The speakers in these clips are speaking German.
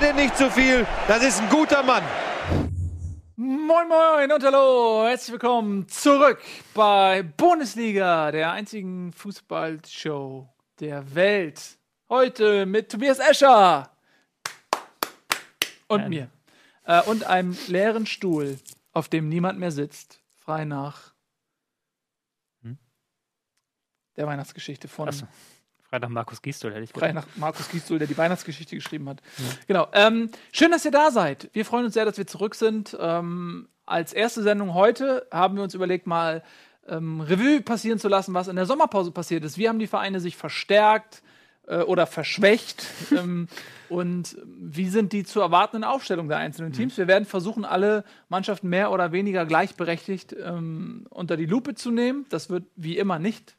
bitte nicht zu viel. Das ist ein guter Mann. Moin Moin und hallo, herzlich willkommen zurück bei Bundesliga, der einzigen Fußballshow der Welt. Heute mit Tobias Escher und mir. Äh, und einem leeren Stuhl, auf dem niemand mehr sitzt. Frei nach Hm? der Weihnachtsgeschichte von Achso. Freitag Markus Gisdol hätte ich frei gedacht. nach Markus Gisdol, der die Weihnachtsgeschichte geschrieben hat. Genau. Ähm, schön, dass ihr da seid. Wir freuen uns sehr, dass wir zurück sind. Ähm, als erste Sendung heute haben wir uns überlegt, mal ähm, Revue passieren zu lassen, was in der Sommerpause passiert ist. Wie haben die Vereine sich verstärkt äh, oder verschwächt? ähm, und wie sind die zu erwartenden Aufstellungen der einzelnen Teams? Wir werden versuchen, alle Mannschaften mehr oder weniger gleichberechtigt ähm, unter die Lupe zu nehmen. Das wird wie immer nicht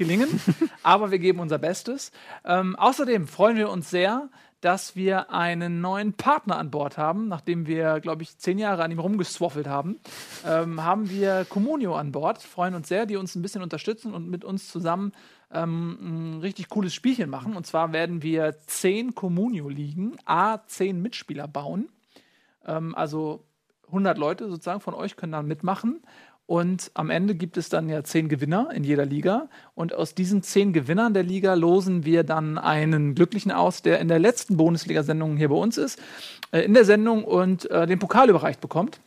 gelingen, aber wir geben unser Bestes. Ähm, außerdem freuen wir uns sehr, dass wir einen neuen Partner an Bord haben. Nachdem wir, glaube ich, zehn Jahre an ihm rumgeswaffelt haben, ähm, haben wir Communio an Bord. Freuen uns sehr, die uns ein bisschen unterstützen und mit uns zusammen ähm, ein richtig cooles Spielchen machen. Und zwar werden wir zehn Communio-Ligen, A, zehn Mitspieler bauen. Ähm, also 100 Leute sozusagen von euch können dann mitmachen. Und am Ende gibt es dann ja zehn Gewinner in jeder Liga. Und aus diesen zehn Gewinnern der Liga losen wir dann einen Glücklichen aus, der in der letzten Bundesliga-Sendung hier bei uns ist, äh, in der Sendung und äh, den Pokal überreicht bekommt.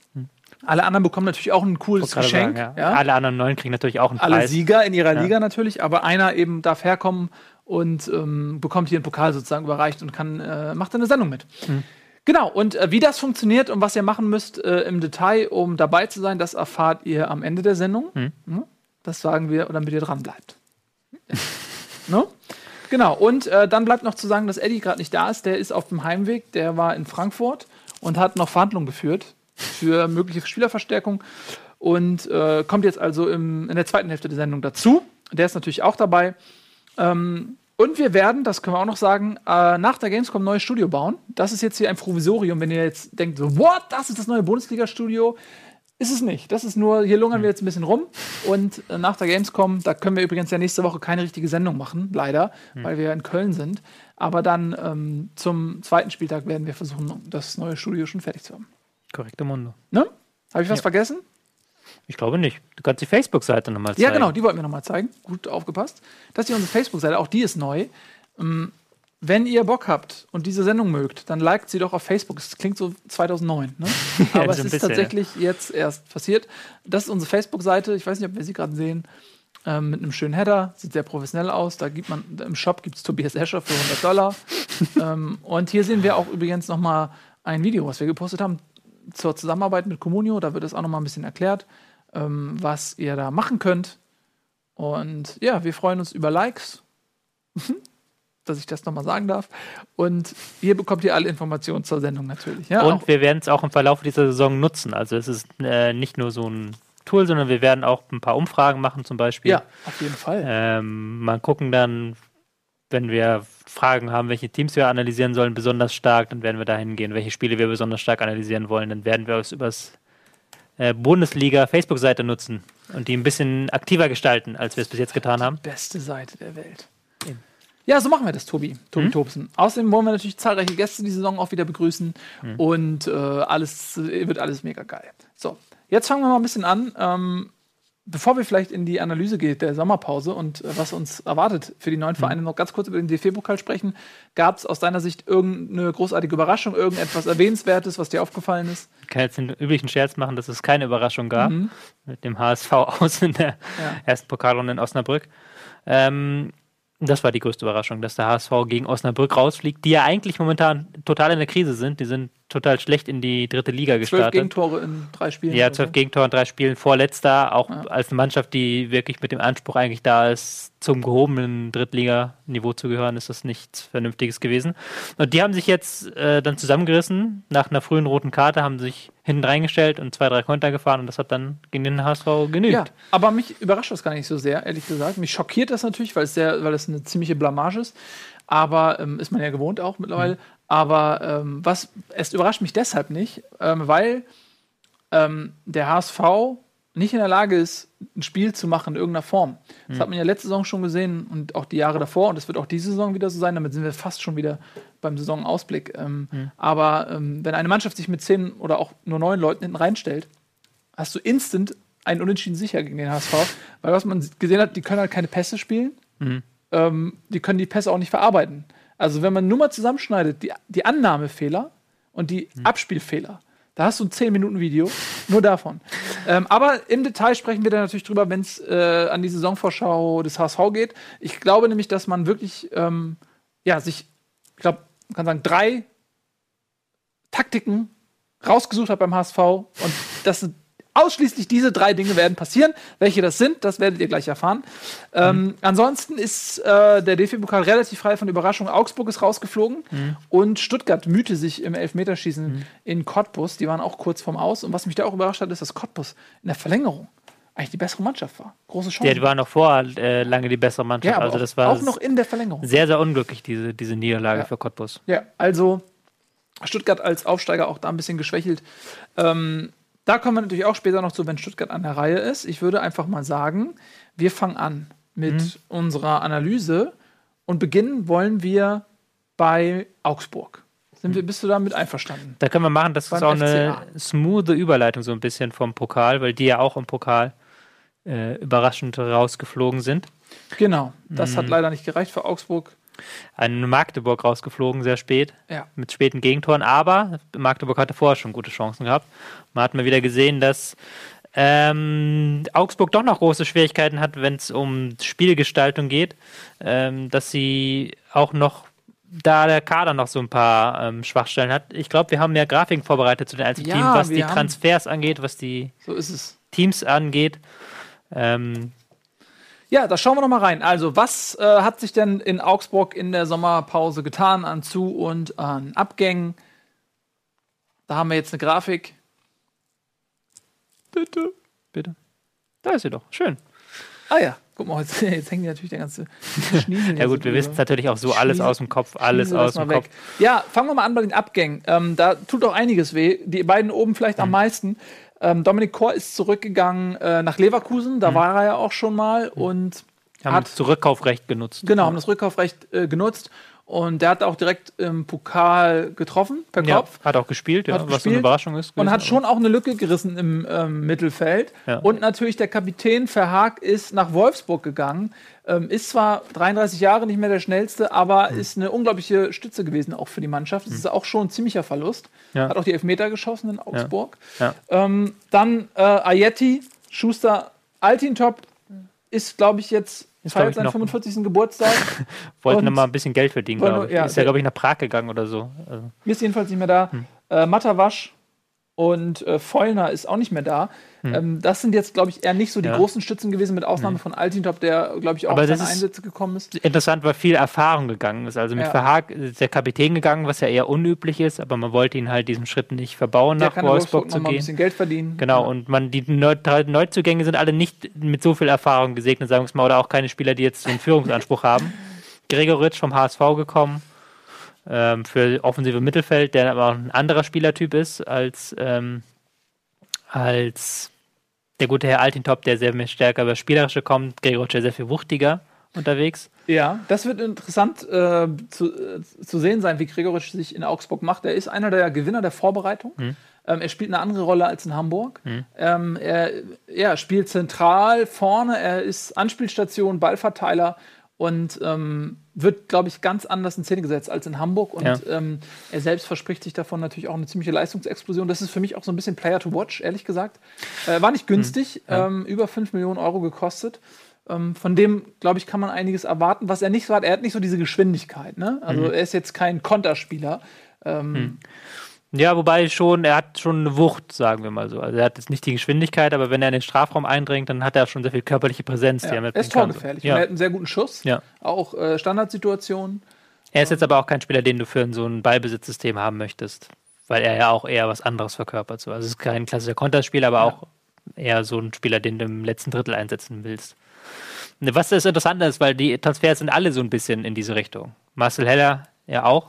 Alle anderen bekommen natürlich auch ein cooles Geschenk. sagen, ja. ja. Alle anderen neun kriegen natürlich auch einen Alle Preis. Sieger in ihrer Ja. Liga natürlich, aber einer eben darf herkommen und ähm, bekommt hier einen Pokal sozusagen überreicht und kann, äh, macht dann eine Sendung mit. Genau, und äh, wie das funktioniert und was ihr machen müsst äh, im Detail, um dabei zu sein, das erfahrt ihr am Ende der Sendung. Ne? Das sagen wir, damit ihr dran bleibt. ne? Genau, und äh, dann bleibt noch zu sagen, dass Eddie gerade nicht da ist. Der ist auf dem Heimweg, der war in Frankfurt und hat noch Verhandlungen geführt für mögliche Spielerverstärkung und äh, kommt jetzt also im, in der zweiten Hälfte der Sendung dazu. Der ist natürlich auch dabei. Ähm, und wir werden, das können wir auch noch sagen, äh, nach der Gamescom ein neues Studio bauen. Das ist jetzt hier ein Provisorium, wenn ihr jetzt denkt, so, what, das ist das neue Bundesliga-Studio. Ist es nicht. Das ist nur, hier lungern wir jetzt ein bisschen rum. Und äh, nach der Gamescom, da können wir übrigens ja nächste Woche keine richtige Sendung machen, leider, weil wir in Köln sind. Aber dann ähm, zum zweiten Spieltag werden wir versuchen, das neue Studio schon fertig zu haben. Korrekte Mundo. Ne? Habe ich was Ja. vergessen? Ich glaube nicht. Du kannst die Facebook-Seite nochmal zeigen. Ja, genau, die wollten wir nochmal zeigen. Gut aufgepasst. Das ist hier unsere Facebook-Seite, auch die ist neu. Ähm, wenn ihr Bock habt und diese Sendung mögt, dann liked sie doch auf Facebook. Es klingt so 2009, ne? Aber es so ein ist bisschen, tatsächlich jetzt erst passiert. Das ist unsere Facebook-Seite. Ich weiß nicht, ob wir sie gerade sehen. Ähm, mit einem schönen Header. Sieht sehr professionell aus. Da gibt man, im Shop gibt es Tobias Escher für 100 Dollar. ähm, und hier sehen wir auch übrigens nochmal ein Video, was wir gepostet haben zur Zusammenarbeit mit Communio. Da wird es auch nochmal ein bisschen erklärt, ähm, was ihr da machen könnt. Und ja, wir freuen uns über Likes, dass ich das nochmal sagen darf. Und hier bekommt ihr alle Informationen zur Sendung natürlich. Ja, Und wir werden es auch im Verlauf dieser Saison nutzen. Also es ist äh, nicht nur so ein Tool, sondern wir werden auch ein paar Umfragen machen zum Beispiel. ja, auf jeden Fall. Ähm, mal gucken dann, wenn wir Fragen haben, welche Teams wir analysieren sollen, besonders stark, dann werden wir da hingehen. Welche Spiele wir besonders stark analysieren wollen, dann werden wir es übers äh, Bundesliga-Facebook-Seite nutzen und die ein bisschen aktiver gestalten, als wir es bis jetzt getan haben. Beste Seite der Welt. Ja, so machen wir das, Tobi. Tobi Mhm. Tobsen. Außerdem wollen wir natürlich zahlreiche Gäste die Saison auch wieder begrüßen. Mhm. Und äh, alles äh, wird alles mega geil. So, jetzt fangen wir mal ein bisschen an. Ähm, bevor wir vielleicht in die Analyse geht der Sommerpause und äh, was uns erwartet für die neuen Vereine, noch ganz kurz über den DFB-Pokal sprechen. Gab es aus deiner Sicht irgendeine großartige Überraschung, irgendetwas Erwähnenswertes, was dir aufgefallen ist? Ich kann jetzt den üblichen Scherz machen, dass es keine Überraschung gab Mhm. mit dem HSV aus in der Ja. ersten Pokalrunde in Osnabrück. Ähm, das war die größte Überraschung, dass der HSV gegen Osnabrück rausfliegt, die ja eigentlich momentan total in der Krise sind. Die sind total schlecht in die dritte Liga Zwölf gestartet. Gegentore in drei Spielen. Ja, zwölf. Gegentore in drei Spielen, vorletzter, auch Ja. als eine Mannschaft, die wirklich mit dem Anspruch eigentlich da ist, zum gehobenen Drittliganiveau zu gehören, ist das nichts Vernünftiges gewesen. Und die haben sich jetzt äh, dann zusammengerissen, nach einer frühen roten Karte, haben sich hinten reingestellt und zwei, drei Konter gefahren und das hat dann gegen den HSV genügt. Ja, aber mich überrascht das gar nicht so sehr, ehrlich gesagt. Mich schockiert das natürlich, weil es sehr, weil es eine ziemliche Blamage ist. Aber ähm, ist man ja gewohnt auch mittlerweile. Aber ähm, was es überrascht mich deshalb nicht, ähm, weil ähm, der HSV nicht in der Lage ist, ein Spiel zu machen in irgendeiner Form. Das hat man ja letzte Saison schon gesehen und auch die Jahre davor und das wird auch diese Saison wieder so sein. Damit sind wir fast schon wieder beim Saisonausblick. Ähm, Aber ähm, wenn eine Mannschaft sich mit zehn oder auch nur neun Leuten hinten reinstellt, hast du instant einen Unentschieden sicher gegen den HSV. Weil was man gesehen hat, die können halt keine Pässe spielen. Ähm, die können die Pässe auch nicht verarbeiten. Also wenn man nur mal zusammenschneidet, die, die Annahmefehler und die Abspielfehler, da hast du ein 10-Minuten-Video nur davon. ähm, aber im Detail sprechen wir dann natürlich drüber, wenn es äh, an die Saisonvorschau des HSV geht. Ich glaube nämlich, dass man wirklich, ähm, ja, sich, ich glaube, man kann sagen, drei Taktiken rausgesucht hat beim HSV und das sind ausschließlich diese drei Dinge werden passieren. Welche das sind, das werdet ihr gleich erfahren. Ähm, ansonsten ist äh, der DFB-Pokal relativ frei von Überraschungen. Augsburg ist rausgeflogen und Stuttgart mühte sich im Elfmeterschießen in Cottbus. Die waren auch kurz vorm Aus. Und was mich da auch überrascht hat, ist, dass Cottbus in der Verlängerung eigentlich die bessere Mannschaft war. Große Chance. Ja, die waren noch vor äh, lange die bessere Mannschaft. ja, also auch, das war auch noch in der Verlängerung. sehr, sehr unglücklich, diese, diese Niederlage Ja. für Cottbus. Ja, also Stuttgart als Aufsteiger auch da ein bisschen geschwächelt. Ähm, da kommen wir natürlich auch später noch zu, wenn Stuttgart an der Reihe ist. Ich würde einfach mal sagen, wir fangen an mit Mhm. unserer Analyse und beginnen wollen wir bei Augsburg. Sind Mhm. wir, bist du damit einverstanden? Da können wir machen, das ist Beim auch eine FCA. smooth Überleitung so ein bisschen vom Pokal, weil die ja auch im Pokal äh, überraschend rausgeflogen sind. Genau. Das Mhm. hat leider nicht gereicht für Augsburg. An Magdeburg rausgeflogen, sehr spät, Ja. mit späten Gegentoren, aber Magdeburg hatte vorher schon gute Chancen gehabt. Man hat mal wieder gesehen, dass ähm, Augsburg doch noch große Schwierigkeiten hat, wenn es um Spielgestaltung geht, ähm, dass sie auch noch da der Kader noch so ein paar ähm, Schwachstellen hat. Ich glaube, wir haben ja Grafiken vorbereitet zu den einzelnen Ja, Teams, was die Transfers angeht, was die So. Teams angeht. Ähm, Ja, da schauen wir noch mal rein. Also, was äh, hat sich denn in Augsburg in der Sommerpause getan an Zu- und an Abgängen? Da haben wir jetzt eine Grafik. Bitte. bitte. Da ist sie doch. Schön. Ah ja, guck mal, jetzt, jetzt hängt natürlich der ganze Schniesel. Ja gut, wir wissen es natürlich auch so alles Schniesel- aus dem Kopf, alles Schniesel aus dem Kopf. weg. Ja, fangen wir mal an bei den Abgängen. Ähm, da tut auch einiges weh. Die beiden oben vielleicht Mhm. am meisten. Ähm, Dominik Kor ist zurückgegangen äh, nach Leverkusen. Mhm. Da war er ja auch schon mal und Haben hat das Zurückkaufrecht genutzt. Genau, haben das Rückkaufrecht äh, genutzt. Und der hat auch direkt im Pokal getroffen, per Ja, Kopf. hat auch gespielt, ja, Hat was so gespielt eine Überraschung ist. Und gewesen, hat schon auch eine Lücke gerissen im ähm, Mittelfeld. Ja. Und natürlich der Kapitän Verhaag ist nach Wolfsburg gegangen. Ähm, ist zwar 33 Jahre nicht mehr der schnellste, aber Hm. ist eine unglaubliche Stütze gewesen auch für die Mannschaft. Das ist auch schon ein ziemlicher Verlust. Ja. Hat auch die Elfmeter geschossen in Augsburg. Ja. Ähm, dann äh, Ayeti, Schuster, Altintop ist, glaube ich, jetzt Glaub feiert seinen noch- 45. Geburtstag. Wollten mal ein bisschen Geld verdienen, glaube ich. ja, ist ja, glaube ich, nach Prag gegangen oder so. Also, Mir ist jedenfalls nicht mehr da. Hm. Äh, Matawasch und äh, Vollner ist auch nicht mehr da. Ähm, das sind jetzt, glaube ich, eher nicht so die Hm. Ja. großen Stützen gewesen, mit Ausnahme von Altintop, der, glaube ich, auch Aber auf das seine Einsätze gekommen ist. interessant, weil viel Erfahrung gegangen ist. Also mit Ja. Verhaag ist der Kapitän gegangen, was ja eher unüblich ist, aber man wollte ihn halt diesen Schritt nicht verbauen, Der nach in Wolfsburg Wolfsburg zu mal ein gehen. bisschen Geld verdienen. Genau, Ja. und man, die Neu Neuzugänge sind alle nicht mit so viel Erfahrung gesegnet, sagen wir es mal, oder auch keine Spieler, die jetzt so einen Führungsanspruch haben. Gregoritsch vom HSV gekommen, ähm, für offensive Mittelfeld, der aber auch ein anderer Spielertyp ist als, ähm, als der gute Herr Altintop, der sehr stärker über Spielerische kommt. Gregoritsch, sehr viel wuchtiger unterwegs. Ja, das wird interessant äh, zu, äh, zu sehen sein, wie Gregoritsch sich in Augsburg macht. Er ist einer der Gewinner der Vorbereitung. Mhm. Ähm, er spielt eine andere Rolle als in Hamburg. Ähm, er ja, spielt zentral vorne, er ist Anspielstation, Ballverteiler und ähm, wird, glaube ich, ganz anders in Szene gesetzt als in Hamburg. Und Ja. ähm, er selbst verspricht sich davon natürlich auch eine ziemliche Leistungsexplosion. Das ist für mich auch so ein bisschen Player to Watch, ehrlich gesagt. Äh, war nicht günstig, ähm, über 5 Millionen Euro gekostet. Ähm, von dem, glaube ich, kann man einiges erwarten. Was er nicht so hat, er hat nicht so diese Geschwindigkeit. Ne? Also er ist jetzt kein Konterspieler. Ähm, Ja, wobei schon, er hat schon eine Wucht, sagen wir mal so. Also er hat jetzt nicht die Geschwindigkeit, aber wenn er in den Strafraum eindringt, dann hat er schon sehr viel körperliche Präsenz, ja, er ist torgefährlich. Ja. Und er hat einen sehr guten Schuss. Ja. Auch äh, Standardsituationen. Er ist jetzt aber auch kein Spieler, den du für so ein Ballbesitzsystem haben möchtest, weil er ja auch eher was anderes verkörpert. So. Also es ist kein klassischer Konterspieler, aber Ja. auch eher so ein Spieler, den du im letzten Drittel einsetzen willst. Ne, Was das Interessante ist, weil die Transfers sind alle so ein bisschen in diese Richtung. Marcel Heller ja auch,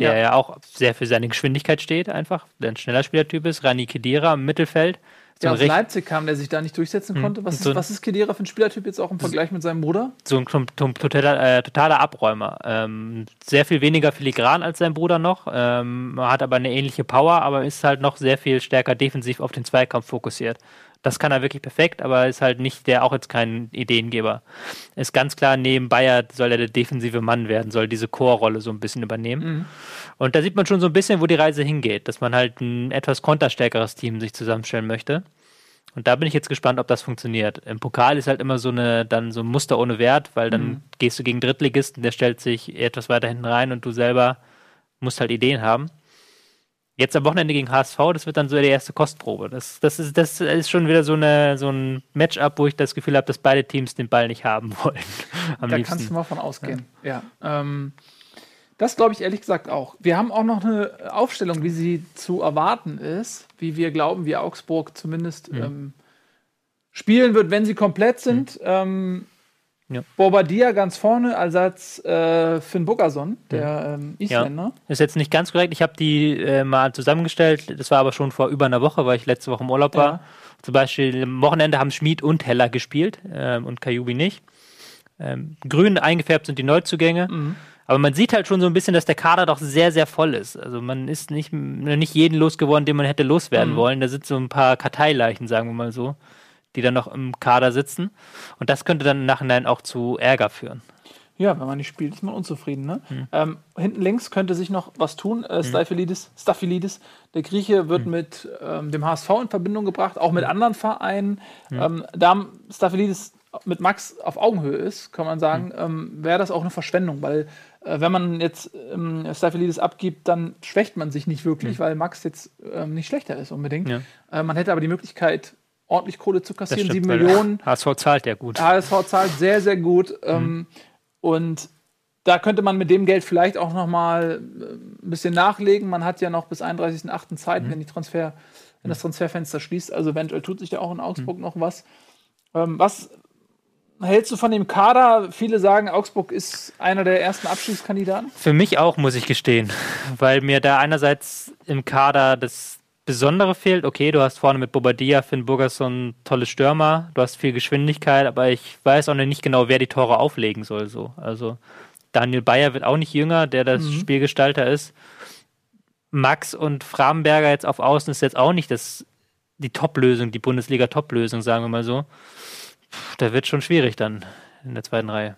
der Ja. ja, auch sehr für seine Geschwindigkeit steht, einfach, der ein schneller Spielertyp ist. Rani Kedira im Mittelfeld, der aus Leipzig kam, der sich da nicht durchsetzen Mhm. konnte. Was ist, so ein- was ist Kedira für ein Spielertyp jetzt auch im Vergleich mit seinem Bruder? so ein totaler, äh, totaler Abräumer. Ähm, sehr viel weniger filigran als sein Bruder noch, ähm, hat aber eine ähnliche Power, aber ist halt noch sehr viel stärker defensiv auf den Zweikampf fokussiert. Das kann er wirklich perfekt, aber ist halt nicht der, auch jetzt kein Ideengeber. Ist ganz klar, neben Bayer soll er der defensive Mann werden, soll diese Chorrolle so ein bisschen übernehmen. Und da sieht man schon so ein bisschen, wo die Reise hingeht, dass man halt ein etwas konterstärkeres Team sich zusammenstellen möchte. Und da bin ich jetzt gespannt, ob das funktioniert. Im Pokal ist halt immer so eine, dann so ein Muster ohne Wert, weil dann gehst du gegen Drittligisten, der stellt sich etwas weiter hinten rein und du selber musst halt Ideen haben. Jetzt am Wochenende gegen HSV, das wird dann so die erste Kostprobe. Das, das, ist, das ist schon wieder so, eine, so ein Matchup, wo ich das Gefühl habe, dass beide Teams den Ball nicht haben wollen. Da liebsten. kannst du mal von ausgehen. Ja. Ähm, das glaube ich ehrlich gesagt auch. Wir haben auch noch eine Aufstellung, wie sie zu erwarten ist, wie wir glauben, wie Augsburg zumindest Mhm. ähm, spielen wird, wenn sie komplett sind. Ähm, Ja. Bobadilla ganz vorne, Ersatz äh, Finn Bogason, der ähm, Isländer. Ist jetzt nicht ganz korrekt. Ich habe die äh, mal zusammengestellt. Das war aber schon vor über einer Woche, weil ich letzte Woche im Urlaub war. Ja. Zum Beispiel am Wochenende haben Schmid und Heller gespielt ähm, und Kajubi nicht. Ähm, grün eingefärbt sind die Neuzugänge. Mhm. Aber man sieht halt schon so ein bisschen, dass der Kader doch sehr, sehr voll ist. Also man ist nicht, nicht jeden losgeworden, den man hätte loswerden Mhm. wollen. Da sind so ein paar Karteileichen, sagen wir mal so, die dann noch im Kader sitzen. Und das könnte dann im Nachhinein auch zu Ärger führen. Ja, wenn man nicht spielt, ist man unzufrieden. Ne? Hm. Ähm, hinten links könnte sich noch was tun. Äh, Staphylidis, Staphylidis, der Grieche, wird Hm. mit ähm, dem HSV in Verbindung gebracht, auch mit anderen Vereinen. Ähm, da Staphylidis mit Max auf Augenhöhe ist, kann man sagen, Hm. ähm, wäre das auch eine Verschwendung, weil äh, wenn man jetzt ähm, Staphylidis abgibt, dann schwächt man sich nicht wirklich, weil Max jetzt ähm, nicht schlechter ist unbedingt. Hm. Ja. Äh, man hätte aber die Möglichkeit, ordentlich Kohle zu kassieren, sieben weil Millionen. HSV zahlt ja gut. HSV zahlt sehr, sehr gut. Ähm, und da könnte man mit dem Geld vielleicht auch noch mal äh, ein bisschen nachlegen. Man hat ja noch bis 31.08. Zeit, wenn, die Transfer, wenn das Transferfenster schließt. Also eventuell tut sich da auch in Augsburg noch was. Ähm, was hältst du von dem Kader? Viele sagen, Augsburg ist einer der ersten Abschiedskandidaten. Für mich auch, muss ich gestehen. Weil mir da einerseits im Kader das Besondere fehlt. Okay, du hast vorne mit Bobadilla, Finn Burgerson tolle Stürmer, du hast viel Geschwindigkeit, aber ich weiß auch noch nicht genau, wer die Tore auflegen soll. So. Also Daniel Bayer wird auch nicht jünger, der das Spielgestalter ist. Max und Framberger jetzt auf Außen ist jetzt auch nicht das, die Top-Lösung, die Bundesliga-Top-Lösung, sagen wir mal so. Puh, Da wird schon schwierig dann in der zweiten Reihe.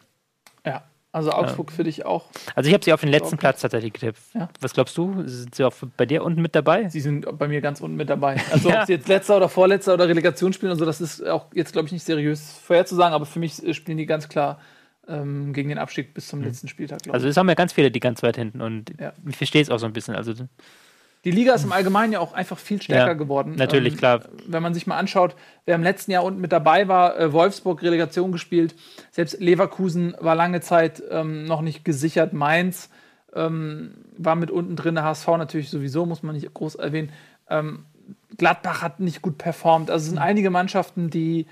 Also Augsburg für dich auch. Also ich habe sie auf den letzten. Platz tatsächlich getippt. Ja. Was glaubst du? Sind sie auch bei dir unten mit dabei? Sie sind bei mir ganz unten mit dabei. Also Ja. ob sie jetzt letzter oder vorletzter oder Relegation spielen und so, das ist auch jetzt, glaube ich, nicht seriös vorherzusagen, aber für mich äh, spielen die ganz klar ähm, gegen den Abstieg bis zum letzten Spieltag, Also es haben ja ganz viele, die ganz weit hinten und Ja. ich verstehe es auch so ein bisschen. Also Die Liga ist im Allgemeinen ja auch einfach viel stärker Ja, geworden. natürlich, klar. Wenn man sich mal anschaut, wer im letzten Jahr unten mit dabei war, äh, Wolfsburg Relegation gespielt, selbst Leverkusen war lange Zeit ähm, noch nicht gesichert, Mainz ähm, war mit unten drin, der HSV natürlich sowieso, muss man nicht groß erwähnen. Ähm, Gladbach hat nicht gut performt. Also es sind einige Mannschaften, die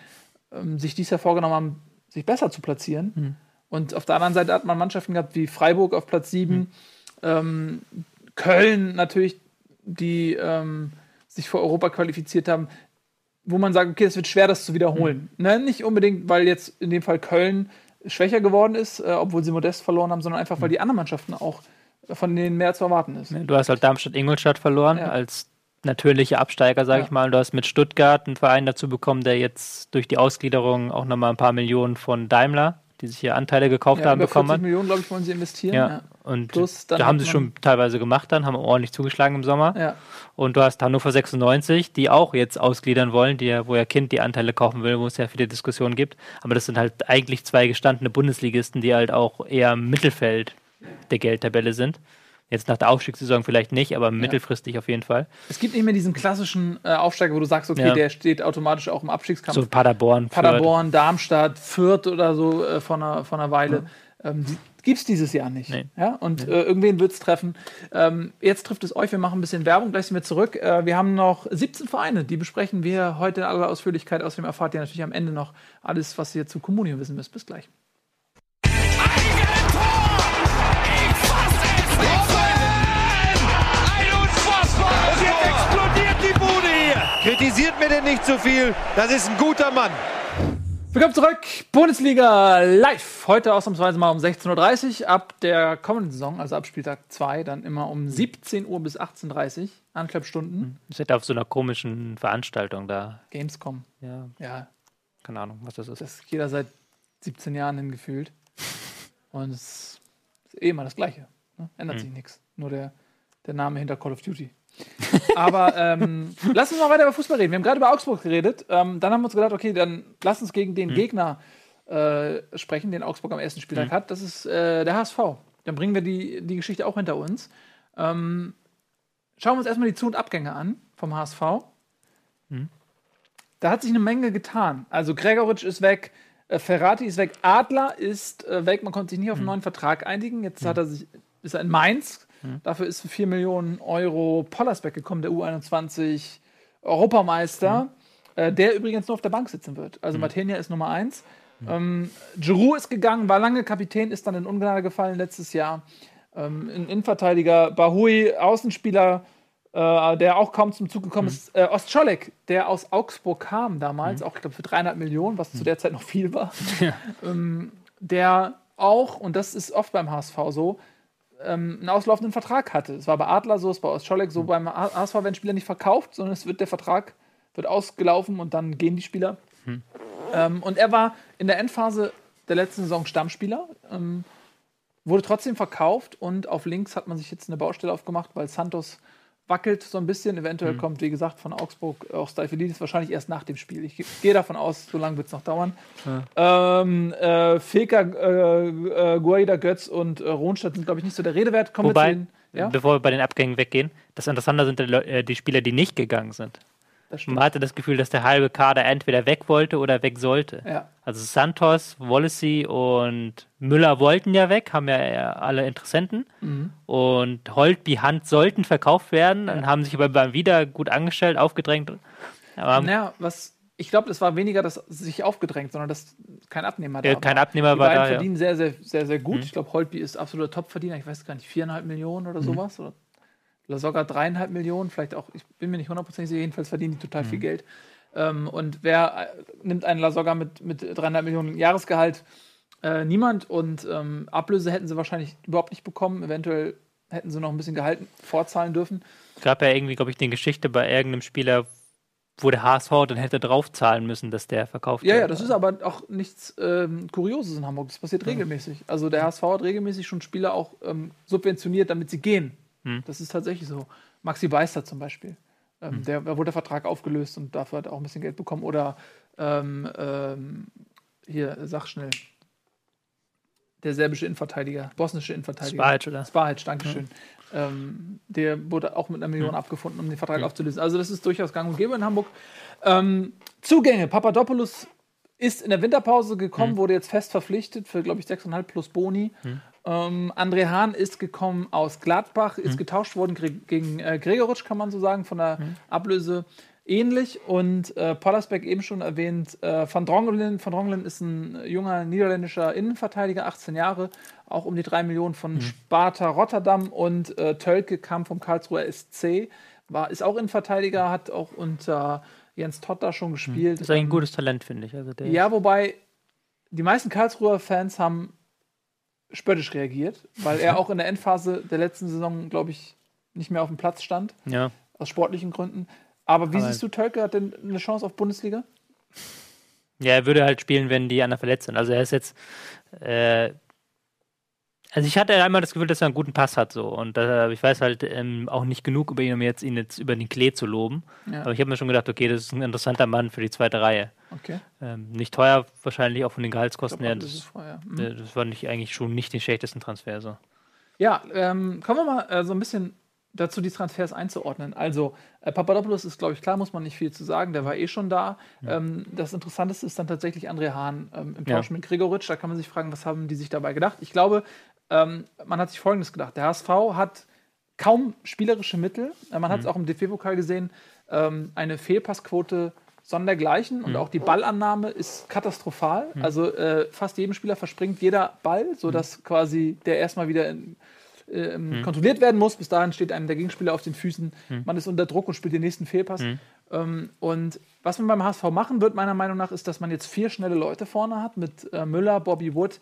ähm, sich dies Jahr vorgenommen haben, sich besser zu platzieren. Und auf der anderen Seite hat man Mannschaften gehabt wie Freiburg auf Platz 7, ähm, Köln natürlich, die ähm, sich für Europa qualifiziert haben, wo man sagt, okay, es wird schwer, das zu wiederholen. Ne? Nicht unbedingt, weil jetzt in dem Fall Köln schwächer geworden ist, äh, obwohl sie modest verloren haben, sondern einfach, weil die anderen Mannschaften auch von denen mehr zu erwarten ist. du hast halt Darmstadt-Ingolstadt verloren Ja. als natürliche Absteiger, sage Ja. ich mal. Und du hast mit Stuttgart einen Verein dazu bekommen, der jetzt durch die Ausgliederung auch nochmal ein paar Millionen von Daimler, die sich hier Anteile gekauft Ja, haben, über bekommen 40 hat. Millionen, glaube ich, wollen sie investieren. Ja. Und Plus dann da haben sie schon teilweise gemacht dann, haben ordentlich zugeschlagen im Sommer. Ja. Und du hast Hannover 96, die auch jetzt ausgliedern wollen, die, ja- wo ja Kind die Anteile kaufen will, wo es ja viele Diskussionen gibt. Aber das sind halt eigentlich zwei gestandene Bundesligisten, die halt auch eher im Mittelfeld der Geldtabelle sind. Jetzt nach der Aufstiegssaison vielleicht nicht, aber mittelfristig auf jeden Fall. Es gibt nicht mehr diesen klassischen äh, Aufsteiger, wo du sagst, okay, Ja. der steht automatisch auch im Abstiegskampf. So Paderborn. Fürth. Paderborn, Darmstadt, Fürth oder so äh, von, einer, von einer Weile. Ähm, die gibt es dieses Jahr nicht. Nee. Ja? Und äh, irgendwen wird es treffen. Ähm, jetzt trifft es euch, wir machen ein bisschen Werbung, gleich sind wir zurück. Äh, wir haben noch 17 Vereine, die besprechen wir heute in aller Ausführlichkeit. Außerdem erfahrt ihr natürlich am Ende noch alles, was ihr zu Kommunio wissen müsst. Bis gleich. Kritisiert mir denn nicht zu viel. Das ist ein guter Mann. Willkommen zurück, Bundesliga live. Heute ausnahmsweise mal um 16.30 Uhr ab der kommenden Saison, also ab Spieltag 2, dann immer um 17 Uhr bis 18.30 Uhr, anderthalb Stunden. Ich hätte auf so einer komischen Veranstaltung da. Gamescom. Ja, Ja, keine Ahnung, was das ist. das ist jeder seit 17 Jahren hin gefühlt. Und es ist eh immer das Gleiche. Ne? Ändert sich nichts. Nur der, der Name hinter Call of Duty. Aber ähm, lass uns mal weiter über Fußball reden. Wir haben gerade über Augsburg geredet. Ähm, dann haben wir uns gedacht, okay, dann lass uns gegen den Gegner äh, sprechen, den Augsburg am ersten Spieltag hat. Das ist äh, der HSV. Dann bringen wir die, die Geschichte auch hinter uns. Ähm, schauen wir uns erstmal die Zu- und Abgänge an vom HSV. Da hat sich eine Menge getan. Also Gregoritsch ist weg, äh, Ferrati ist weg, Adler ist äh, weg. Man konnte sich nicht auf einen neuen Vertrag einigen. Jetzt hat er sich, ist er in Mainz. Dafür ist für 4 Millionen Euro Pollersbeck gekommen, der U21 Europameister, äh, der übrigens nur auf der Bank sitzen wird. Also Martenia ist Nummer 1. Ähm, Giroud ist gegangen, war lange Kapitän, ist dann in Ungnade gefallen letztes Jahr. Ähm, ein Innenverteidiger, Bahui, Außenspieler, äh, der auch kaum zum Zug gekommen ist. Äh, Ostscholek, der aus Augsburg kam damals, auch ich glaube für dreieinhalb Millionen, was zu der Zeit noch viel war. ähm, der auch, und das ist oft beim HSV so, ähm, einen auslaufenden Vertrag hatte. Es war bei Adler so, es war bei Ostscholek so, beim HSV werden Spieler nicht verkauft, sondern es wird der Vertrag wird ausgelaufen und dann gehen die Spieler. Ähm, und er war in der Endphase der letzten Saison Stammspieler, ähm, wurde trotzdem verkauft und auf links hat man sich jetzt eine Baustelle aufgemacht, weil Santos wackelt so ein bisschen. Eventuell kommt, wie gesagt, von Augsburg auch Steifelidis wahrscheinlich erst nach dem Spiel. Ich gehe davon aus, so lange wird es noch dauern. Ähm, äh, Feker, äh, äh, Guaida, Götz und äh, Ronstadt sind, glaube ich, nicht so der Rede wert. Kommen wir Wobei, zu den, ja, bevor wir bei den Abgängen weggehen, das Interessante sind die, äh, die Spieler, die nicht gegangen sind. Man hatte das Gefühl, dass der halbe Kader entweder weg wollte oder weg sollte. Ja. Also Santos, Wallacey und Müller wollten ja weg, haben ja alle Interessenten. Mhm. Und Holtby, Hand sollten verkauft werden, dann haben sich aber beim wieder gut angestellt, aufgedrängt. Aber Naja, was ich glaube, das war weniger das sich aufgedrängt, sondern dass kein Abnehmer da Ja, kein Abnehmer Die war beiden da, ja. verdienen sehr, sehr, sehr, sehr gut. Ich glaube, Holtby ist absoluter Topverdiener. Ich weiß gar nicht, viereinhalb Millionen oder sowas. Oder sogar dreieinhalb Millionen, vielleicht auch, ich bin mir nicht hundertprozentig sicher, jedenfalls verdienen die total viel Geld. Ähm, und wer äh, nimmt einen Lasogga mit, mit dreieinhalb Millionen Jahresgehalt? Äh, niemand. Und ähm, Ablöse hätten sie wahrscheinlich überhaupt nicht bekommen. Eventuell hätten sie noch ein bisschen Gehalt vorzahlen dürfen. es gab ja irgendwie, glaube ich, eine Geschichte bei irgendeinem Spieler, wo der HSV dann hätte draufzahlen müssen, dass der verkauft Ja, wird. ja, das ist aber auch nichts ähm, Kurioses in Hamburg. Das passiert regelmäßig. Also der HSV hat regelmäßig schon Spieler auch ähm, subventioniert, damit sie gehen. Das ist tatsächlich so. Maxi Beister zum Beispiel. Ähm, der, da wurde der Vertrag aufgelöst und dafür hat er auch ein bisschen Geld bekommen. Oder ähm, ähm, hier, sag schnell. Der serbische Innenverteidiger, bosnische Innenverteidiger. Spahic, oder? Spahic, Dankeschön. Ähm, der wurde auch mit einer Million abgefunden, um den Vertrag aufzulösen. Also das ist durchaus gang und gäbe in Hamburg. Ähm, Zugänge. Papadopoulos ist in der Winterpause gekommen, wurde jetzt fest verpflichtet für, glaube ich, 6,5 plus Boni. Ähm, André Hahn ist gekommen aus Gladbach, ist getauscht worden gegen äh, Gregoritsch, kann man so sagen, von der Ablöse ähnlich. Und äh, Pollersbeck eben schon erwähnt, äh, Van Drongelen. Van Drongelen ist ein junger niederländischer Innenverteidiger, 18 Jahre, auch um die 3 Millionen von Sparta Rotterdam. Und äh, Tölke kam vom Karlsruher SC, war, ist auch Innenverteidiger, hat auch unter Jens Todt da schon gespielt. Das ist ein Ähm, gutes Talent, finde ich. Also ja, wobei die meisten Karlsruher Fans haben spöttisch reagiert, weil er auch in der Endphase der letzten Saison, glaube ich, nicht mehr auf dem Platz stand, ja. aus sportlichen Gründen. Aber wie Aber- siehst du, Tölke hat denn eine Chance auf Bundesliga? Ja, er würde halt spielen, wenn die anderen verletzt sind. Also er ist jetzt. Äh, also ich hatte einmal das Gefühl, dass er einen guten Pass hat so. Und äh, ich weiß halt ähm, auch nicht genug über ihn, um jetzt ihn jetzt über den Klee zu loben. Ja. Aber ich habe mir schon gedacht, okay, das ist ein interessanter Mann für die zweite Reihe. Okay. Ähm, nicht teuer, wahrscheinlich auch von den Gehaltskosten her. Das vorher. Mhm. äh, das war nicht, eigentlich schon nicht den schlechtesten Transfer. So. Ja, ähm, kommen wir mal äh, so ein bisschen dazu, die Transfers einzuordnen. Also, äh, Papadopoulos ist, glaube ich, klar, muss man nicht viel zu sagen, der war eh schon da. Ähm, das Interessanteste ist dann tatsächlich André Hahn ähm, im Ja. Tausch mit Gregoritsch. Da kann man sich fragen, was haben die sich dabei gedacht? Ich glaube, ähm, man hat sich Folgendes gedacht. Der HSV hat kaum spielerische Mittel. Äh, man hat es auch im DFB-Pokal gesehen, ähm, eine Fehlpassquote sondergleichen und auch die Ballannahme ist katastrophal. Also äh, fast jedem Spieler verspringt jeder Ball, sodass quasi der erstmal wieder in, ähm, kontrolliert werden muss. Bis dahin steht einem der Gegenspieler auf den Füßen. Man ist unter Druck und spielt den nächsten Fehlpass. Ähm, und was man beim HSV machen wird, meiner Meinung nach, ist, dass man jetzt vier schnelle Leute vorne hat mit äh, Müller, Bobby Wood.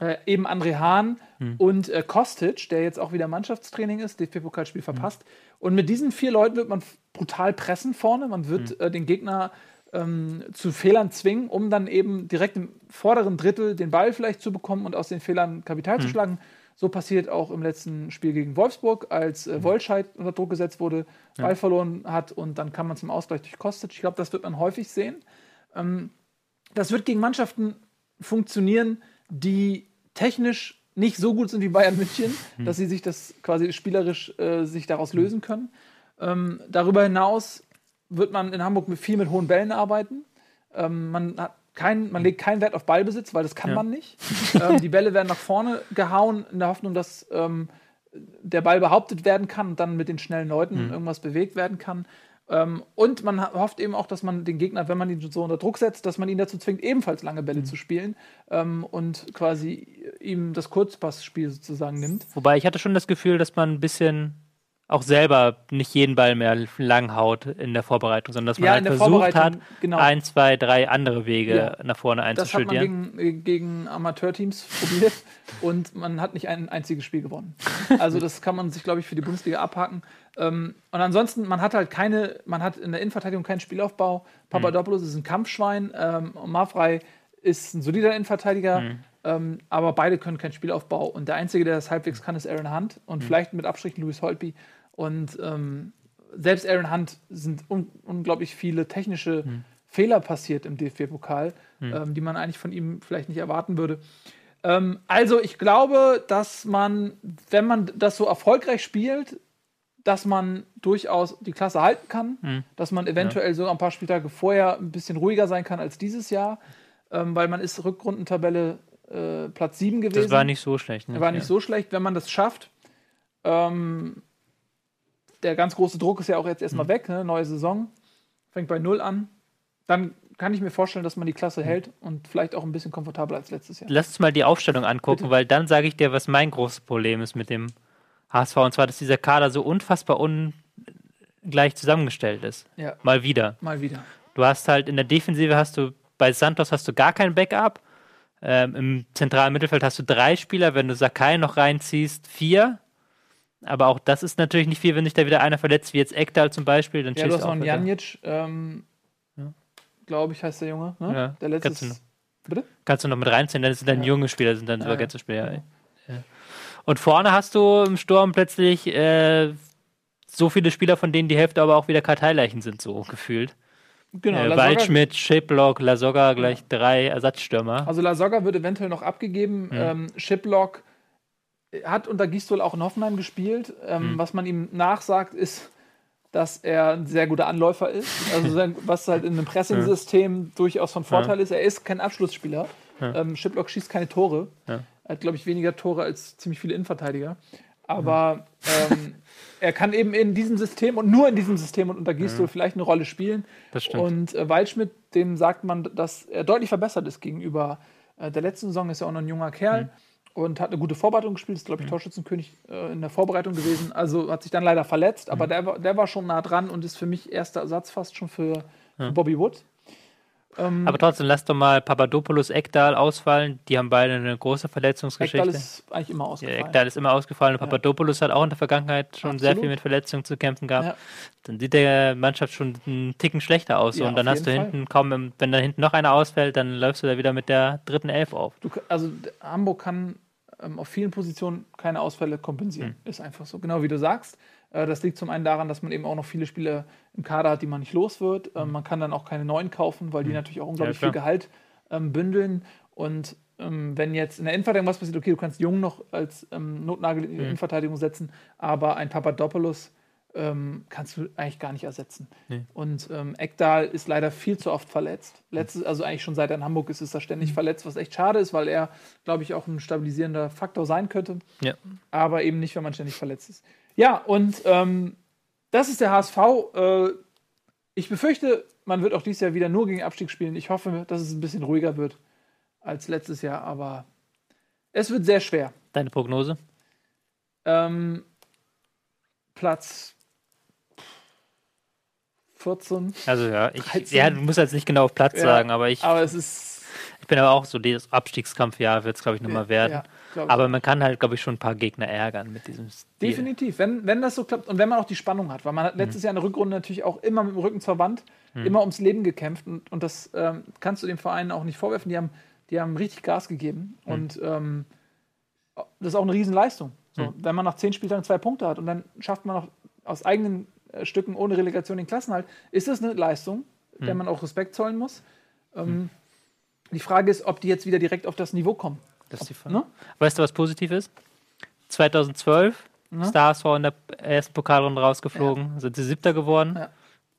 Äh, eben André Hahn und äh, Kostic, der jetzt auch wieder Mannschaftstraining ist, DFB-Pokalspiel verpasst. Und mit diesen vier Leuten wird man brutal pressen vorne. Man wird äh, den Gegner ähm, zu Fehlern zwingen, um dann eben direkt im vorderen Drittel den Ball vielleicht zu bekommen und aus den Fehlern Kapital zu schlagen. So passiert auch im letzten Spiel gegen Wolfsburg, als äh, Wolscheid unter Druck gesetzt wurde, Ball verloren hat und dann kam man zum Ausgleich durch Kostic. Ich glaube, das wird man häufig sehen. Ähm, das wird gegen Mannschaften funktionieren, die technisch nicht so gut sind wie Bayern München, dass sie sich das quasi spielerisch äh, sich daraus lösen können. Ähm, darüber hinaus wird man in Hamburg viel mit hohen Bällen arbeiten. Ähm, man, hat kein, man legt keinen Wert auf Ballbesitz, weil das kann Ja. man nicht. ähm, die Bälle werden nach vorne gehauen, in der Hoffnung, dass ähm, der Ball behauptet werden kann und dann mit den schnellen Leuten irgendwas bewegt werden kann. Ähm, und man hofft eben auch, dass man den Gegner, wenn man ihn so unter Druck setzt, dass man ihn dazu zwingt, ebenfalls lange Bälle zu spielen ähm, und quasi ihm das Kurzpassspiel sozusagen nimmt. Wobei ich hatte schon das Gefühl, dass man ein bisschen auch selber nicht jeden Ball mehr lang haut in der Vorbereitung, sondern dass man Ja, halt versucht hat, genau. ein, zwei, drei andere Wege Ja. nach vorne Das hat man einzustudieren. gegen, gegen Amateurteams probiert und man hat nicht ein einziges Spiel gewonnen. Also das kann man sich, glaube ich, für die Bundesliga abhaken. Ähm, und ansonsten, man hat halt keine, man hat in der Innenverteidigung keinen Spielaufbau. Papadopoulos ist ein Kampfschwein, ähm, Mafrei ist ein solider Innenverteidiger, ähm, aber beide können keinen Spielaufbau. Und der Einzige, der das halbwegs kann, ist Aaron Hunt und vielleicht mit Abstrichen Louis Holtby. Und ähm, selbst Aaron Hunt sind un unglaublich viele technische Fehler passiert im DFB-Pokal, ähm, die man eigentlich von ihm vielleicht nicht erwarten würde. Ähm, also ich glaube, dass man, wenn man das so erfolgreich spielt, dass man durchaus die Klasse halten kann, dass man eventuell sogar ein paar Spieltage vorher ein bisschen ruhiger sein kann als dieses Jahr, ähm, weil man ist Rückrundentabelle äh, Platz 7 gewesen. Das war nicht so schlecht. Ne? War nicht ja. so schlecht, wenn man das schafft. Ähm, der ganz große Druck ist ja auch jetzt Mhm. erstmal weg, ne? neue Saison, fängt bei Null an. Dann kann ich mir vorstellen, dass man die Mhm. Klasse hält und vielleicht auch ein bisschen komfortabler als letztes Jahr. Lass uns mal die Aufstellung angucken, Bitte. weil dann sage ich dir, was mein großes Problem ist mit dem HSV. Und zwar, dass dieser Kader so unfassbar ungleich zusammengestellt ist. Ja, Mal wieder. mal wieder. Du hast halt in der Defensive hast du bei Santos hast du gar kein Backup. Ähm, Im zentralen Mittelfeld hast du drei Spieler, wenn du Sakai noch reinziehst, vier. Aber auch das ist natürlich nicht viel, wenn sich da wieder einer verletzt, wie jetzt Ekdal zum Beispiel. Dann Ja, du hast noch einen Janic, ähm, glaube ich, heißt der Junge. Ne? Ja, der letzte kannst du noch. Bitte? Kannst du noch mit reinziehen, dann sind dann Ja. junge Spieler, sind dann Ja, sogar ja. Spieler. Ja. Und vorne hast du im Sturm plötzlich äh, so viele Spieler, von denen die Hälfte aber auch wieder Karteileichen sind, so gefühlt. Genau, äh, Waldschmidt, Schiplock, Lasogga, gleich drei Ersatzstürmer. Also Lasogga wird eventuell noch abgegeben. Mhm. Ähm, Shiplock hat unter Gistol auch in Hoffenheim gespielt. Ähm, Mhm. Was man ihm nachsagt, ist, dass er ein sehr guter Anläufer ist. Also sein, was halt in einem Pressing-System durchaus von Vorteil ist. Er ist kein Abschlussspieler. Ähm, Shiplock schießt keine Tore. Ja. Er hat, glaube ich, weniger Tore als ziemlich viele Innenverteidiger. Aber ähm, er kann eben in diesem System und nur in diesem System und unter Gistol vielleicht eine Rolle spielen. Das stimmt. Und äh, Waldschmidt, dem sagt man, dass er deutlich verbessert ist gegenüber äh, der letzten Saison. Ist ja auch noch ein junger Kerl Mhm. und hat eine gute Vorbereitung gespielt. Ist, glaube ich, Torschützenkönig äh, in der Vorbereitung gewesen. Also hat sich dann leider verletzt, Mhm. aber der, war- der war schon nah dran und ist für mich erster Ersatz fast schon für, für Bobby Wood. Ähm, Aber trotzdem, lass doch mal Papadopoulos, Ekdal ausfallen. Die haben beide eine große Verletzungsgeschichte. Ekdal ist eigentlich immer Ja, ausgefallen. Ekdal ist immer ausgefallen. und Papadopoulos hat auch in der Vergangenheit schon sehr Absolut. viel mit Verletzungen zu kämpfen gehabt. Ja. Dann sieht der Mannschaft schon einen Ticken schlechter aus. Ja, und dann hast du hinten kaum, im- wenn da hinten noch einer ausfällt, dann läufst du da wieder mit der dritten Elf auf. Du, also Hamburg kann ähm, auf vielen Positionen keine Ausfälle Hm. kompensieren. Ist einfach so, genau wie du sagst. Äh, das liegt zum einen daran, dass man eben auch noch viele Spieler im Kader hat, die man nicht los wird. Ähm, man kann dann auch keine neuen kaufen, weil die natürlich auch unglaublich. Ja, viel Gehalt ähm, bündeln. Und ähm, wenn jetzt in der Innenverteidigung was passiert, okay, du kannst Jung noch als ähm, Notnagel in die Innenverteidigung setzen, aber ein Papadopoulos ähm, kannst du eigentlich gar nicht ersetzen. Nee. Und ähm, Ekdal ist leider viel zu oft verletzt. Letztes, also eigentlich schon seit er in Hamburg ist, ist er Mhm. ständig verletzt, was echt schade ist, weil er, glaube ich, auch ein stabilisierender Faktor sein könnte. Ja. Aber eben nicht, wenn man ständig verletzt ist. Ja, und ähm, das ist der HSV. Äh, ich befürchte, man wird auch dieses Jahr wieder nur gegen Abstieg spielen. Ich hoffe, dass es ein bisschen ruhiger wird als letztes Jahr, aber es wird sehr schwer. Deine Prognose? Ähm, Platz 14. Also ja, ich, 13. ja, du musst jetzt nicht genau auf Platz Ja, sagen, aber ich, Aber es ist. ich bin aber auch so, das Abstiegskampfjahr wird es, glaube ich, nochmal werden. Ja. Aber man kann halt, glaube ich, schon ein paar Gegner ärgern mit diesem Stil. Definitiv, wenn, wenn das so klappt und wenn man auch die Spannung hat, weil man hat Mhm. letztes Jahr in der Rückrunde natürlich auch immer mit dem Rücken zur Wand, immer ums Leben gekämpft und, und das ähm, kannst du den Vereinen auch nicht vorwerfen. Die haben, die haben richtig Gas gegeben Mhm. und ähm, das ist auch eine Riesenleistung. So, Mhm. Wenn man nach zehn Spieltagen zwei Punkte hat und dann schafft man auch aus eigenen äh, Stücken ohne Relegation den Klassenhalt, ist das eine Leistung, Mhm. der man auch Respekt zollen muss. Ähm, Die Frage ist, ob die jetzt wieder direkt auf das Niveau kommen. Das ist die Frage. Ne? Weißt du, was positiv ist? 2012 Ne? der HSV in der ersten Pokalrunde rausgeflogen, sind sie Siebter geworden. Ja.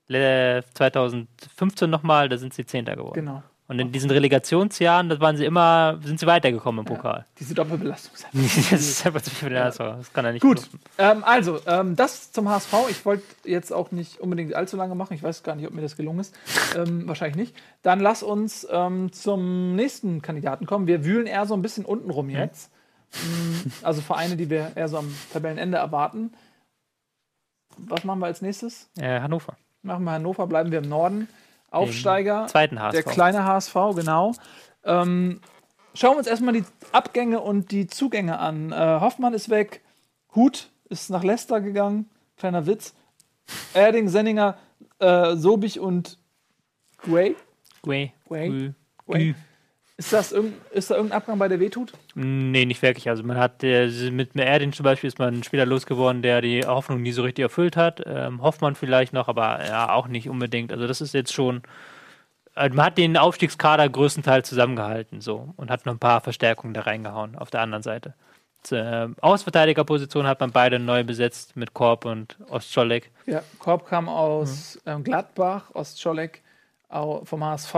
Le- 2015 nochmal, da sind sie Zehnter geworden. Genau. Und in diesen Relegationsjahren, das waren sie immer, sind sie weitergekommen im Pokal. Diese Doppelbelastung. das ist einfach zu viel den HSV. Das kann er nicht Gut, ähm, also ähm, das zum HSV. Ich wollte jetzt auch nicht unbedingt allzu lange machen. Ich weiß gar nicht, ob mir das gelungen ist. Ähm, wahrscheinlich nicht. Dann lass uns ähm, zum nächsten Kandidaten kommen. Wir wühlen eher so ein bisschen unten rum jetzt. Mm, Also Vereine, die wir eher so am Tabellenende erwarten. Was machen wir als nächstes? Äh, Hannover. Machen wir Hannover, bleiben wir im Norden. Aufsteiger. Zweiten HSV. Der kleine HSV, genau. Ähm, schauen wir uns erstmal die Abgänge und die Zugänge an. Äh, Hoffmann ist weg, Hut ist nach Leicester gegangen, kleiner Witz. Erding, Senninger, äh, Sobich und Gray. Gui. Gray. Gui. Gray. Ist, das irgend, ist da irgendein Abgang bei der wehtut? Nee, nicht wirklich. Also man hat äh, mit Erdin zum Beispiel ist man einen Spieler losgeworden, der die Hoffnung nie so richtig erfüllt hat. Ähm, Hoffmann vielleicht noch, aber ja, auch nicht unbedingt. Also das ist jetzt schon. äh, Man hat den Aufstiegskader größtenteils zusammengehalten so und hat noch ein paar Verstärkungen da reingehauen auf der anderen Seite. Zur, äh, Außenverteidigerposition hat man beide neu besetzt mit Korb und Ostscholek. Ja, Korb kam aus ähm, Gladbach, Ostscholek vom HSV.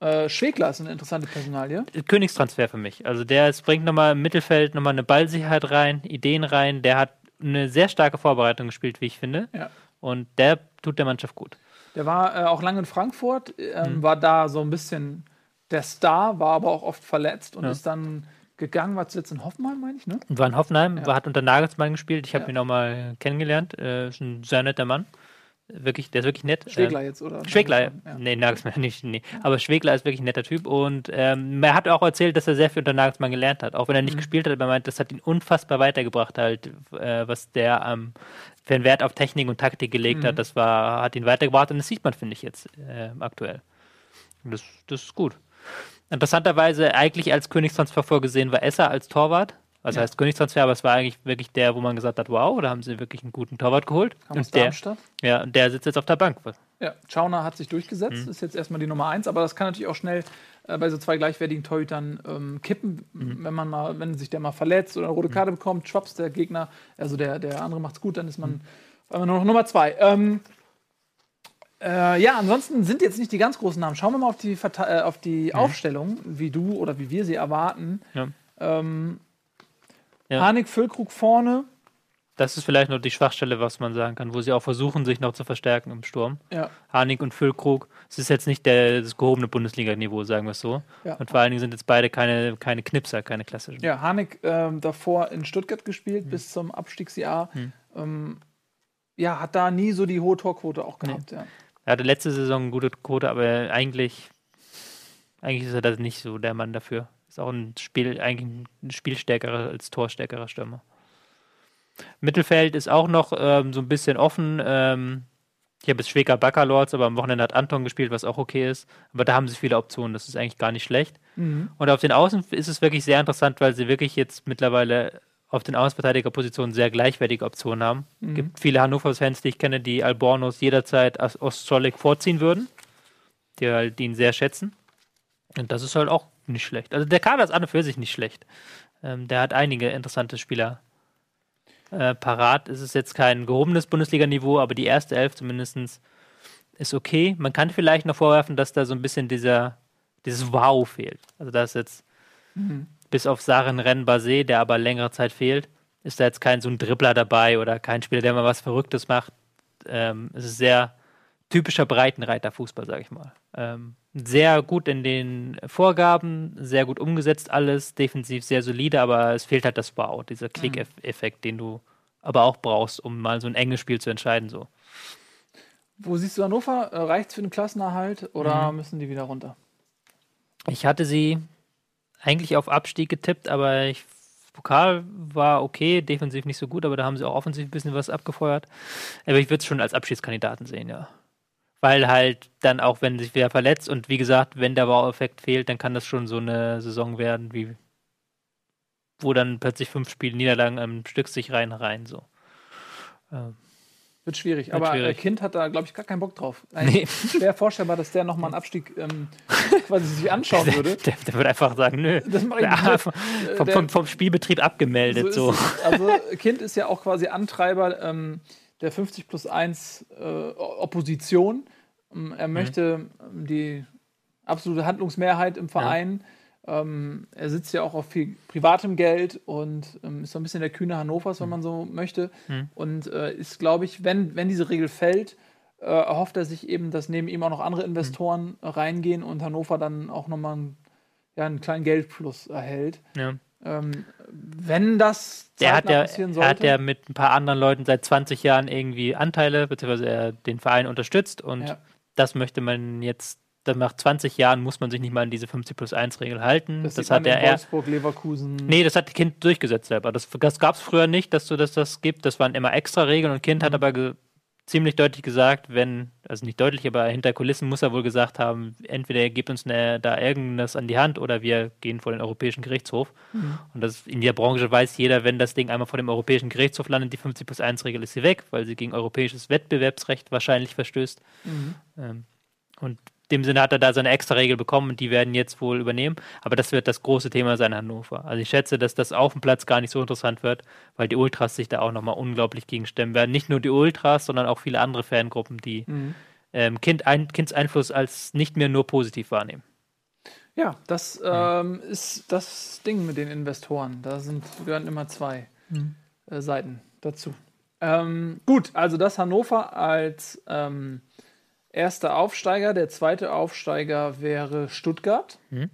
Äh, Schwegler ist eine interessante Personalie. Königstransfer für mich. Also der bringt nochmal im Mittelfeld nochmal eine Ballsicherheit rein, Ideen rein. Der hat eine sehr starke Vorbereitung gespielt, wie ich finde. Ja. Und der tut der Mannschaft gut. Der war äh, auch lange in Frankfurt, ähm, Mhm. war da so ein bisschen der Star, war aber auch oft verletzt und Ja. ist dann gegangen, war zuletzt in Hoffenheim, meine ich, ne? War in Hoffenheim, Ja. war, hat unter Nagelsmann gespielt. Ich habe Ja. ihn auch mal kennengelernt. Äh, ist ein sehr netter Mann. Wirklich, der ist wirklich nett. Schwegler Ähm, jetzt, oder? Schwegler, Ja. nee, Nagelsmann nicht, nee. Aber Schwegler ist wirklich ein netter Typ und ähm, er hat auch erzählt, dass er sehr viel unter Nagelsmann gelernt hat. Auch wenn er Mhm. nicht gespielt hat, aber er meint, das hat ihn unfassbar weitergebracht, halt, äh, was der ähm, für einen Wert auf Technik und Taktik gelegt Mhm. hat. Das war, hat ihn weitergebracht und das sieht man, finde ich, jetzt äh, aktuell. Das, das ist gut. Interessanterweise eigentlich als Königstransfer vorgesehen war Esser als Torwart. Was Ja. heißt Königstransfer, aber es war eigentlich wirklich der, wo man gesagt hat, wow, da haben sie wirklich einen guten Torwart geholt. Aus Und der, Darmstadt. ja, und der sitzt jetzt auf der Bank. Ja, Schauner hat sich durchgesetzt, Mhm. ist jetzt erstmal die Nummer eins, aber das kann natürlich auch schnell äh, bei so zwei gleichwertigen Torhütern ähm, kippen, Mhm. wenn man mal, wenn sich der mal verletzt oder eine rote Karte bekommt, schwapps der Gegner, also der, der andere macht's gut, dann ist man Mhm. nur noch Nummer zwei. Ähm, äh, ja, ansonsten sind jetzt nicht die ganz großen Namen. Schauen wir mal auf die, Verte äh, auf die Aufstellung, wie du oder wie wir sie erwarten. Ja. Ähm, Ja. Hanik Füllkrug vorne. Das ist vielleicht noch die Schwachstelle, was man sagen kann, wo sie auch versuchen, sich noch zu verstärken im Sturm. Ja, Harnik und Füllkrug, es ist jetzt nicht der, das gehobene Bundesliga-Niveau, sagen wir es so. Ja. Und vor allen Dingen sind jetzt beide keine, keine Knipser, keine klassischen. Ja, Harnik ähm, davor in Stuttgart gespielt Hm. bis zum Abstiegsjahr. Ähm, ja, hat da nie so die hohe Torquote auch gehabt. Ja. Er hatte letzte Saison eine gute Quote, aber eigentlich, eigentlich ist er das nicht so der Mann dafür. Ist auch ein Spiel, eigentlich ein spielstärkerer als torstärkerer Stürmer. Mittelfeld ist auch noch ähm, so ein bisschen offen. Ähm, ich habe jetzt Schweker Baccalords, aber am Wochenende hat Anton gespielt, was auch okay ist. Aber da haben sie viele Optionen, das ist eigentlich gar nicht schlecht. Mhm. Und auf den Außen ist es wirklich sehr interessant, weil sie wirklich jetzt mittlerweile auf den Außenverteidigerpositionen sehr gleichwertige Optionen haben. Es gibt viele Hannovers-Fans, die ich kenne, die Albornoz jederzeit als Ostscholek vorziehen würden, die halt ihn sehr schätzen. Und das ist halt auch nicht schlecht. Also der Kader ist an und für sich nicht schlecht. Ähm, der hat einige interessante Spieler äh, parat. Es ist jetzt kein gehobenes Bundesliga-Niveau, aber die erste Elf zumindest ist okay. Man kann vielleicht noch vorwerfen, dass da so ein bisschen dieser, dieses Wow fehlt. Also da ist jetzt bis auf Saren Renbase, der aber längere Zeit fehlt, ist da jetzt kein so ein Dribbler dabei oder kein Spieler, der mal was Verrücktes macht. Ähm, es ist sehr typischer Breitenreiter-Fußball, sag ich mal. Ähm, sehr gut in den Vorgaben, sehr gut umgesetzt alles, defensiv sehr solide, aber es fehlt halt das Wow, dieser Klick-Effekt, den du aber auch brauchst, um mal so ein enges Spiel zu entscheiden. So. Wo siehst du Hannover? Äh, Reicht es für den Klassenerhalt oder müssen die wieder runter? Ich hatte sie eigentlich auf Abstieg getippt, aber ich, Pokal war okay, defensiv nicht so gut, aber da haben sie auch offensiv ein bisschen was abgefeuert. Aber ich würde es schon als Abschiedskandidaten sehen, ja. Weil halt dann auch, wenn sich wer verletzt und wie gesagt, wenn der Wow-Effekt fehlt, dann kann das schon so eine Saison werden, wie wo dann plötzlich fünf Spiele Niederlagen am Stück sich rein rein so. Ähm, Wird schwierig. Wird aber schwierig. Äh, Kind hat da, glaube ich, gar keinen Bock drauf. Eigentlich schwer vorstellbar, dass der nochmal einen Abstieg ähm, quasi sich anschauen würde. Der, der würde einfach sagen, nö. Das mache ich Ja, nicht. vom, Äh, vom, der- vom, Spielbetrieb abgemeldet. So, es. Also Kind ist ja auch quasi Antreiber ähm, der 50 plus 1 äh, Opposition. Ähm, Er möchte ähm, die absolute Handlungsmehrheit im Verein. Ähm, er sitzt ja auch auf viel privatem Geld und ähm, ist so ein bisschen der kühne Hannovers, wenn man so möchte. Und äh, ist, glaube ich, wenn, wenn diese Regel fällt, äh, erhofft er sich eben, dass neben ihm auch noch andere Investoren äh, reingehen und Hannover dann auch nochmal einen, ja, einen kleinen Geldfluss erhält. ja. Ähm, wenn das Der hat, ja, passieren er hat sollte. ja mit ein paar anderen Leuten seit 20 Jahren irgendwie Anteile, beziehungsweise er den Verein unterstützt und Ja. das möchte man jetzt, dann nach 20 Jahren muss man sich nicht mal an diese 50 plus 1 Regel halten. das, Das, hat er. Wolfsburg, Leverkusen. Nee, das hat Kind durchgesetzt selber. Das, das gab es früher nicht, dass du das, das gibt. Das waren immer extra Regeln und Kind hat aber ziemlich deutlich gesagt, wenn, also nicht deutlich, aber hinter Kulissen muss er wohl gesagt haben, entweder er gibt uns eine, da irgendwas an die Hand oder wir gehen vor den Europäischen Gerichtshof. Und das in der Branche weiß jeder, wenn das Ding einmal vor dem Europäischen Gerichtshof landet, die 50 plus 1 Regel ist sie weg, weil sie gegen europäisches Wettbewerbsrecht wahrscheinlich verstößt. Ähm, und dem Sinne hat er da seine extra Regel bekommen und die werden jetzt wohl übernehmen. Aber das wird das große Thema sein in Hannover. Also ich schätze, dass das auf dem Platz gar nicht so interessant wird, weil die Ultras sich da auch nochmal unglaublich gegenstemmen werden. Nicht nur die Ultras, sondern auch viele andere Fangruppen, die ähm, kind ein, Kinds Einfluss als nicht mehr nur positiv wahrnehmen. Ja, das ähm, ist das Ding mit den Investoren. Da sind, gehören immer zwei äh, Seiten dazu. Ähm, gut, also das Hannover als ähm, erster Aufsteiger. Der zweite Aufsteiger wäre Stuttgart. Mhm.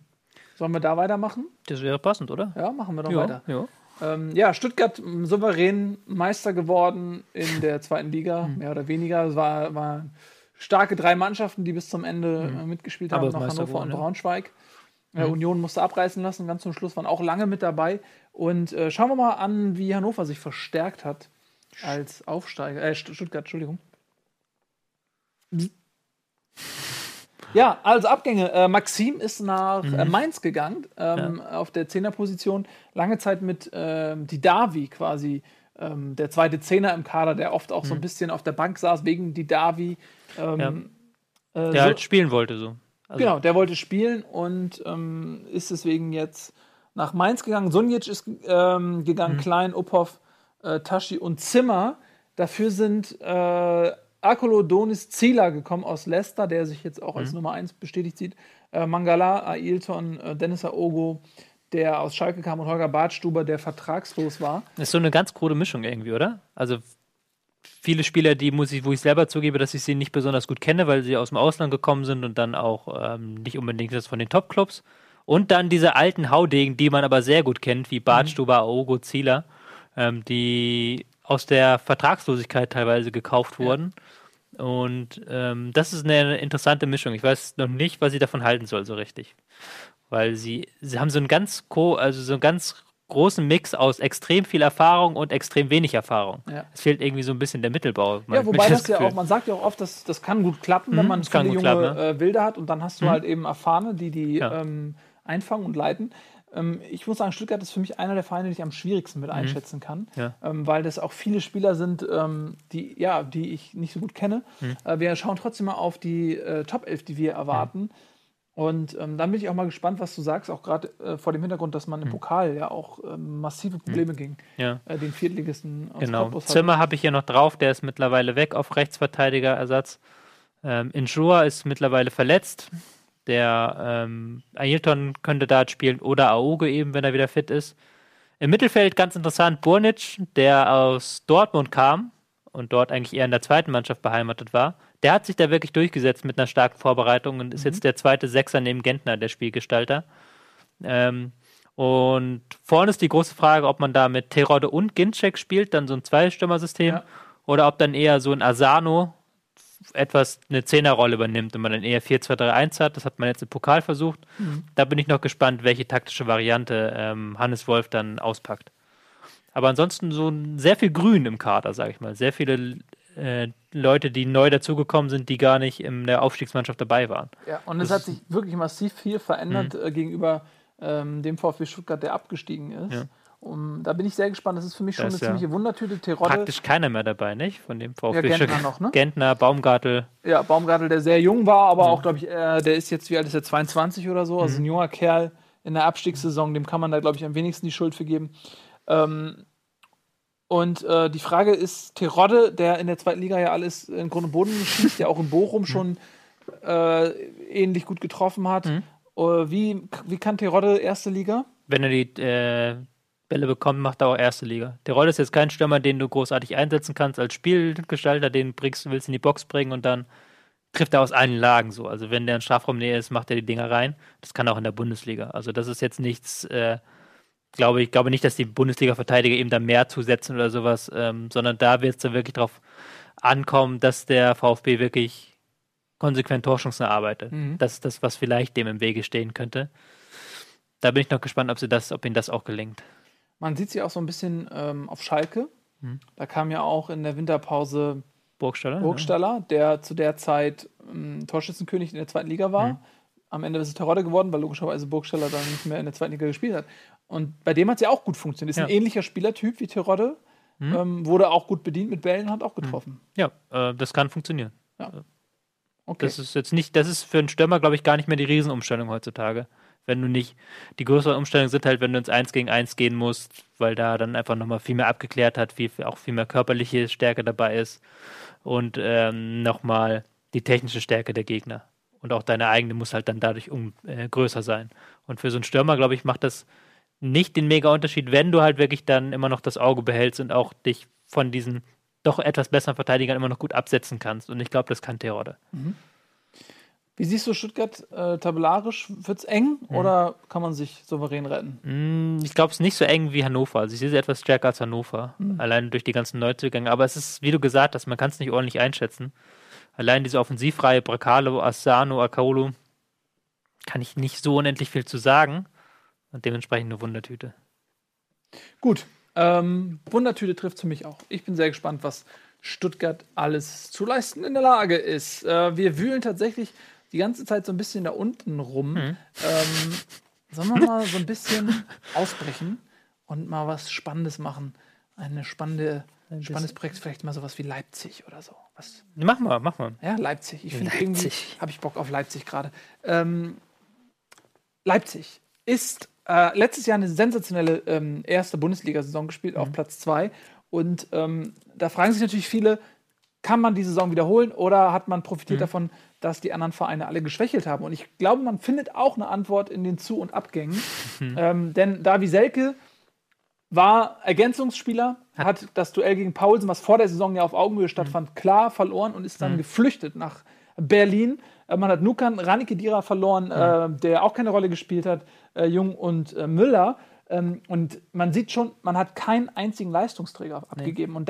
Sollen wir da weitermachen? Das wäre passend, oder? Ja, machen wir doch weiter. ja. Ähm, ja, Stuttgart souverän Meister geworden in der zweiten Liga, Mhm. mehr oder weniger. Es war, waren starke drei Mannschaften, die bis zum Ende äh, mitgespielt. Aber haben, ist noch Meister Hannover und geworden, ja. Mhm. Braunschweig. Union musste abreißen lassen, ganz zum Schluss waren auch lange mit dabei. Und äh, schauen wir mal an, wie Hannover sich verstärkt hat als Aufsteiger. Äh, St- Stuttgart, Entschuldigung. Ja, also Abgänge. Äh, Maxim ist nach Mhm. äh, Mainz gegangen, ähm, auf der Zehnerposition. Lange Zeit mit ähm, Didavi quasi ähm, der zweite Zehner im Kader, der oft auch Mhm. so ein bisschen auf der Bank saß wegen Didavi. Ähm, äh, Der so- halt spielen wollte so. Also, Genau, der wollte spielen und ähm, ist deswegen jetzt nach Mainz gegangen. Sonjic ist ähm, Mhm. gegangen, Klein, Uphoff, äh, Taschi und Zimmer. Dafür sind äh, Akolo Donis Zieler gekommen aus Leicester, der sich jetzt auch als Mhm. Nummer 1 bestätigt sieht. Äh, Mangala, Ailton, äh, Dennis Aogo, der aus Schalke kam und Holger Bartstuber, der vertragslos war. Das ist so eine ganz krude Mischung irgendwie, oder? Also viele Spieler, die muss ich, wo ich selber zugebe, dass ich sie nicht besonders gut kenne, weil sie aus dem Ausland gekommen sind und dann auch ähm, nicht unbedingt das von den Top-Clubs. Und dann diese alten Haudegen, die man aber sehr gut kennt, wie Bartstuber, Aogo, Zieler, ähm, die aus der Vertragslosigkeit teilweise gekauft wurden. Und ähm, das ist eine interessante Mischung. Ich weiß noch nicht, was ich davon halten soll, so richtig. Weil sie, sie haben so einen ganz co also so einen ganz großen Mix aus extrem viel Erfahrung und extrem wenig Erfahrung. Ja. Es fehlt irgendwie so ein bisschen der Mittelbau. Ja, wobei man das ja auch, man sagt ja auch oft, dass das kann gut klappen, wenn man das viele junge klappen, äh, Wilde hat und dann hast du halt eben Erfahrene, die die Ja. ähm, einfangen und leiten. Ähm, ich muss sagen, Stuttgart ist für mich einer der Vereine, die ich am schwierigsten mit einschätzen kann, Mhm. Ja. ähm, weil das auch viele Spieler sind, ähm, die, ja, die ich nicht so gut kenne. Mhm. Äh, wir schauen trotzdem mal auf die äh, Top 11, die wir erwarten. Und ähm, dann bin ich auch mal gespannt, was du sagst, auch gerade äh, vor dem Hintergrund, dass man Mhm. im Pokal ja auch ähm, massive Probleme gegen Ja. äh, den Viertligisten aus Genau. Cottbus hatte. Zimmer habe ich hier noch drauf, der ist mittlerweile weg auf Rechtsverteidigerersatz. Ähm, Injua ist mittlerweile verletzt. Der ähm, Ailton könnte da spielen oder Aoge eben, wenn er wieder fit ist. Im Mittelfeld ganz interessant Burnic, der aus Dortmund kam und dort eigentlich eher in der zweiten Mannschaft beheimatet war. Der hat sich da wirklich durchgesetzt mit einer starken Vorbereitung und ist jetzt der zweite Sechser neben Gentner, der Spielgestalter. Ähm, und vorne ist die große Frage, ob man da mit Terodde und Ginczek spielt, dann so ein Zweistürmer-System, Ja. oder ob dann eher so ein Asano etwas eine Zehnerrolle übernimmt und man dann eher 4-2-3-1 hat. Das hat man jetzt im Pokal versucht. Mhm. Da bin ich noch gespannt, welche taktische Variante ähm, Hannes Wolf dann auspackt. Aber ansonsten so sehr viel Grün im Kader, sage ich mal. Sehr viele äh, Leute, die neu dazugekommen sind, die gar nicht in der Aufstiegsmannschaft dabei waren. Ja, und das es hat sich wirklich massiv viel verändert mhm. äh, gegenüber ähm, dem VfB Stuttgart, der abgestiegen ist. Ja. Um, da bin ich sehr gespannt. Das ist für mich schon eine ja ziemliche Wundertüte. Terodde. Praktisch keiner mehr dabei, nicht? Von dem VfB ja, Gentner noch, ne? Gentner, Baumgartel. Ja, Baumgartel, der sehr jung war, aber ja. auch, glaube ich, äh, der ist jetzt, wie alt ist er, 22 oder so? Also mhm. ein junger Kerl in der Abstiegssaison, dem kann man da, glaube ich, am wenigsten die Schuld für geben. Ähm, und äh, die Frage ist, Terodde, der in der zweiten Liga ja alles in Grund und Boden schießt, der auch in Bochum mhm. schon äh, ähnlich gut getroffen hat. Mhm. Uh, wie, wie kann Terodde erste Liga? Wenn er die äh, Bälle bekommt, macht er auch erste Liga. Terodde ist jetzt kein Stürmer, den du großartig einsetzen kannst als Spielgestalter, den bringst, willst in die Box bringen und dann trifft er aus allen Lagen so. Also wenn der in Strafraumnähe ist, macht er die Dinger rein. Das kann er auch in der Bundesliga. Also das ist jetzt nichts, äh, glaube ich, glaube nicht, dass die Bundesliga-Verteidiger ihm da mehr zusetzen oder sowas, ähm, sondern da wird es dann wirklich darauf ankommen, dass der VfB wirklich konsequent Torchancen erarbeitet. Mhm. Das ist das, was vielleicht dem im Wege stehen könnte. Da bin ich noch gespannt, ob, sie das, ob ihnen das auch gelingt. Man sieht sie auch so ein bisschen ähm, auf Schalke. Mhm. Da kam ja auch in der Winterpause Burgstaller, Burgstaller ja. der zu der Zeit ähm, Torschützenkönig in der zweiten Liga war. Mhm. Am Ende ist es Terodde geworden, weil logischerweise Burgstaller dann nicht mehr in der zweiten Liga gespielt hat. Und bei dem hat es ja auch gut funktioniert. Ist ja. ein ähnlicher Spielertyp wie Terodde. Mhm. Ähm, wurde auch gut bedient mit Bällen, hat auch getroffen. Ja, äh, das kann funktionieren. Ja. Okay. Das ist jetzt nicht, das ist für einen Stürmer, glaube ich, gar nicht mehr die Riesenumstellung heutzutage. Wenn du nicht, die größeren Umstellungen sind halt, wenn du ins 1 gegen 1 gehen musst, weil da dann einfach nochmal viel mehr abgeklärt hat, viel, auch viel mehr körperliche Stärke dabei ist und ähm, nochmal die technische Stärke der Gegner. Und auch deine eigene muss halt dann dadurch um, äh, größer sein. Und für so einen Stürmer, glaube ich, macht das nicht den mega Unterschied, wenn du halt wirklich dann immer noch das Auge behältst und auch dich von diesen doch etwas besseren Verteidigern immer noch gut absetzen kannst. Und ich glaube, das kann Terodde. Mhm. Wie siehst du Stuttgart äh, tabellarisch? Wird es eng mhm. oder kann man sich souverän retten? Mm, ich glaube, es ist nicht so eng wie Hannover. Also ich sehe sie etwas stärker als Hannover. Mhm. Allein durch die ganzen Neuzugänge. Aber es ist, wie du gesagt hast, man kann es nicht ordentlich einschätzen. Allein diese Offensivreihe, Bracalo, Asano, Akaolo, kann ich nicht so unendlich viel zu sagen. Und dementsprechend eine Wundertüte. Gut, ähm, Wundertüte trifft für mich auch. Ich bin sehr gespannt, was Stuttgart alles zu leisten in der Lage ist. Äh, wir wühlen tatsächlich die ganze Zeit so ein bisschen da unten rum. Mhm. Ähm, sollen wir mal so ein bisschen ausbrechen und mal was Spannendes machen? Eine spannende, ein spannendes Projekt, vielleicht mal sowas wie Leipzig oder so. Was? Mach mal, mach mal. Ja, Leipzig. Ich finde irgendwie, habe ich Bock auf Leipzig gerade. Ähm, Leipzig ist äh, letztes Jahr eine sensationelle ähm, erste Bundesliga-Saison gespielt, mhm. auf Platz 2. Und ähm, da fragen sich natürlich viele, kann man die Saison wiederholen oder hat man profitiert mhm. davon, dass die anderen Vereine alle geschwächelt haben? Und ich glaube, man findet auch eine Antwort in den Zu- und Abgängen. Mhm. Ähm, denn Davi Selke war Ergänzungsspieler, hat das Duell gegen Paulsen, was vor der Saison ja auf Augenhöhe stattfand, mhm. klar verloren und ist dann mhm. geflüchtet nach Berlin. Äh, man hat Nukan Ranikedira verloren, äh, der auch keine Rolle gespielt hat äh, Jung und äh, Müller. Ähm, und man sieht schon, man hat keinen einzigen Leistungsträger nee. abgegeben. Und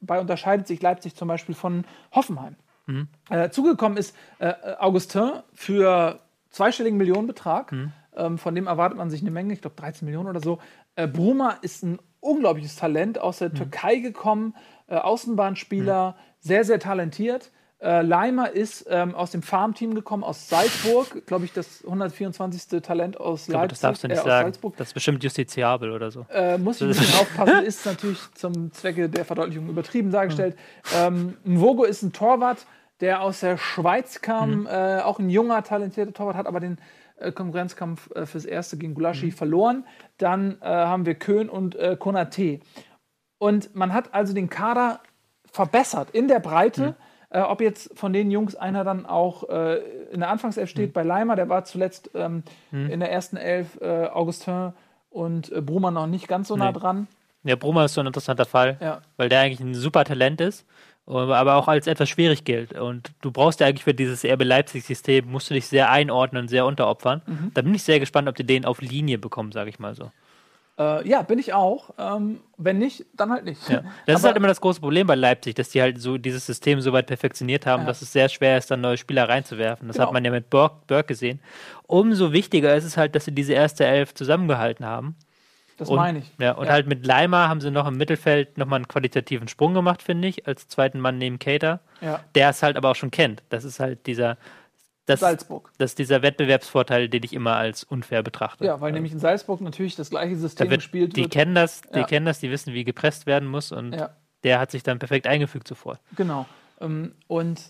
dabei unterscheidet sich Leipzig zum Beispiel von Hoffenheim. Mhm. Äh, zugekommen ist äh, Augustin für zweistelligen Millionenbetrag. Mhm. Ähm, von dem erwartet man sich eine Menge, ich glaube 13 Millionen oder so. Äh, Bruma ist ein unglaubliches Talent aus der mhm. Türkei gekommen, äh, Außenbahnspieler, mhm. sehr, sehr talentiert. Äh, Leimer ist ähm, aus dem Farmteam gekommen, aus Salzburg, glaube ich, das 124. Talent aus glaube, Leipzig. Das darfst du nicht äh, sagen. Salzburg. Das ist bestimmt justiziabel oder so. Äh, muss ich ein bisschen aufpassen, ist natürlich zum Zwecke der Verdeutlichung übertrieben dargestellt. Mhm. Ähm, Mvogo ist ein Torwart, der aus der Schweiz kam, mhm. äh, auch ein junger, talentierter Torwart, hat aber den äh, Konkurrenzkampf äh, fürs Erste gegen Gulaschi mhm. verloren. Dann haben wir Köhn und äh, Konate. Und man hat also den Kader verbessert in der Breite. Mhm äh, ob jetzt von den Jungs einer dann auch äh, in der Anfangself steht, mhm. bei Leimer, der war zuletzt ähm, mhm. in der ersten Elf äh, Augustin und äh, Brummer noch nicht ganz so nee. nah dran. Ja, Brummer ist so ein interessanter Fall, ja. weil der eigentlich ein super Talent ist, aber auch als etwas schwierig gilt. Und du brauchst ja eigentlich für dieses Erbe Leipzig-System, musst du dich sehr einordnen, sehr unteropfern. Mhm. Da bin ich sehr gespannt, ob die den auf Linie bekommen, sage ich mal so. Äh, ja, bin ich auch. Ähm, wenn nicht, dann halt nicht. Ja. Das ist halt immer das große Problem bei Leipzig, dass die halt so dieses System so weit perfektioniert haben, Ja. dass es sehr schwer ist, dann neue Spieler reinzuwerfen. Das Genau. hat man ja mit Burke, Burke gesehen. Umso wichtiger ist es halt, dass sie diese erste Elf zusammengehalten haben. das und, meine ich. Ja, und Ja. halt mit Leimer haben sie noch im Mittelfeld nochmal einen qualitativen Sprung gemacht, finde ich, als zweiten Mann neben Cater, Ja. der es halt aber auch schon kennt. Das ist halt dieser, das, Salzburg. das ist dieser Wettbewerbsvorteil, den ich immer als unfair betrachte. Ja, weil nämlich in Salzburg natürlich das gleiche System wird, gespielt die wird. kennen das, die Ja. kennen das, die wissen, wie gepresst werden muss und Ja. der hat sich dann perfekt eingefügt sofort. Genau. Ähm, Und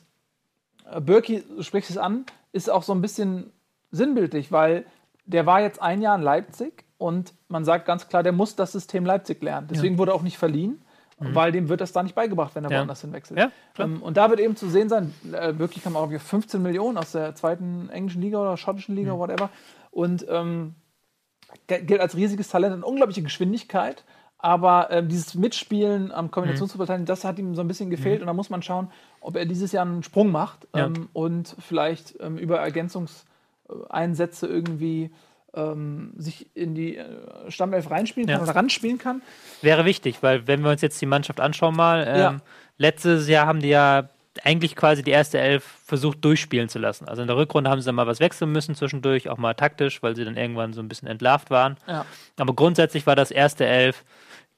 äh, Birki, du sprichst es an, ist auch so ein bisschen sinnbildlich, weil der war jetzt ein Jahr in Leipzig und man sagt ganz klar, der muss das System Leipzig lernen. Deswegen wurde er auch nicht verliehen, weil dem wird das da nicht beigebracht, wenn er Mhm. Ja. woanders hinwechselt. Ja, ähm, und da wird eben zu sehen sein, äh, Birki kam auch auf 15 Millionen aus der zweiten englischen Liga oder schottischen Liga, Mhm. whatever. Und ähm, gilt als riesiges Talent und unglaubliche Geschwindigkeit. Aber ähm, dieses Mitspielen am Kombinationsfußball, das hat ihm so ein bisschen gefehlt. Und da muss man schauen, ob er dieses Jahr einen Sprung macht Ja. ähm, und vielleicht ähm, über Ergänzungseinsätze irgendwie ähm, sich in die äh, Stammelf reinspielen kann Ja. oder ranspielen kann. Wäre wichtig, weil wenn wir uns jetzt die Mannschaft anschauen mal, ähm, Ja. letztes Jahr haben die ja eigentlich quasi die erste Elf versucht durchspielen zu lassen. Also in der Rückrunde haben sie dann mal was wechseln müssen zwischendurch, auch mal taktisch, weil sie dann irgendwann so ein bisschen entlarvt waren. Ja. Aber grundsätzlich war das erste Elf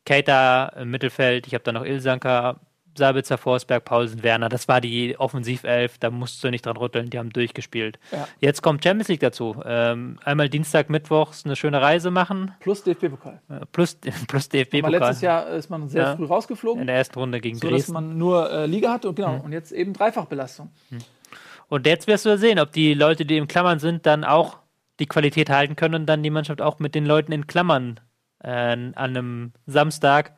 Keita im Mittelfeld, ich habe dann noch Ilsanker, Sabitzer, Forsberg, Paulsen, Werner. Das war die Offensivelf, da musst du nicht dran rütteln, die haben durchgespielt. Ja. Jetzt kommt Champions League dazu. Ähm, einmal Dienstag, Mittwochs eine schöne Reise machen, Plus DFB-Pokal. äh, plus, plus DFB-Pokal. letztes Jahr ist man sehr Ja. früh rausgeflogen, in der ersten Runde gegen so dass Dresden. man nur äh, Liga hatte und genau. Und jetzt eben Dreifachbelastung. Und jetzt wirst du sehen, ob die Leute, die in Klammern sind, dann auch die Qualität halten können und dann die Mannschaft auch mit den Leuten in Klammern äh, an einem Samstag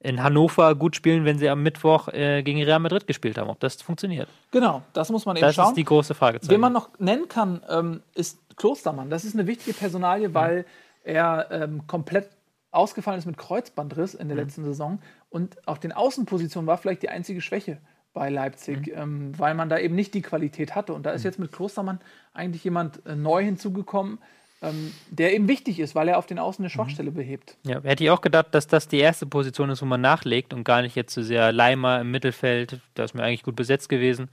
in Hannover gut spielen, wenn sie am Mittwoch äh, gegen Real Madrid gespielt haben. Ob das funktioniert. Genau, das muss man eben Das schauen. ist die große Frage. Wen man noch nennen kann, ähm, ist Klostermann. Das ist eine wichtige Personalie, weil er ähm, komplett ausgefallen ist mit Kreuzbandriss in der letzten Saison und auf den Außenpositionen war vielleicht die einzige Schwäche bei Leipzig, ähm, weil man da eben nicht die Qualität hatte. Und da ist jetzt mit Klostermann eigentlich jemand äh, neu hinzugekommen, ähm, der eben wichtig ist, weil er auf den Außen eine Schwachstelle behebt. Ja, hätte ich auch gedacht, dass das die erste Position ist, wo man nachlegt und gar nicht jetzt so sehr Leimer im Mittelfeld. Da ist mir eigentlich gut besetzt gewesen.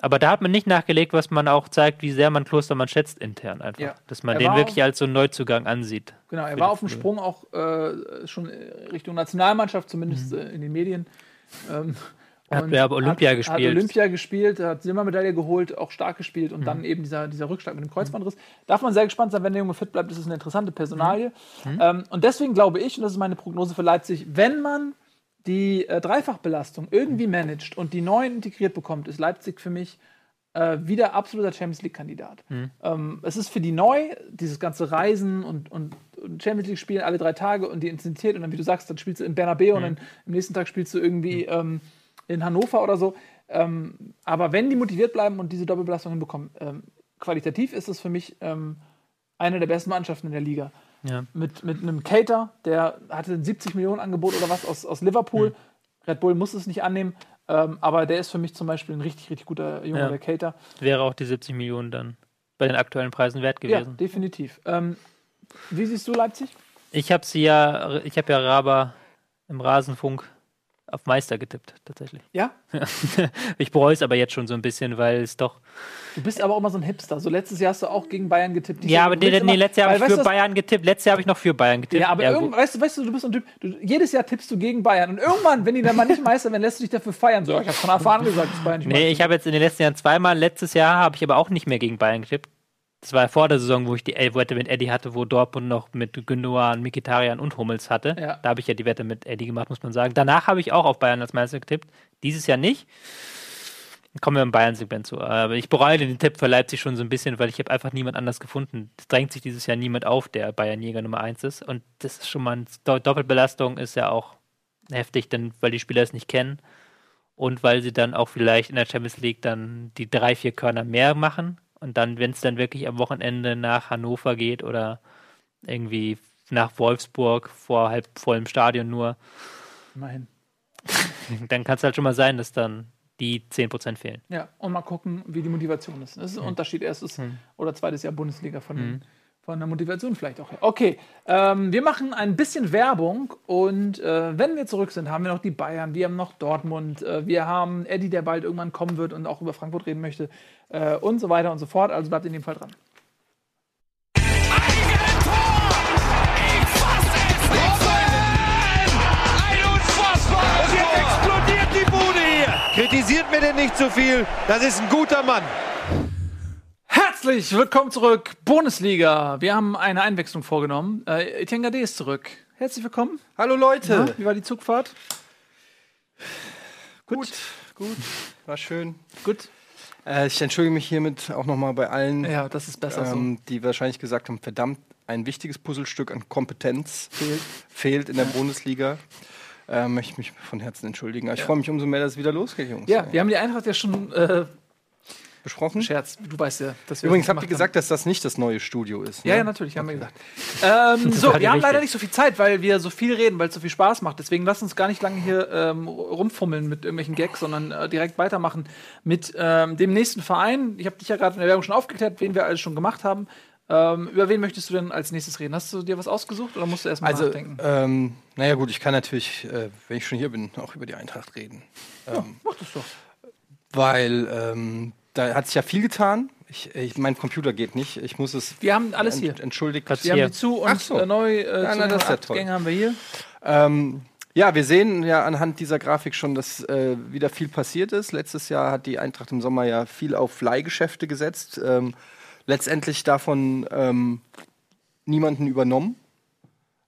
Aber da hat man nicht nachgelegt, was man auch zeigt, wie sehr man Klostermann schätzt intern einfach. Ja. Dass man Er den wirklich als so einen Neuzugang ansieht. Genau, er war auf dem. Sprung auch äh, schon äh, Richtung Nationalmannschaft, zumindest äh, in den Medien. Ähm, hat aber Olympia hat, gespielt. Hat Olympia gespielt, hat Silbermedaille geholt, auch stark gespielt und Mhm. dann eben dieser, dieser Rückschlag mit dem Kreuzbandriss. Darf man sehr gespannt sein, wenn der Junge fit bleibt, das ist eine interessante Personalie. Mhm. Ähm, und deswegen glaube ich, und das ist meine Prognose für Leipzig, wenn man die äh, Dreifachbelastung irgendwie managt und die Neuen integriert bekommt, ist Leipzig für mich äh, wieder absoluter Champions League-Kandidat. Mhm. Ähm, es ist für die neu, dieses ganze Reisen und, und, und Champions League spielen alle drei Tage und die Intensität und dann, wie du sagst, dann spielst du in Bernabeu Mhm. und dann am nächsten Tag spielst du irgendwie ähm, in Hannover oder so. Ähm, aber wenn die motiviert bleiben und diese Doppelbelastung hinbekommen, ähm, qualitativ ist es für mich ähm, eine der besten Mannschaften in der Liga. Ja. Mit, mit einem Cater, der hatte ein 70 Millionen Angebot oder was aus, aus Liverpool. Hm. Red Bull muss es nicht annehmen, ähm, aber der ist für mich zum Beispiel ein richtig, richtig guter Junge, Ja. der Cater. Wäre auch die 70 Millionen dann bei den aktuellen Preisen wert Ja, gewesen. definitiv. Ähm, wie siehst du Leipzig? Ich habe sie ja, ich habe ja Raba im Rasenfunk auf Meister getippt, tatsächlich. Ja? ich bereue es aber jetzt schon so ein bisschen, weil es doch. Du bist aber auch immer so ein Hipster. So letztes Jahr hast du auch gegen Bayern getippt. Ja, aber nee, nee, letztes Jahr habe ich für Bayern getippt. Letztes Jahr habe ich noch für Bayern getippt. Ja, aber irgend, weißt, du, weißt du, du bist so ein Typ, du, jedes Jahr tippst du gegen Bayern und irgendwann, wenn die dann mal nicht Meister werden, lässt du dich dafür feiern. So, ich habe von Anfang an gesagt, dass Bayern nicht Nee, ich habe jetzt in den letzten Jahren zweimal, letztes Jahr habe ich aber auch nicht mehr gegen Bayern getippt. Das war vor der Saison, wo ich die Wette mit Eddie hatte, wo Dortmund noch mit Gündogan, Mikitarian und Hummels hatte. Ja. Da habe ich ja die Wette mit Eddie gemacht, muss man sagen. Danach habe ich auch auf Bayern als Meister getippt. Dieses Jahr nicht. Kommen wir im Bayern-Segment zu. Aber ich bereue den Tipp für Leipzig schon so ein bisschen, weil ich habe einfach niemand anders gefunden. Es drängt sich dieses Jahr niemand auf, der Bayern-Jäger Nummer 1 ist. Und das ist schon mal eine Do- Doppelbelastung, ist ja auch heftig, denn weil die Spieler es nicht kennen und weil sie dann auch vielleicht in der Champions League dann die drei, vier Körner mehr machen und dann, wenn es dann wirklich am Wochenende nach Hannover geht oder irgendwie nach Wolfsburg vor halb vollem Stadion nur, Immerhin. dann kann es halt schon mal sein, dass dann die 10% fehlen. Ja, und mal gucken, wie die Motivation ist. Das ist ein Unterschied. Erstes oder zweites Jahr Bundesliga von den Von der Motivation vielleicht auch her. Okay, ähm, wir machen ein bisschen Werbung und äh, wenn wir zurück sind, haben wir noch die Bayern, wir haben noch Dortmund, äh, wir haben Eddie, der bald irgendwann kommen wird und auch über Frankfurt reden möchte äh, und so weiter und so fort. Also bleibt in dem Fall dran. Und jetzt explodiert die Bude hier. Kritisiert mir denn nicht zu viel. Das ist ein guter Mann. Herzlich willkommen zurück, Bundesliga. Wir haben eine Einwechslung vorgenommen. Äh, Etienne Gade ist zurück. Herzlich willkommen. Hallo Leute. Na, wie war die Zugfahrt? Gut, gut, war schön. Gut. Äh, ich entschuldige mich hiermit auch nochmal bei allen, Ja, das ist besser ähm, die wahrscheinlich gesagt haben, verdammt, ein wichtiges Puzzlestück an Kompetenz fehlt, fehlt in der Bundesliga. Äh, möchte mich von Herzen entschuldigen. Aber ich freue mich umso mehr, dass es wieder losgeht, Jungs. so. Ja, wir haben die Eintracht ja schon äh, Besprochen? Scherz. Du weißt ja, dass wir Übrigens das habt ihr gesagt, dass das nicht das neue Studio ist. haben. Ja, ne? ja, natürlich, haben wir gesagt. Ähm, so, wir haben leider nicht so viel Zeit, weil wir so viel reden, weil es so viel Spaß macht. Deswegen lasst uns gar nicht lange hier ähm, rumfummeln mit irgendwelchen Gags, sondern äh, direkt weitermachen mit ähm, dem nächsten Verein. Ich habe dich ja gerade in der Werbung schon aufgeklärt, wen wir alles schon gemacht haben. Ähm, über wen möchtest du denn als nächstes reden? Hast du dir was ausgesucht oder musst du erstmal Also, nachdenken? ähm, naja gut, ich kann natürlich, äh, wenn ich schon hier bin, auch über die Eintracht reden. Ähm, Mach das doch. weil ähm, da hat sich ja viel getan. Ich, ich, mein Computer geht nicht. Ich muss es Wir haben alles hier. ent- entschuldigt. Wir haben Hier. die zu und Ach so. äh, neu äh, Ja, zu na, das ist ja toll. Haben wir hier. Ähm, ja, wir sehen ja anhand dieser Grafik schon, dass äh, wieder viel passiert ist. Letztes Jahr hat die Eintracht im Sommer ja viel auf Leihgeschäfte gesetzt. Ähm, letztendlich davon ähm, niemanden übernommen.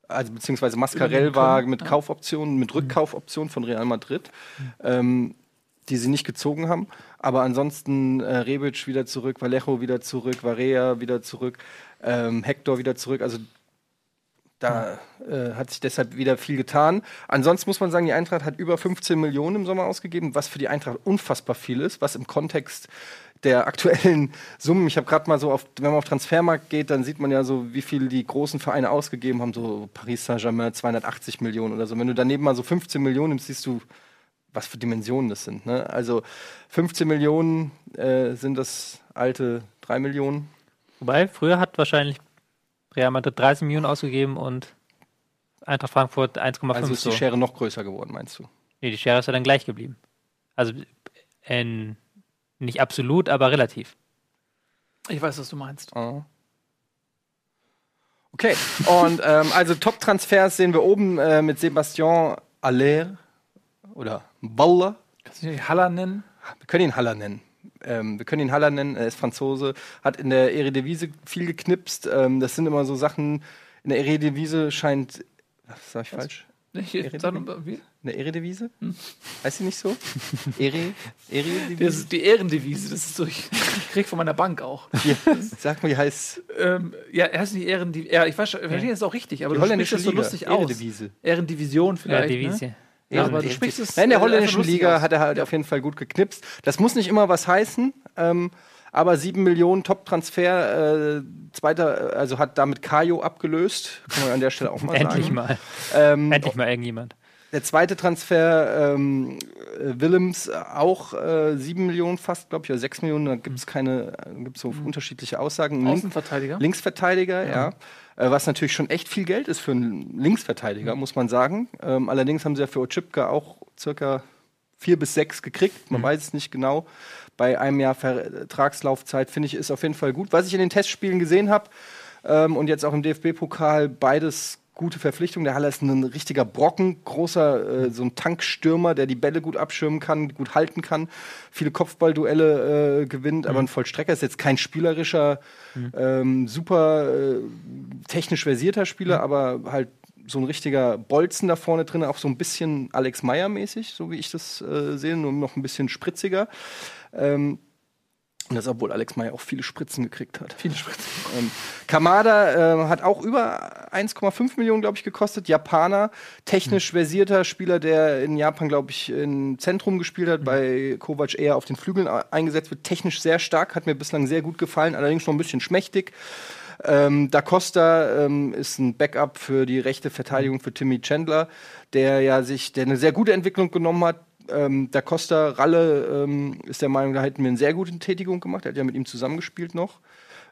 Also beziehungsweise Mascarell war mit Kaufoptionen, mit Rückkaufoptionen von Real Madrid, ähm, die sie nicht gezogen haben. Aber ansonsten äh, Rebic wieder zurück, Vallejo wieder zurück, Varea wieder zurück, ähm, Hector wieder zurück. Also da äh, hat sich deshalb wieder viel getan. Ansonsten muss man sagen, die Eintracht hat über 15 Millionen im Sommer ausgegeben, was für die Eintracht unfassbar viel ist, was im Kontext der aktuellen Summen, ich habe gerade mal so auf, wenn man auf Transfermarkt geht, dann sieht man ja so, wie viel die großen Vereine ausgegeben haben, so Paris Saint-Germain 280 Millionen oder so. Wenn du daneben mal so 15 Millionen nimmst, siehst du, was für Dimensionen das sind. Ne? Also 15 Millionen äh, sind das alte 3 Millionen. Wobei, früher hat wahrscheinlich Real Madrid 30 Millionen ausgegeben und Eintracht Frankfurt 1,5. Also ist so. die Schere noch größer geworden, meinst du? Nee, die Schere ist ja dann gleich geblieben. Also in, nicht absolut, aber relativ. Ich weiß, was du meinst. Ah. Okay, und ähm, also Top-Transfers sehen wir oben äh, mit Sebastian Aller oder Baller. Kannst du den Haller nennen? Wir können ihn Haller nennen. Ähm, wir können ihn Haller nennen, er ist Franzose, hat in der Eredivisie viel geknipst. Ähm, das sind immer so Sachen, in der Eredivisie scheint. Was sag ich falsch? Noch, wie? In der Eredivisie? Heißt sie nicht so? Ere, Eredivisie? Das ist die Ehrendevise. Das ist so, ich krieg von meiner Bank auch. Ja, sag mal, wie heißt ähm, ja, er heißt nicht Ehrendivise. Ja, ich weiß, schon- verstehe das auch richtig, aber die du sprichst das so lustig aus. Eredivisie. Ehrendivision Ja, vielleicht. Divisie. Ne? Ja, aber du sprichst es. Nein, in der äh, holländischen Liga aus. hat er halt auf jeden Fall gut geknipst. Das muss nicht immer was heißen, ähm, aber 7 Millionen Top-Transfer, äh, zweiter, also hat damit Kajo abgelöst. Kann man an der Stelle auch mal Endlich sagen. mal. Ähm, Endlich mal irgendjemand. Der zweite Transfer, ähm, äh, Willems, äh, auch äh, 7 Millionen fast, glaube ich, oder 6 Millionen, da gibt es keine, gibt so unterschiedliche Aussagen. Außenverteidiger. Linksverteidiger, ja. Äh, was natürlich schon echt viel Geld ist für einen Linksverteidiger, muss man sagen. Ähm, allerdings haben sie ja für Ochipka auch circa vier bis sechs gekriegt. Man weiß es nicht genau. Bei einem Jahr Vertragslaufzeit finde ich ist auf jeden Fall gut. Was ich in den Testspielen gesehen habe ähm, und jetzt auch im DFB-Pokal, beides gute Verpflichtungen. Der Haller ist ein richtiger Brocken, großer, äh, so ein Tankstürmer, der die Bälle gut abschirmen kann, gut halten kann, viele Kopfballduelle äh, gewinnt, aber ein Vollstrecker ist jetzt kein spielerischer, ähm, super äh, technisch versierter Spieler, aber halt so ein richtiger Bolzen da vorne drin, auch so ein bisschen Alex Meyer mäßig, so wie ich das äh, sehe, nur noch ein bisschen spritziger. Ähm, und das, obwohl Alex Meyer auch viele Spritzen gekriegt hat. Viele Spritzen. Ähm, Kamada äh, hat auch über 1,5 Millionen, glaube ich, gekostet. Japaner, technisch versierter Spieler, der in Japan, glaube ich, im Zentrum gespielt hat, bei Kovac eher auf den Flügeln a- eingesetzt wird. Technisch sehr stark, hat mir bislang sehr gut gefallen, allerdings noch ein bisschen schmächtig. Ähm, da Costa ähm, ist ein Backup für die rechte Verteidigung für Timmy Chandler, der ja sich, der eine sehr gute Entwicklung genommen hat. Ähm, da Costa Ralle ähm, ist der Meinung, da hätten wir eine sehr gute Tätigung gemacht. Er hat ja mit ihm zusammengespielt noch.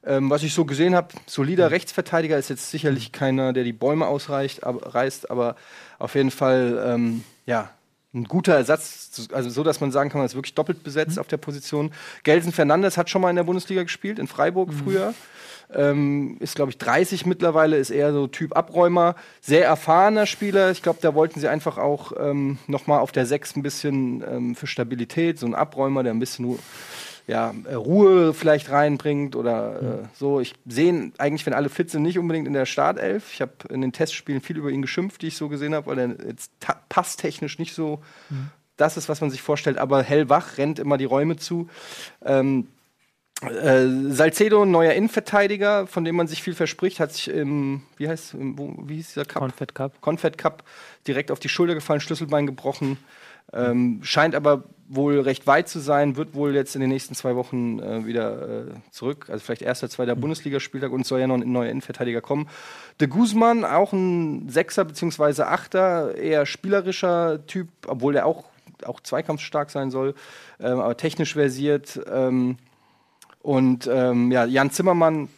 Ähm, was ich so gesehen habe, solider Rechtsverteidiger ist jetzt sicherlich keiner, der die Bäume ausreicht, aber, reißt, aber auf jeden Fall, ähm, ja, ein guter Ersatz, also so, dass man sagen kann, man ist wirklich doppelt besetzt mhm. auf der Position. Gelsen Fernandes hat schon mal in der Bundesliga gespielt, in Freiburg mhm. früher. Ähm, ist, glaube ich, 30 mittlerweile, ist eher so Typ Abräumer. Sehr erfahrener Spieler. Ich glaube, da wollten sie einfach auch ähm, noch mal auf der 6 ein bisschen ähm, für Stabilität, so ein Abräumer, der ein bisschen ja, äh, Ruhe vielleicht reinbringt oder äh, mhm. so. Ich sehe eigentlich, wenn alle fit sind, nicht unbedingt in der Startelf. Ich habe in den Testspielen viel über ihn geschimpft, die ich so gesehen habe, weil er jetzt passtechnisch nicht so mhm. das ist, was man sich vorstellt, aber hellwach, rennt immer die Räume zu. Ähm, äh, Salcedo, neuer Innenverteidiger, von dem man sich viel verspricht, hat sich im, wie heißt, im, wo, wie hieß der Cup? Confed Cup. Confed Cup direkt auf die Schulter gefallen, Schlüsselbein gebrochen. Ähm, scheint aber wohl recht weit zu sein, wird wohl jetzt in den nächsten zwei Wochen äh, wieder äh, zurück. Also vielleicht erster, zweiter mhm. Bundesligaspieltag und soll ja noch ein neuer Innenverteidiger kommen. De Guzman, auch ein Sechser bzw. Achter, eher spielerischer Typ, obwohl er auch, auch zweikampfstark sein soll, ähm, aber technisch versiert. Ähm, und ähm, ja, Jan Zimmermann,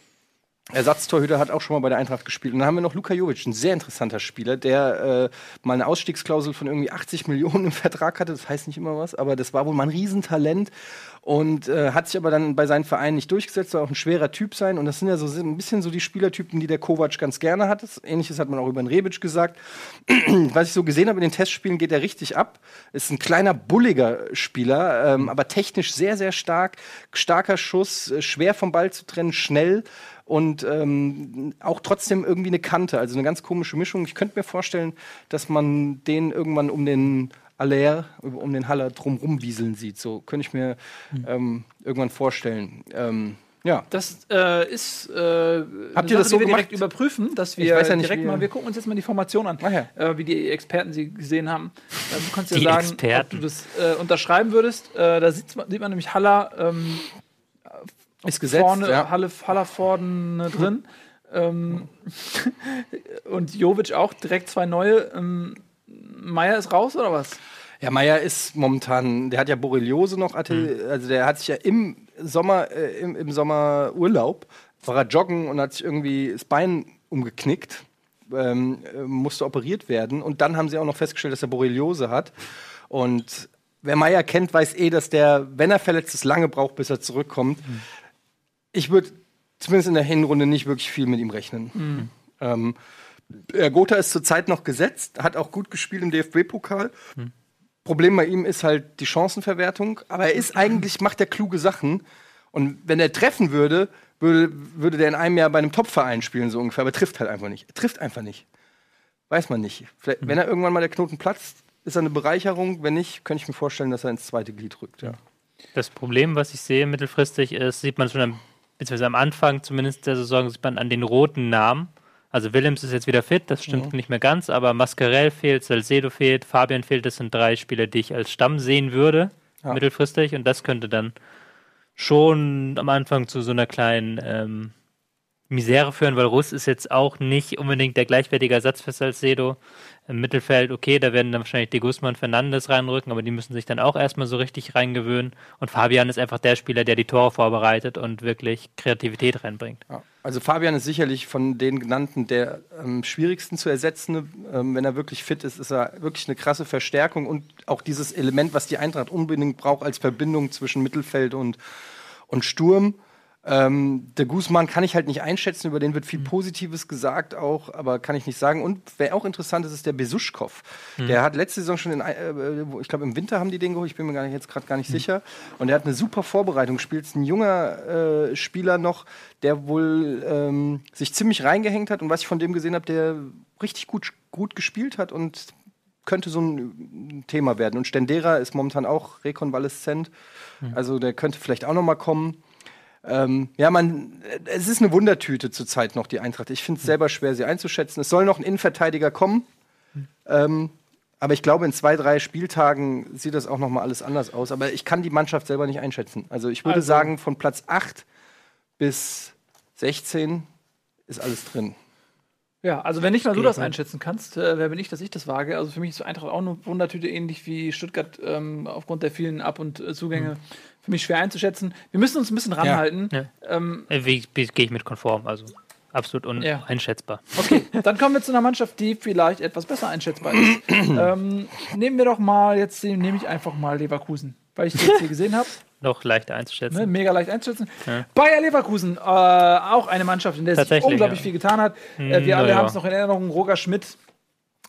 Ersatztorhüter hat auch schon mal bei der Eintracht gespielt. Und dann haben wir noch Luka Jovic, ein sehr interessanter Spieler, der äh, mal eine Ausstiegsklausel von irgendwie 80 Millionen im Vertrag hatte. Das heißt nicht immer was, aber das war wohl mal ein Riesentalent und äh, hat sich aber dann bei seinen Vereinen nicht durchgesetzt, soll auch ein schwerer Typ sein. Und das sind ja so ein bisschen so die Spielertypen, die der Kovac ganz gerne hat. Ähnliches hat man auch über den Rebic gesagt. Was ich so gesehen habe in den Testspielen, geht er richtig ab. Ist ein kleiner, bulliger Spieler, ähm, aber technisch sehr, sehr stark. Starker Schuss, äh, schwer vom Ball zu trennen, schnell und ähm, auch trotzdem irgendwie eine Kante, also eine ganz komische Mischung. Ich könnte mir vorstellen, dass man den irgendwann um den Aller um den Haller drumrum wieseln sieht. So könnte ich mir mhm. ähm, irgendwann vorstellen. Ähm, ja. Das äh, ist äh, Habt ihr das so wir direkt überprüfen, dass wir ja direkt mal, wir gucken uns jetzt mal die Formation an, ja. äh, wie die Experten sie gesehen haben. Äh, du kannst ja die sagen, Experten. ob du das äh, unterschreiben würdest. Äh, da sieht man, sieht man nämlich Haller ähm, ist gesetzt, vorne, ja. Halle, Haller vorne drin. ähm, und Jovic auch direkt zwei neue. Ähm, Meier ist raus oder was? Ja, Meier ist momentan, der hat ja Borreliose noch, hatte, mhm. also der hat sich ja im Sommer, äh, im, im Sommerurlaub, war er joggen und hat sich irgendwie das Bein umgeknickt, ähm, äh, musste operiert werden. Und dann haben sie auch noch festgestellt, dass er Borreliose hat. Und wer Meier kennt, weiß eh, dass der, wenn er verletzt ist, lange braucht, bis er zurückkommt. Mhm. Ich würde zumindest in der Hinrunde nicht wirklich viel mit ihm rechnen. Mhm. Ähm, Gotha ist zurzeit noch gesetzt, hat auch gut gespielt im DFB-Pokal. Hm. Problem bei ihm ist halt die Chancenverwertung, aber er ist eigentlich, macht er kluge Sachen. Und wenn er treffen würde, würde, würde der in einem Jahr bei einem Top-Verein spielen, so ungefähr, aber trifft halt einfach nicht. Er trifft einfach nicht. Weiß man nicht. Vielleicht, hm. Wenn er irgendwann mal der Knoten platzt, ist er eine Bereicherung. Wenn nicht, könnte ich mir vorstellen, dass er ins zweite Glied rückt, ja. Das Problem, was ich sehe mittelfristig, ist, sieht man schon am, beziehungsweise am Anfang zumindest der Saison, sieht man an den roten Namen also Willems ist jetzt wieder fit, das stimmt ja. nicht mehr ganz, aber Mascarell fehlt, Salcedo fehlt, Fabian fehlt. Das sind drei Spieler, die ich als Stamm sehen würde, ja. mittelfristig. Und das könnte dann schon am Anfang zu so einer kleinen ähm, Misere führen, weil Russ ist jetzt auch nicht unbedingt der gleichwertige Ersatz für Salcedo. Im Mittelfeld, okay, da werden dann wahrscheinlich die Guzman Fernandes reinrücken, aber die müssen sich dann auch erstmal so richtig reingewöhnen. Und Fabian ist einfach der Spieler, der die Tore vorbereitet und wirklich Kreativität reinbringt. Ja. Also Fabian ist sicherlich von den genannten der ähm, schwierigsten zu ersetzen. Ähm, wenn er wirklich fit ist, ist er wirklich eine krasse Verstärkung und auch dieses Element, was die Eintracht unbedingt braucht als Verbindung zwischen Mittelfeld und, und Sturm. Ähm, der Guzman kann ich halt nicht einschätzen, über den wird viel mhm. Positives gesagt auch, aber kann ich nicht sagen. Und wer auch interessant ist, ist der Besuschkow. Mhm. Der hat letzte Saison schon, in, äh, ich glaube im Winter haben die den geholt, ich bin mir gar nicht, jetzt gerade gar nicht mhm. sicher. Und er hat eine super Vorbereitung, spielt ein junger äh, Spieler noch, der wohl ähm, sich ziemlich reingehängt hat und was ich von dem gesehen habe, der richtig gut, gut gespielt hat und könnte so ein Thema werden. Und Stendera ist momentan auch rekonvaleszent, mhm. also der könnte vielleicht auch noch mal kommen. Ähm, ja, man, es ist eine Wundertüte zurzeit noch, die Eintracht. Ich finde es selber schwer, sie einzuschätzen. Es soll noch ein Innenverteidiger kommen. Ähm, aber ich glaube, in zwei, drei Spieltagen sieht das auch noch mal alles anders aus. Aber ich kann die Mannschaft selber nicht einschätzen. Also ich würde also. sagen, von Platz 8 bis 16 ist alles drin. Ja, also wenn nicht mal du das einschätzen kannst, äh, wer bin ich, dass ich das wage? Also für mich ist Eintracht auch eine Wundertüte, ähnlich wie Stuttgart ähm, aufgrund der vielen Ab- und äh, Zugänge. Für mich schwer einzuschätzen. Wir müssen uns ein bisschen ranhalten. Ja. Ähm, Äh, Gehe ich mit konform, also absolut Ja. uneinschätzbar. okay, dann kommen wir zu einer Mannschaft, die vielleicht etwas besser einschätzbar ist. ähm, nehmen wir doch mal, jetzt nehme ich einfach mal Leverkusen, weil ich die jetzt hier gesehen habe. Noch leichter einzuschätzen. Ne, mega leicht einzuschätzen. Ja. Bayer Leverkusen, äh, auch eine Mannschaft, in der sich unglaublich ja. viel getan hat. Äh, Hm, wir alle ja. haben es noch in Erinnerung, Roger Schmidt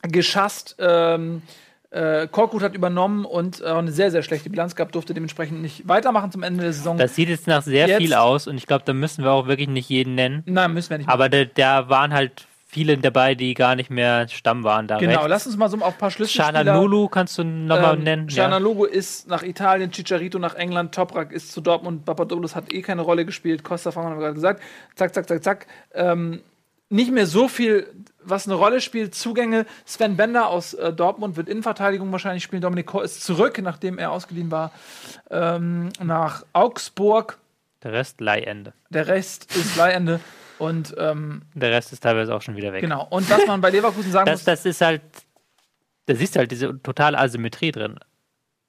geschasst. Ähm, äh, Korkut hat übernommen und äh, eine sehr, sehr schlechte Bilanz gehabt, durfte dementsprechend nicht weitermachen zum Ende der Saison. Das sieht jetzt nach sehr Jetzt- viel aus und ich glaube, da müssen wir auch wirklich nicht jeden nennen. Nein, müssen wir nicht. Aber da, da waren halt viele dabei, die gar nicht mehr Stamm waren da genau, rechts. lass uns mal so auf ein paar Schlüsselspieler... Nulu kannst du nochmal Ähm, nennen. Canaloglu ist nach Italien, Chicharito nach England, Toprak ist zu Dortmund, Papadopoulos hat eh keine Rolle gespielt, Costa haben wir gerade gesagt. Zack, zack, zack, zack. Ähm, nicht mehr so viel, was eine Rolle spielt. Zugänge. Sven Bender aus äh, Dortmund wird Innenverteidigung wahrscheinlich spielen. Dominik Kor ist zurück, nachdem er ausgeliehen war, ähm, nach Augsburg. Der Rest Leihende. Der Rest ist Leihende. Und ähm, Der Rest ist teilweise auch schon wieder weg. genau. Und was man bei Leverkusen sagen Das, muss, das ist halt, da siehst du halt diese totale Asymmetrie drin.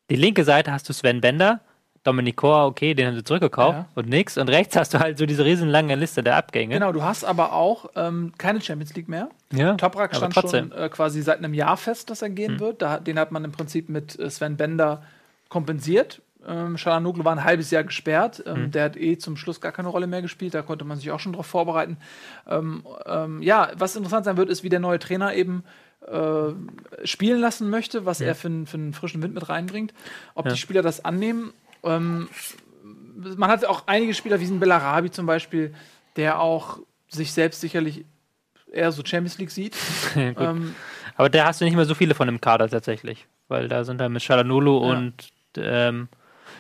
Die linke Seite hast du Sven Bender, Dominik Kor, okay, den haben sie zurückgekauft Ja. und nix. Und rechts hast du halt so diese riesenlange Liste der Abgänge. genau, du hast aber auch ähm, keine Champions League mehr. Ja, Toprak stand trotzdem. schon äh, quasi seit einem Jahr fest, dass er gehen Hm. wird. Da, den hat man im Prinzip mit äh, Sven Bender kompensiert. Ähm, Shalanoglu war ein halbes Jahr gesperrt. Ähm, Hm. Der hat eh zum Schluss gar keine Rolle mehr gespielt. Da konnte man sich auch schon drauf vorbereiten. Ähm, ähm, ja, was interessant sein wird, ist, wie der neue Trainer eben äh, spielen lassen möchte, was er für, einen- für einen frischen Wind mit reinbringt. Ob Ja. die Spieler das annehmen. Ähm, man hat auch einige Spieler, wie ein Bellarabi zum Beispiel, der auch sich selbst sicherlich eher so Champions League sieht. Ähm, Aber da hast du nicht mehr so viele von im Kader tatsächlich. Weil da sind dann mit Shalanulu Ja. und ähm,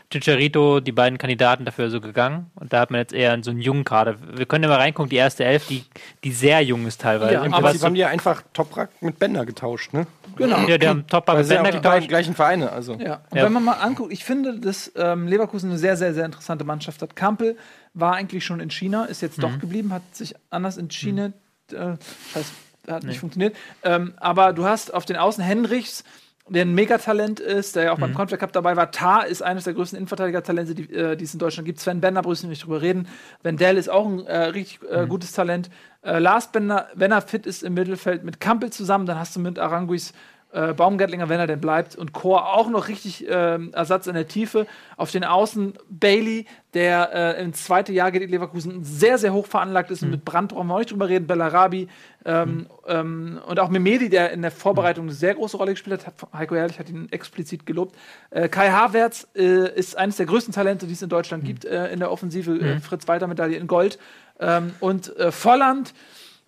Chicharito die beiden Kandidaten dafür so gegangen. Und da hat man jetzt eher so einen jungen Kader. Wir können ja mal reingucken, die erste Elf, die, die sehr jung ist teilweise. Ja, Im aber Prinzip haben die ja einfach Toprak mit Bender getauscht, ne? genau. ja, die haben Top Weil mit sie ja Bender auch die getauscht. gleichen Vereine, also. Ja. Und Ja. wenn man mal anguckt, ich finde, dass ähm, Leverkusen eine sehr, sehr, sehr interessante Mannschaft hat. Kampel war eigentlich schon in China, ist jetzt Mhm. doch geblieben, hat sich anders entschieden. Äh, scheiß, hat nicht funktioniert. Ähm, aber du hast auf den Außen Henrichs, der ein Megatalent ist, der ja auch beim Mhm. Confed Cup dabei war. Tar ist eines der größten Innenverteidiger-Talente, die, äh, die es in Deutschland gibt. Sven Bender, brauchst du nicht drüber reden. Wendell ist auch ein äh, richtig äh, Mhm. gutes Talent. Äh, Lars Bender, wenn er fit ist im Mittelfeld mit Kampel zusammen, dann hast du mit Aranguis äh, Baumgartlinger, wenn er denn bleibt, und Chor auch noch richtig ähm, Ersatz in der Tiefe. Auf den Außen Bailey, der äh, ins zweite Jahr geht in Leverkusen, sehr, sehr hoch veranlagt ist. Und mit Brandt brauchen wir auch nicht drüber reden. Bellarabi ähm, ähm, und auch Memedi, der in der Vorbereitung eine sehr große Rolle gespielt hat. hat Heiko Herrlich hat ihn explizit gelobt. Äh, Kai Havertz äh, ist eines der größten Talente, die es in Deutschland gibt äh, in der Offensive. Äh, Fritz-Walter-Medaille in Gold. Ähm, und äh, Volland,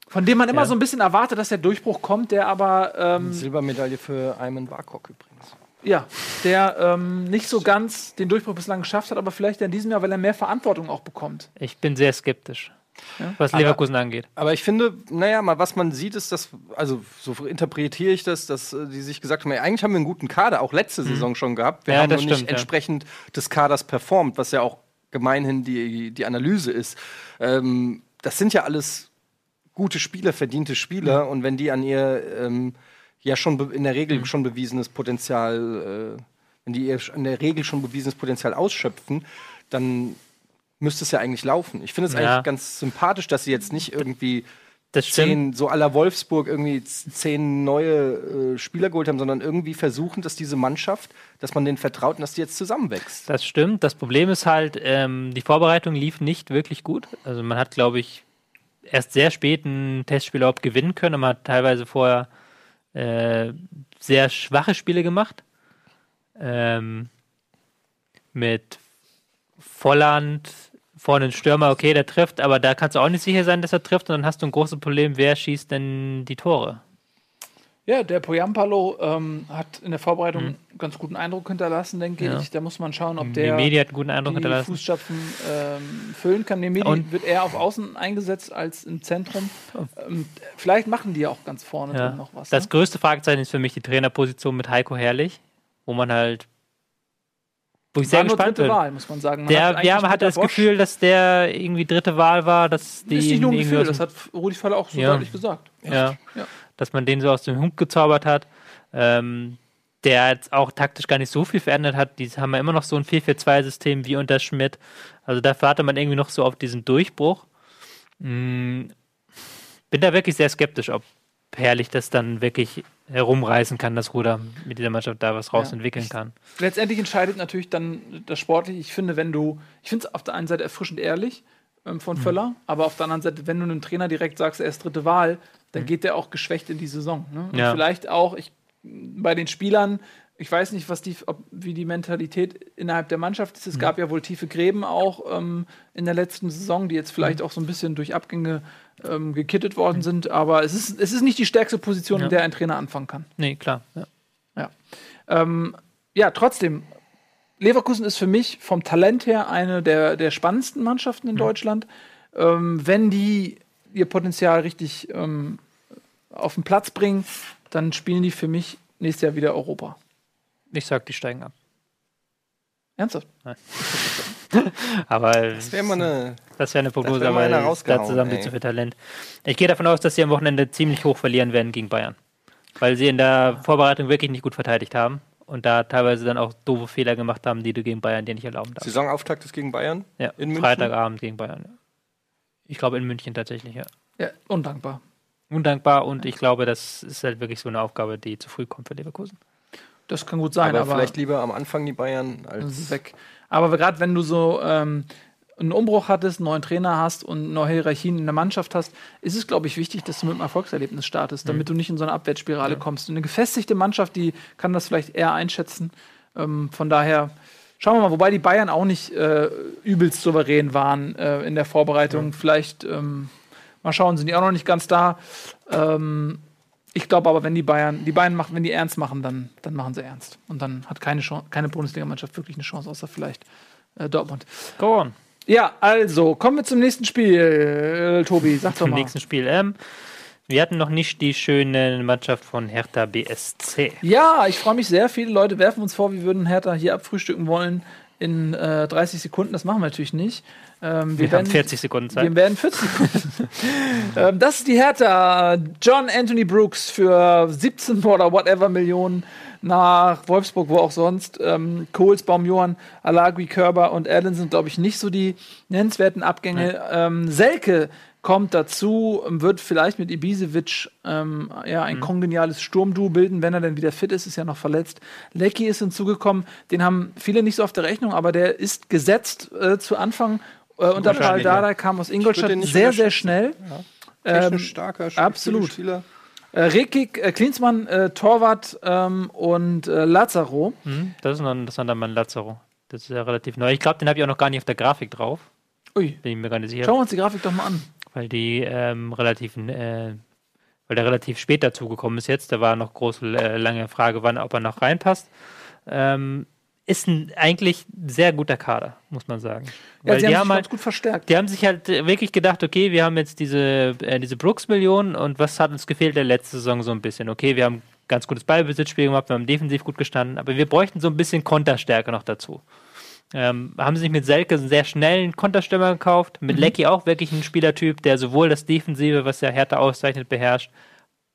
von dem man immer Ja. so ein bisschen erwartet, dass der Durchbruch kommt, der aber ähm, Silbermedaille für Ayman Barkok übrigens. ja, der ähm, nicht so ganz den Durchbruch bislang geschafft hat, aber vielleicht in diesem Jahr, weil er mehr Verantwortung auch bekommt. Ich bin sehr skeptisch, Ja. was Aber- Leverkusen angeht. Aber ich finde, naja, mal was man sieht, ist, dass, also so interpretiere ich das, dass äh, die sich gesagt haben, ey, eigentlich haben wir einen guten Kader, auch letzte Saison schon gehabt. Wir Ja, haben nur nicht stimmt, ja. entsprechend des Kaders performt, was ja auch gemeinhin die, die Analyse ist. Ähm, das sind ja alles gute Spieler, verdiente Spieler und wenn die an ihr ähm, ja schon in der Regel schon bewiesenes Potenzial, äh, wenn die ihr in der Regel schon bewiesenes Potenzial ausschöpfen, dann müsste es ja eigentlich laufen. Ich finde es Ja. eigentlich ganz sympathisch, dass sie jetzt nicht irgendwie zehn, so aller Wolfsburg irgendwie zehn neue äh, Spieler geholt haben, sondern irgendwie versuchen, dass diese Mannschaft, dass man denen vertraut und dass die jetzt zusammenwächst. Das stimmt. Das Problem ist halt, ähm, die Vorbereitung lief nicht wirklich gut. Also man hat, glaube ich, erst sehr spät ein Testspiel überhaupt gewinnen können. und Man hat teilweise vorher äh, sehr schwache Spiele gemacht. Ähm, mit Volland, vorne ein Stürmer, okay, der trifft, aber da kannst du auch nicht sicher sein, dass er trifft. Und dann hast du ein großes Problem, wer schießt denn die Tore? Ja, der Poyampalo ähm, hat in der Vorbereitung einen ganz guten Eindruck hinterlassen, denke Ja. ich. Da muss man schauen, ob der Medi hat einen guten Eindruck die hinterlassen. Fußstapfen ähm, füllen kann. Nemedi Und- wird eher auf Außen eingesetzt als im Zentrum. Ähm, vielleicht machen die ja auch ganz vorne Ja. noch was. Das ne? größte Fragezeichen ist für mich die Trainerposition mit Heiko Herrlich, wo man halt Wo ich sehr War nur gespannt dritte bin. Wahl, muss man sagen. Man Der, eigentlich wir haben, hatte das Bosch- Gefühl, dass der irgendwie dritte Wahl war, dass die ist nicht nur ein Gefühl, das hat Rudi Völler auch so Ja. deutlich gesagt. ja, Ja. Dass man den so aus dem Hut gezaubert hat. Ähm, der jetzt auch taktisch gar nicht so viel verändert hat. Die haben ja immer noch so ein 4-4-2-System wie unter Schmidt. Also dafür hatte man irgendwie noch so auf diesen Durchbruch. Mm, bin da wirklich sehr skeptisch, ob Herrlich das dann wirklich herumreißen kann, das Ruder mit dieser Mannschaft da was rausentwickeln kann. Letztendlich entscheidet natürlich dann das Sportliche. Ich finde, wenn du, ich finde es auf der einen Seite erfrischend ehrlich ähm, Mhm. von Völler, aber auf der anderen Seite, wenn du einem Trainer direkt sagst, er ist dritte Wahl, dann geht der auch geschwächt in die Saison. Ne? Ja. vielleicht auch, ich, bei den Spielern, ich weiß nicht, was die, ob, wie die Mentalität innerhalb der Mannschaft ist. Es Mhm. gab ja wohl tiefe Gräben auch ähm, in der letzten Saison, die jetzt Mhm. vielleicht auch so ein bisschen durch Abgänge ähm, gekittet worden sind. Aber es ist, es ist nicht die stärkste Position, Ja. in der ein Trainer anfangen kann. Nee, klar. Ja. Ja. Ähm, ja, trotzdem, Leverkusen ist für mich vom Talent her eine der, der spannendsten Mannschaften in Deutschland. Ähm, wenn die ihr Potenzial richtig ähm, auf den Platz bringen, dann spielen die für mich nächstes Jahr wieder Europa. Ich sag, die steigen ab. Ernsthaft? Aber Das wäre mal eine. Das wäre eine Prognose, Das wär mal aber einer da rausgehauen, zusammen ey. zu viel Talent. Ich gehe davon aus, dass sie am Wochenende ziemlich hoch verlieren werden gegen Bayern. Weil sie in der Vorbereitung wirklich nicht gut verteidigt haben und da teilweise dann auch doofe Fehler gemacht haben, die du gegen Bayern dir nicht erlauben darfst. Saisonauftakt ist gegen Bayern. Ja, in München? Freitagabend gegen Bayern. Ja. Ich glaube in München tatsächlich, ja. Ja, undankbar. Undankbar und ich glaube, das ist halt wirklich so eine Aufgabe, die zu früh kommt für Leverkusen. Das kann gut sein, Aber, aber, vielleicht lieber am Anfang die Bayern das als. ist weg. Aber gerade wenn du so ähm, einen Umbruch hattest, einen neuen Trainer hast und neue Hierarchien in der Mannschaft hast, ist es, glaube ich, wichtig, dass du mit einem Erfolgserlebnis startest, damit du nicht in so eine Abwärtsspirale kommst. Und eine gefestigte Mannschaft, die kann das vielleicht eher einschätzen. Ähm, von daher schauen wir mal, wobei die Bayern auch nicht äh, übelst souverän waren äh, in der Vorbereitung. Vielleicht ähm, mal schauen, sind die auch noch nicht ganz da. Ähm, ich glaube aber, wenn die Bayern, die Bayern machen, wenn die ernst machen, dann, dann machen sie ernst. Und dann hat keine Chance, keine Bundesligamannschaft wirklich eine Chance, außer vielleicht äh, Dortmund. Go on. Ja, also, kommen wir zum nächsten Spiel. Äh, Tobi, sag doch Zum mal. nächsten Spiel. Ähm, wir hatten noch nicht die schöne Mannschaft von Hertha BSC. Ja, ich freue mich sehr. Viele Leute werfen uns vor, wir würden Hertha hier abfrühstücken wollen in äh, 30 Sekunden. Das machen wir natürlich nicht. Ähm, Wir haben 40 Sekunden Zeit. Wir werden 40 Sekunden. ähm, das ist die Hertha. John Anthony Brooks für 17 oder whatever Millionen nach Wolfsburg, wo auch sonst. Ähm, Kohlsbaum, Johann, Alagui, Körber und Allen sind, glaube ich, nicht so die nennenswerten Abgänge. Ähm, Selke kommt dazu, wird vielleicht mit Ibisevic ähm, ja, ein kongeniales Sturmduo bilden, wenn er dann wieder fit ist, ist ja noch verletzt. Lecky ist hinzugekommen, den haben viele nicht so auf der Rechnung, aber der ist gesetzt äh, zu Anfang. Äh, Wahrscheinlich, ja. Dardai kam aus Ingolstadt sehr, sehr schnell. Technisch Ähm, starker absolut. Spieler. Äh, Rekik, äh, Klinsmann, äh, Torwart ähm, und äh, Lazaro. Hm, das ist noch ein interessanter Mann, Lazaro. Das ist ja relativ neu. Ich glaube, den habe ich auch noch gar nicht auf der Grafik drauf. Ui, Bin ich mir gar nicht sicher. schauen wir uns die Grafik doch mal an. Weil die ähm, relativ, äh, weil der relativ spät dazugekommen ist jetzt. Da war noch große, äh, lange Frage, wann, ob er noch reinpasst. Ähm, ist ein eigentlich sehr guter Kader, muss man sagen. Ja, weil sie die haben haben sich halt, gut verstärkt. die haben sich halt äh, wirklich gedacht, okay, wir haben jetzt diese, äh, diese Brooks-Millionen und was hat uns gefehlt der letzte Saison so ein bisschen? Okay, wir haben ganz gutes Ballbesitzspiel gemacht, wir haben defensiv gut gestanden, aber wir bräuchten so ein bisschen Konterstärke noch dazu. Ähm, haben sie sich mit Selke einen sehr schnellen Konterstürmer gekauft, mit Lecky auch wirklich ein Spielertyp, der sowohl das Defensive, was ja Hertha auszeichnet, beherrscht,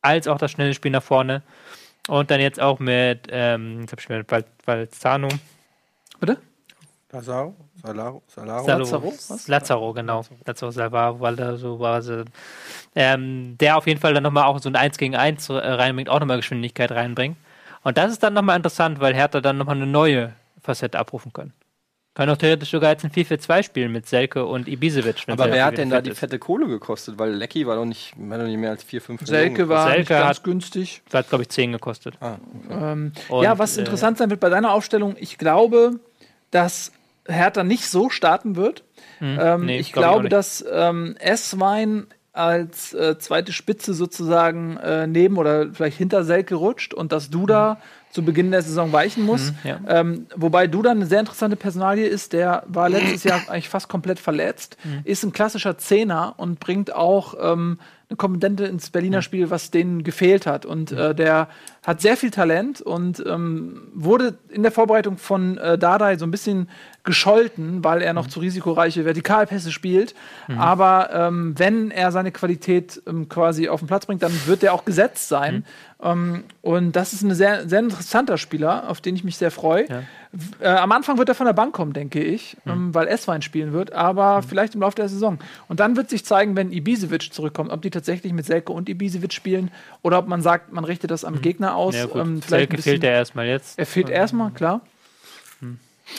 als auch das schnelle Spiel nach vorne. Und dann jetzt auch mit, ähm, jetzt hab ich mir Val Valzano, Bitte? Lazaro? Salaro? Salaro? Salo- Lazaro, was? Lazaro, genau. Lazaro Salvaro, weil da so war sie. Ähm, der auf jeden Fall dann nochmal auch so ein 1 gegen 1 äh, reinbringt, auch nochmal Geschwindigkeit reinbringt. Und das ist dann nochmal interessant, weil Hertha dann nochmal eine neue Facette abrufen können. Kann auch theoretisch sogar jetzt ein 4-4-2 spielen mit Selke und Ibisevic. wenn Aber wer hat denn da die ist. fette Kohle gekostet? Weil Lecky war doch nicht, war doch nicht mehr als 4, 5 Selke war Selke nicht ganz hat- günstig. Das hat, glaube ich, 10 gekostet. Ah, Ähm, Und, ja, was äh, interessant sein wird bei deiner Aufstellung, ich glaube, dass Hertha nicht so starten wird. ähm, Hm, nee, ich glaub ich glaube, nicht. dass ähm, S-Wein als äh, zweite Spitze sozusagen äh, neben oder vielleicht hinter Selke rutscht und dass Duda zu Beginn der Saison weichen muss. Hm, ja. Ähm, wobei Duda eine sehr interessante Personalie ist, der war letztes Jahr eigentlich fast komplett verletzt, Hm. ist ein klassischer Zehner und bringt auch ähm, eine Komponente ins Berliner Spiel, was denen gefehlt hat. Und äh, der hat sehr viel Talent und ähm, wurde in der Vorbereitung von äh, Dardai so ein bisschen gescholten, weil er noch zu risikoreiche Vertikalpässe spielt. Aber ähm, wenn er seine Qualität ähm, quasi auf den Platz bringt, dann wird er auch gesetzt sein. Ähm, und das ist ein sehr, sehr interessanter Spieler, auf den ich mich sehr freue. Äh, am Anfang wird er von der Bank kommen, denke ich, ähm, weil Esswein spielen wird, aber vielleicht im Laufe der Saison. Und dann wird sich zeigen, wenn Ibisevic zurückkommt, ob die tatsächlich mit Selke und Ibisevic spielen oder ob man sagt, man richtet das am Gegner aus. Ja. Ähm, Selke fehlt ja erstmal jetzt. Er fehlt erstmal, klar.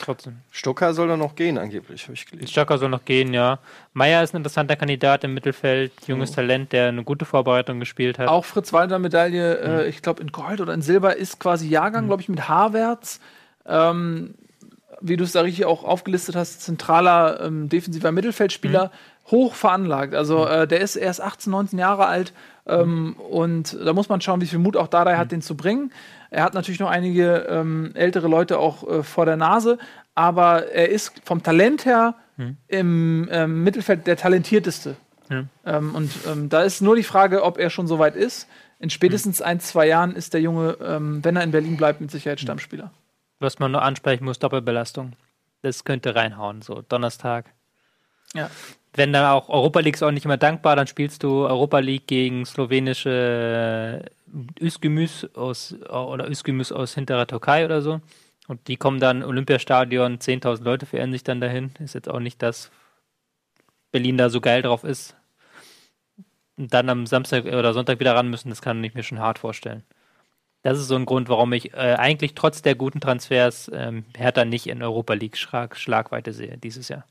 Trotzdem. Stocker soll da noch gehen, angeblich, habe ich gelesen. Stocker soll noch gehen, ja. Meier ist ein interessanter Kandidat im Mittelfeld, junges Talent, der eine gute Vorbereitung gespielt hat. Auch Fritz Walter Medaille, äh, ich glaube in Gold oder in Silber, ist quasi Jahrgang, glaube ich, mit Havertz. Ähm, wie du es da richtig auch aufgelistet hast, zentraler ähm, defensiver Mittelfeldspieler, hoch veranlagt. Also äh, der ist erst 18, 19 Jahre alt ähm, und da muss man schauen, wie viel Mut auch Dardai hat, den zu bringen. Er hat natürlich noch einige ähm, ältere Leute auch äh, vor der Nase, aber er ist vom Talent her im ähm, Mittelfeld der talentierteste. Ähm, und ähm, da ist nur die Frage, ob er schon so weit ist. In spätestens ein, zwei Jahren ist der Junge, ähm, wenn er in Berlin bleibt, mit Sicherheit Stammspieler. Was man nur ansprechen muss, Doppelbelastung. Das könnte reinhauen, so Donnerstag. Ja. Wenn dann auch Europa League ist auch nicht mehr dankbar, dann spielst du Europa League gegen slowenische Üskümüs aus oder Üskümüs aus hinterer Türkei oder so. Und die kommen dann Olympiastadion, 10.000 Leute verehren sich dann dahin. Ist jetzt auch nicht, dass Berlin da so geil drauf ist. Und dann am Samstag oder Sonntag wieder ran müssen, das kann ich mir schon hart vorstellen. Das ist so ein Grund, warum ich äh, eigentlich trotz der guten Transfers ähm, Hertha nicht in Europa League Schlag Schlagweite sehe dieses Jahr.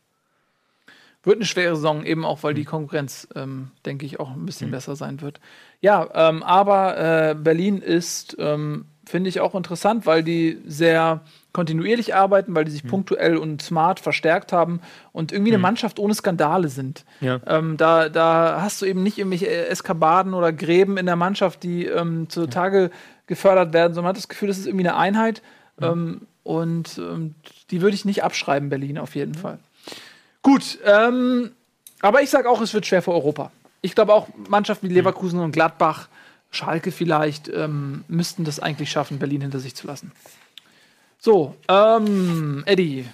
Wird eine schwere Saison, eben auch, weil die Konkurrenz, ähm, denke ich, auch ein bisschen besser sein wird. Ja, ähm, aber äh, Berlin ist, ähm, finde ich, auch interessant, weil die sehr kontinuierlich arbeiten, weil die sich punktuell und smart verstärkt haben und irgendwie eine Mannschaft ohne Skandale sind. Ja. Ähm, da, da hast du eben nicht irgendwelche Eskabaden oder Gräben in der Mannschaft, die ähm, zutage gefördert werden, sondern man hat das Gefühl, das ist irgendwie eine Einheit. Ähm, und ähm, die würde ich nicht abschreiben, Berlin auf jeden Fall. Gut, ähm, aber ich sage auch, es wird schwer für Europa. Ich glaube auch, Mannschaften wie Leverkusen und Gladbach, Schalke vielleicht, ähm, müssten das eigentlich schaffen, Berlin hinter sich zu lassen. So, ähm, Eddie,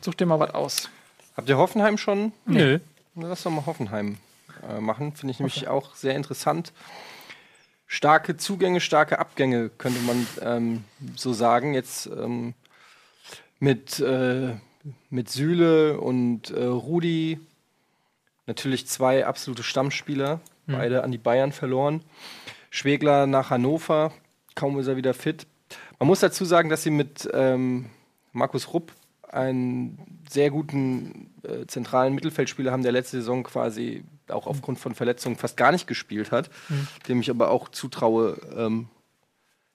such dir mal was aus. Habt ihr Hoffenheim schon? Nö. Na, Lass doch mal Hoffenheim äh, machen. Finde ich nämlich auch sehr interessant. Starke Zugänge, starke Abgänge, könnte man ähm, so sagen. Jetzt ähm, mit, äh, mit Süle und äh, Rudi. Natürlich zwei absolute Stammspieler, beide an die Bayern verloren. Schwegler nach Hannover, kaum ist er wieder fit. Man muss dazu sagen, dass sie mit ähm, Markus Rupp einen sehr guten äh, zentralen Mittelfeldspieler haben, der letzte Saison quasi auch aufgrund von Verletzungen fast gar nicht gespielt hat, dem ich aber auch zutraue, ähm,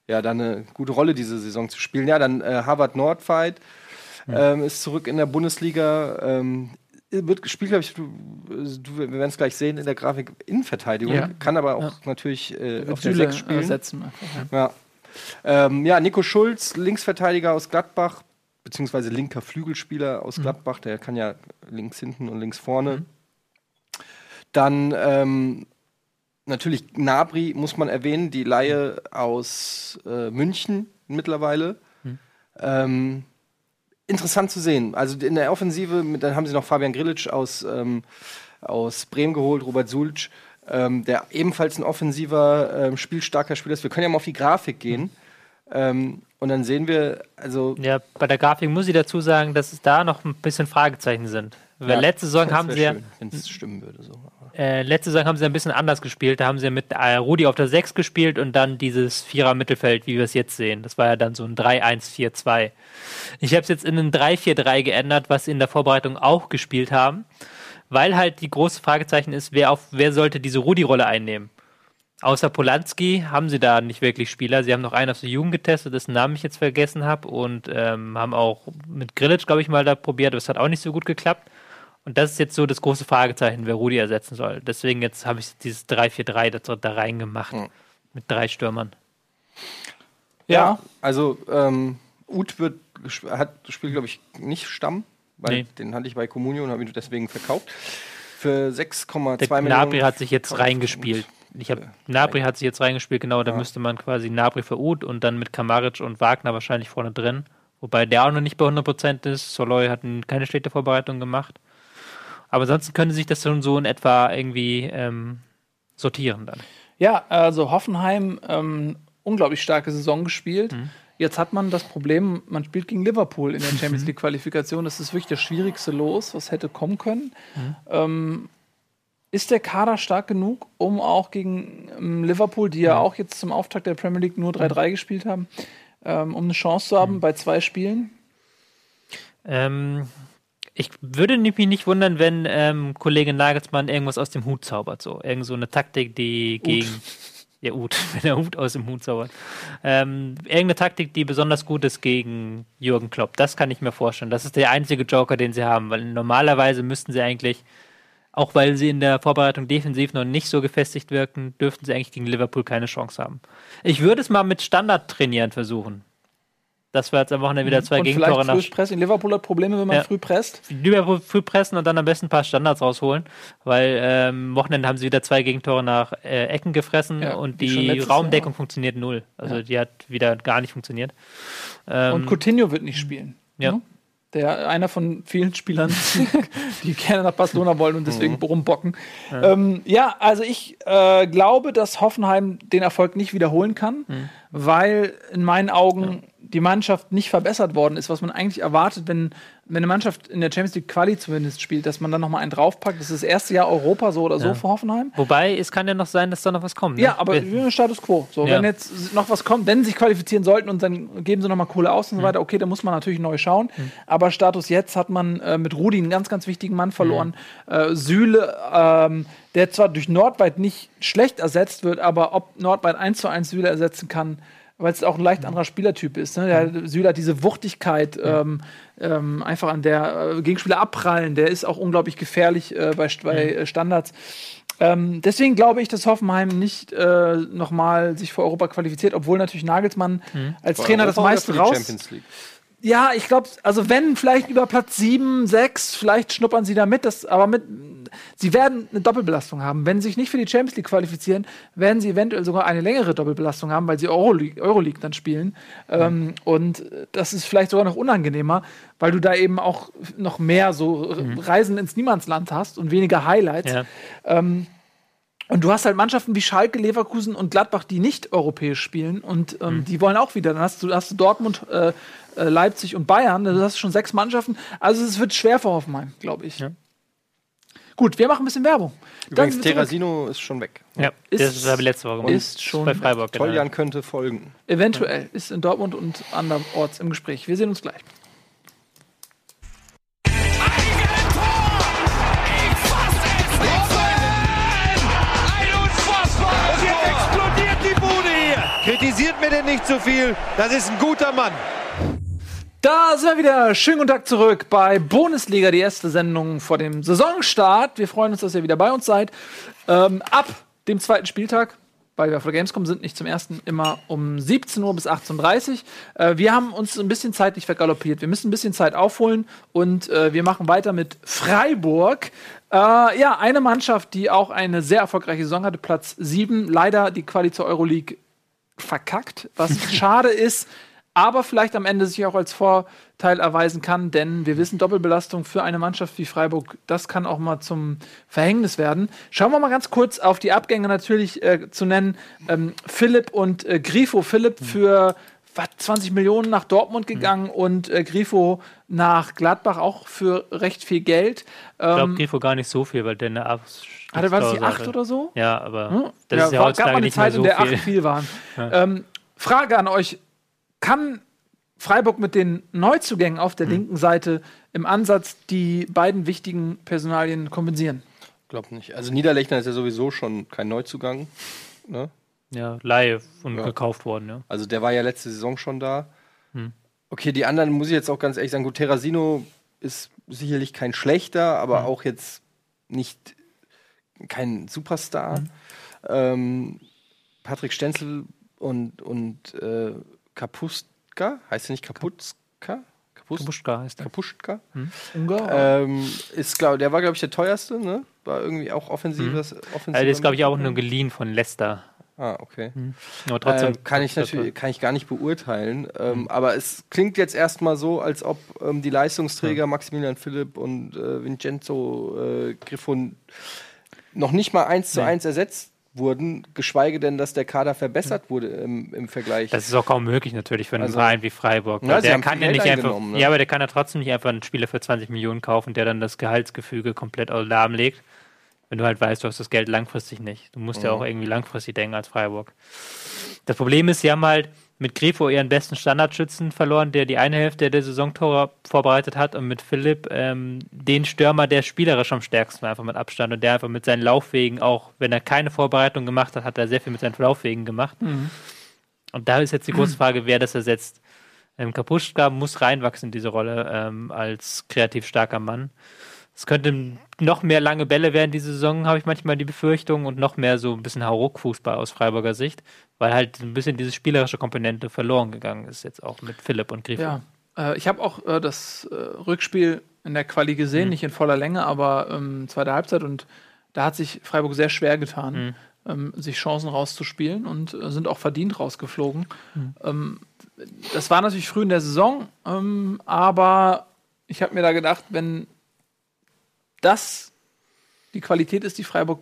ja, da eine gute Rolle diese Saison zu spielen. Ja, dann äh, Harvard Nordfight ähm, ist zurück in der Bundesliga. Ähm, wird gespielt, glaube ich, du, du, wir werden es gleich sehen in der Grafik, Innenverteidigung. Ja. Kann aber auch Ja. natürlich äh, auf der Süle 6 spielen. ersetzen. einfach, ja. Ähm, ja, Nico Schulz, Linksverteidiger aus Gladbach, beziehungsweise linker Flügelspieler aus Gladbach, der kann ja links hinten und links vorne. Dann ähm, natürlich Nabri, muss man erwähnen, die Laie aus äh, München mittlerweile. Ähm, interessant zu sehen. Also in der Offensive, mit, dann haben sie noch Fabian Grilic aus, ähm, aus Bremen geholt, Robert Sulc, ähm, der ebenfalls ein offensiver, ähm, spielstarker Spieler ist. Wir können ja mal auf die Grafik gehen. Ähm, und dann sehen wir, also Ja, bei der Grafik muss ich dazu sagen, dass es da noch ein bisschen Fragezeichen sind. Weil Ja, letzte Saison haben sie ja, wenn es stimmen würde. So. äh, letzte Saison haben sie ein bisschen anders gespielt. Da haben sie mit äh, Rudi auf der 6 gespielt und dann dieses Vierer-Mittelfeld, wie wir es jetzt sehen. Das war ja dann so ein 3-1-4-2. Ich habe es jetzt in ein 3-4-3 geändert, was sie in der Vorbereitung auch gespielt haben, weil halt die große Fragezeichen ist, wer, auf, wer sollte diese Rudi-Rolle einnehmen. Außer Polanski haben sie da nicht wirklich Spieler. Sie haben noch einen aus der Jugend getestet, dessen Namen ich jetzt vergessen habe. Und ähm, haben auch mit Grilic, glaube ich, mal da probiert. aber es hat auch nicht so gut geklappt. Und das ist jetzt so das große Fragezeichen, wer Rudi ersetzen soll. Deswegen jetzt habe ich dieses 3-4-3 da, da reingemacht. Mit drei Stürmern. Ja, Also, ähm, Uth wird, hat, spielt, glaube ich, nicht Stamm, weil Nee. den hatte ich bei Comunio und habe ihn deswegen verkauft. Für 6,2 Der Millionen. Gnabry hat sich jetzt reingespielt. Ich habe äh, Gnabry hat sich jetzt reingespielt, genau, da Ja. müsste man quasi Gnabry für Uth und dann mit Kamaric und Wagner wahrscheinlich vorne drin. Wobei der auch noch nicht bei 100% ist. Soloy hat keine schlechte Vorbereitung gemacht. Aber ansonsten könnte sich das schon so in etwa irgendwie ähm, sortieren dann. Ja, also Hoffenheim, ähm, unglaublich starke Saison gespielt. Mhm. Jetzt hat man das Problem, man spielt gegen Liverpool in der Champions League Qualifikation. Das ist wirklich das schwierigste Los, was hätte kommen können. Mhm. Ähm, ist der Kader stark genug, um auch gegen ähm, Liverpool, die ja auch jetzt zum Auftakt der Premier League nur 3-3 gespielt haben, ähm, um eine Chance zu Mhm. haben bei zwei Spielen? Ähm, ich würde mich nicht wundern, wenn ähm, Kollege Nagelsmann irgendwas aus dem Hut zaubert. So. Irgend so eine Taktik, die gegen. Ja, Hut, wenn er Hut aus dem Hut zaubert. Ähm, irgendeine Taktik, die besonders gut ist gegen Jürgen Klopp. Das kann ich mir vorstellen. Das ist der einzige Joker, den sie haben, weil normalerweise müssten sie eigentlich, auch weil sie in der Vorbereitung defensiv noch nicht so gefestigt wirken, dürften sie eigentlich gegen Liverpool keine Chance haben. Ich würde es mal mit Standard trainieren versuchen. Das war jetzt am Wochenende wieder zwei Und Gegentore vielleicht nach frühes Pressing. Liverpool hat Probleme, wenn man Ja. früh presst. lieber früh pressen und dann am besten ein paar Standards rausholen, weil ähm, am Wochenende haben sie wieder zwei Gegentore nach äh, Ecken gefressen Ja, und die Raumdeckung Jahr. funktioniert null. Also Ja. die hat wieder gar nicht funktioniert. Ähm, Und Coutinho wird nicht spielen. Ja. Ne? Der einer von vielen Spielern, die gerne nach Barcelona wollen und deswegen rumbocken. Ja, ähm, ja also ich äh, glaube, dass Hoffenheim den Erfolg nicht wiederholen kann, weil in meinen Augen die Mannschaft nicht verbessert worden ist, was man eigentlich erwartet, wenn, wenn eine Mannschaft in der Champions League Quali zumindest spielt, dass man dann nochmal einen draufpackt. Das ist das erste Jahr Europa so oder so Ja. für Hoffenheim. wobei, es kann ja noch sein, dass da noch was kommt. Ne? Ja, aber Wir- wir sind im Status quo. So, Ja. wenn jetzt noch was kommt, wenn sie sich qualifizieren sollten und dann geben sie nochmal Kohle aus und so weiter, okay, dann muss man natürlich neu schauen. Aber Status jetzt hat man äh, mit Rudi einen ganz, ganz wichtigen Mann verloren. Äh, Süle, ähm, der zwar durch Nordweit nicht schlecht ersetzt wird, aber ob Nordweit 1 zu 1 Süle ersetzen kann, weil es auch ein leicht anderer Spielertyp ist. Ne? Der Süle hat diese Wuchtigkeit, ähm, ähm, einfach an der äh, Gegenspieler abprallen. Der ist auch unglaublich gefährlich äh, bei, bei äh, Standards. Ähm, deswegen glaube ich, dass Hoffenheim nicht äh, nochmal sich für Europa qualifiziert, obwohl natürlich Nagelsmann als Für Trainer das Europa oder meiste raus. Ja, ich glaube, also wenn vielleicht über Platz 7, 6, vielleicht schnuppern sie da mit, das, aber mit, sie werden eine Doppelbelastung haben. Wenn sie sich nicht für die Champions League qualifizieren, werden sie eventuell sogar eine längere Doppelbelastung haben, weil sie Euroleague, Euroleague dann spielen. Ähm, und das ist vielleicht sogar noch unangenehmer, weil du da eben auch noch mehr so Reisen ins Niemandsland hast und weniger Highlights. Ja. Und du hast halt Mannschaften wie Schalke, Leverkusen und Gladbach, die nicht europäisch spielen und ähm, die wollen auch wieder. Dann hast du, hast du Dortmund, äh, äh, Leipzig und Bayern. Du hast schon sechs Mannschaften. Also es wird schwer für Hoffenheim, glaube ich. Ja. Gut, wir machen ein bisschen Werbung. Dann Übrigens. Terrasino ist schon weg. ja, Ist- das habe ich letzte Woche gemacht. ist schon bei Freiburg. genau. Toljan könnte folgen. Eventuell ist in Dortmund und anderorts im Gespräch. Wir sehen uns gleich. Unfassbar! Und jetzt explodiert die Bude hier. Kritisiert mir denn nicht zu viel. Das ist ein guter Mann. Da sind wir wieder. Schönen guten Tag zurück bei Bundesliga, die erste Sendung vor dem Saisonstart. Wir freuen uns, dass ihr wieder bei uns seid. Ähm, ab dem zweiten Spieltag bei wir auf der Gamescom sind nicht zum ersten immer um 17 Uhr bis 18.30 Uhr. Äh, wir haben uns ein bisschen zeitlich vergaloppiert. Wir müssen ein bisschen Zeit aufholen und äh, wir machen weiter mit Freiburg. Äh, ja, eine Mannschaft, die auch eine sehr erfolgreiche Saison hatte, Platz 7. Leider die Quali zur Euroleague verkackt, was schade ist, aber vielleicht am Ende sich auch als Vorteil erweisen kann, denn wir wissen, Doppelbelastung für eine Mannschaft wie Freiburg, das kann auch mal zum Verhängnis werden. Schauen wir mal ganz kurz auf die Abgänge natürlich äh, zu nennen. Ähm, Philipp und äh, Grifo. Philipp für was, 20 Millionen nach Dortmund gegangen und äh, Grifo nach Gladbach auch für recht viel Geld. Ich glaube, Ähm, Grifo gar nicht so viel, weil der eine hatte, war das die 8 oder so? Ja, aber Hm? das ist ja war- heutzutage gab mal eine nicht mehr Zeit, so in der viel. acht viel waren. ähm, Frage an euch: Kann Freiburg mit den Neuzugängen auf der linken Seite im Ansatz die beiden wichtigen Personalien kompensieren? Glaub nicht. Also Niederlechner ist ja sowieso schon kein Neuzugang. Ne? Ja, live und Ja. gekauft worden, ja. Also der war ja letzte Saison schon da. Hm. Okay, die anderen muss ich jetzt auch ganz ehrlich sagen. Gut, Terrasino ist sicherlich kein schlechter, aber Hm. auch jetzt nicht kein Superstar. Hm. Ähm, Patrick Stenzel und, und äh, Kapustka, heißt er nicht Kapuzka? Kapust Kapuschka heißt er. Kapuschka? Ungar? Ähm, ist, glaub, der war, glaube ich, der teuerste, ne? war irgendwie auch offensives. Mhm. offensiver Also das ist, glaube ich, auch nur geliehen von Leicester. Ah, okay. Aber trotzdem. äh, kann ich natürlich kann ich gar nicht beurteilen. Ähm, Aber es klingt jetzt erstmal so, als ob ähm, die Leistungsträger Maximilian Philipp und äh, Vincenzo äh, Griffon noch nicht mal eins zu eins ersetzt wurden, geschweige denn, dass der Kader verbessert wurde im, im Vergleich. Das ist auch kaum möglich natürlich für einen Also- Verein wie Freiburg. Ja, sie der kann ja nicht einfach, ne? ja, aber der kann ja trotzdem nicht einfach einen Spieler für 20 Millionen kaufen, der dann das Gehaltsgefüge komplett lahmlegt. Wenn du halt weißt, du hast das Geld langfristig nicht. Du musst ja Mhm. auch irgendwie langfristig denken als Freiburg. Das Problem ist, sie haben halt mit Grifo ihren besten Standardschützen verloren, der die eine Hälfte der Saisontore vorbereitet hat und mit Philipp ähm, den Stürmer, der spielerisch am stärksten war, einfach mit Abstand und der einfach mit seinen Laufwegen auch, wenn er keine Vorbereitung gemacht hat, hat er sehr viel mit seinen Laufwegen gemacht. Und da ist jetzt die große Frage, wer das ersetzt. Ähm, Kapuschka muss reinwachsen in diese Rolle ähm, als kreativ starker Mann. Es könnte noch mehr lange Bälle werden diese Saison, habe ich manchmal die Befürchtung, und noch mehr so ein bisschen Hauruck-Fußball aus Freiburger Sicht, weil halt ein bisschen diese spielerische Komponente verloren gegangen ist, jetzt auch mit Philipp und Grifo. Ja, äh, ich habe auch äh, das äh, Rückspiel in der Quali gesehen, Mhm. nicht in voller Länge, aber ähm, zweite Halbzeit und da hat sich Freiburg sehr schwer getan, Mhm. ähm, sich Chancen rauszuspielen und äh, sind auch verdient rausgeflogen. Mhm. Ähm, das war natürlich früh in der Saison, ähm, aber ich habe mir da gedacht, wenn das die Qualität ist, die Freiburg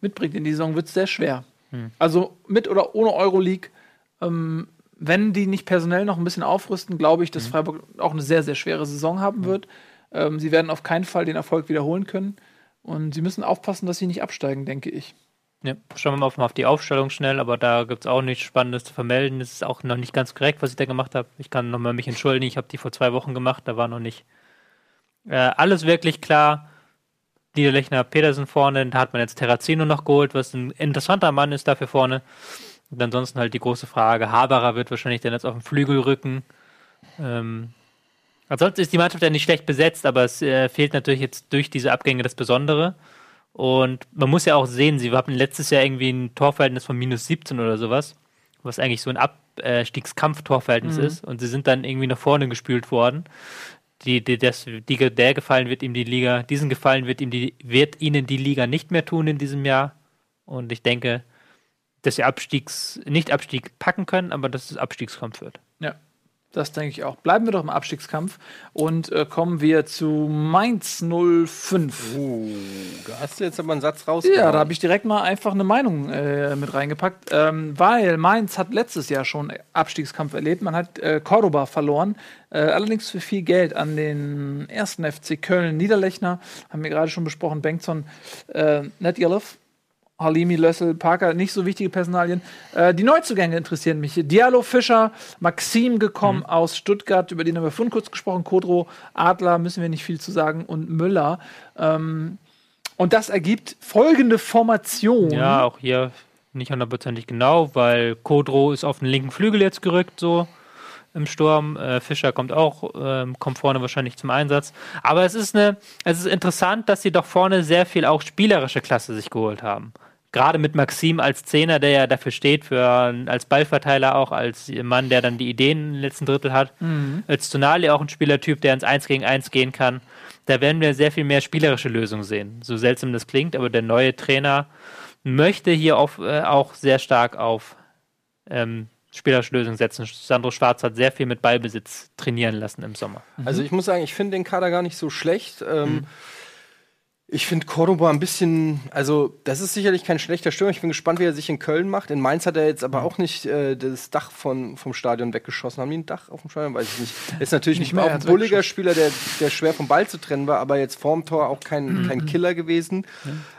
mitbringt in die Saison, wird es sehr schwer. Hm. Also mit oder ohne Euroleague, ähm, wenn die nicht personell noch ein bisschen aufrüsten, glaube ich, dass Hm. Freiburg auch eine sehr, sehr schwere Saison haben wird. Ähm, sie werden auf keinen Fall den Erfolg wiederholen können. Und sie müssen aufpassen, dass sie nicht absteigen, denke ich. Ja, schauen wir mal auf, mal auf die Aufstellung schnell, aber da gibt es auch nichts Spannendes zu vermelden. Es ist auch noch nicht ganz korrekt, was ich da gemacht habe. Ich kann nochmal mich entschuldigen, ich habe die vor zwei Wochen gemacht, da war noch nicht äh, alles wirklich klar. Niederlechner Petersen vorne, da hat man jetzt Terrazino noch geholt, was ein interessanter Mann ist dafür vorne. Und ansonsten halt die große Frage, Haberer wird wahrscheinlich dann jetzt auf dem Flügel rücken. Ähm, ansonsten ist die Mannschaft ja nicht schlecht besetzt, aber es äh, fehlt natürlich jetzt durch diese Abgänge das Besondere. Und man muss ja auch sehen, sie hatten letztes Jahr irgendwie ein Torverhältnis von minus 17 oder sowas, was eigentlich so ein Abstiegskampf-Torverhältnis ist. Und sie sind dann irgendwie nach vorne gespült worden. Die, die, das, die, der Gefallen wird ihm die Liga, diesen Gefallen wird, ihm die, wird ihnen die Liga nicht mehr tun in diesem Jahr. Und ich denke, dass sie Abstiegs, nicht Abstieg packen können, aber dass es Abstiegskampf wird. Das denke ich auch. Bleiben wir doch im Abstiegskampf und äh, kommen wir zu Mainz 05. Uh, da hast du jetzt aber einen Satz rausgehauen. Ja, da habe ich direkt mal einfach eine Meinung äh, mit reingepackt, ähm, weil Mainz hat letztes Jahr schon Abstiegskampf erlebt. Man hat äh, Cordoba verloren, äh, allerdings für viel Geld an den ersten FC Köln. Niederlechner, haben wir gerade schon besprochen, Bengtson, äh, Netjalov. Halimi, Lössel, Parker, nicht so wichtige Personalien. Äh, die Neuzugänge interessieren mich. Diallo, Fischer, Maxim gekommen aus Stuttgart, über den haben wir vorhin kurz gesprochen. Kodro, Adler, müssen wir nicht viel zu sagen. Und Müller. Ähm, und das ergibt folgende Formation. Ja, auch hier nicht hundertprozentig genau, weil Kodro ist auf den linken Flügel jetzt gerückt, so im Sturm. Äh, Fischer kommt auch, ähm, kommt vorne wahrscheinlich zum Einsatz. Aber es ist eine, es ist interessant, dass sie doch vorne sehr viel auch spielerische Klasse sich geholt haben. Gerade mit Maxim als Zehner, der ja dafür steht, für als Ballverteiler auch, als Mann, der dann die Ideen im letzten Drittel hat. Als Tonali auch ein Spielertyp, der ins 1 gegen 1 gehen kann. Da werden wir sehr viel mehr spielerische Lösungen sehen. So seltsam das klingt, aber der neue Trainer möchte hier auf, äh, auch sehr stark auf ähm, spielerische Lösungen setzen. Sandro Schwarz hat sehr viel mit Ballbesitz trainieren lassen im Sommer. Also ich muss sagen, ich finde den Kader gar nicht so schlecht. Ähm, Ich finde Cordoba ein bisschen, also das ist sicherlich kein schlechter Stürmer. Ich bin gespannt, wie er sich in Köln macht. In Mainz hat er jetzt aber auch nicht äh, das Dach von, vom Stadion weggeschossen. Haben die ein Dach auf dem Stadion? Weiß ich nicht. Ist natürlich Nicht nicht mehr, auch ein bulliger Spieler, der, der schwer vom Ball zu trennen war, aber jetzt vorm Tor auch kein, kein Killer gewesen.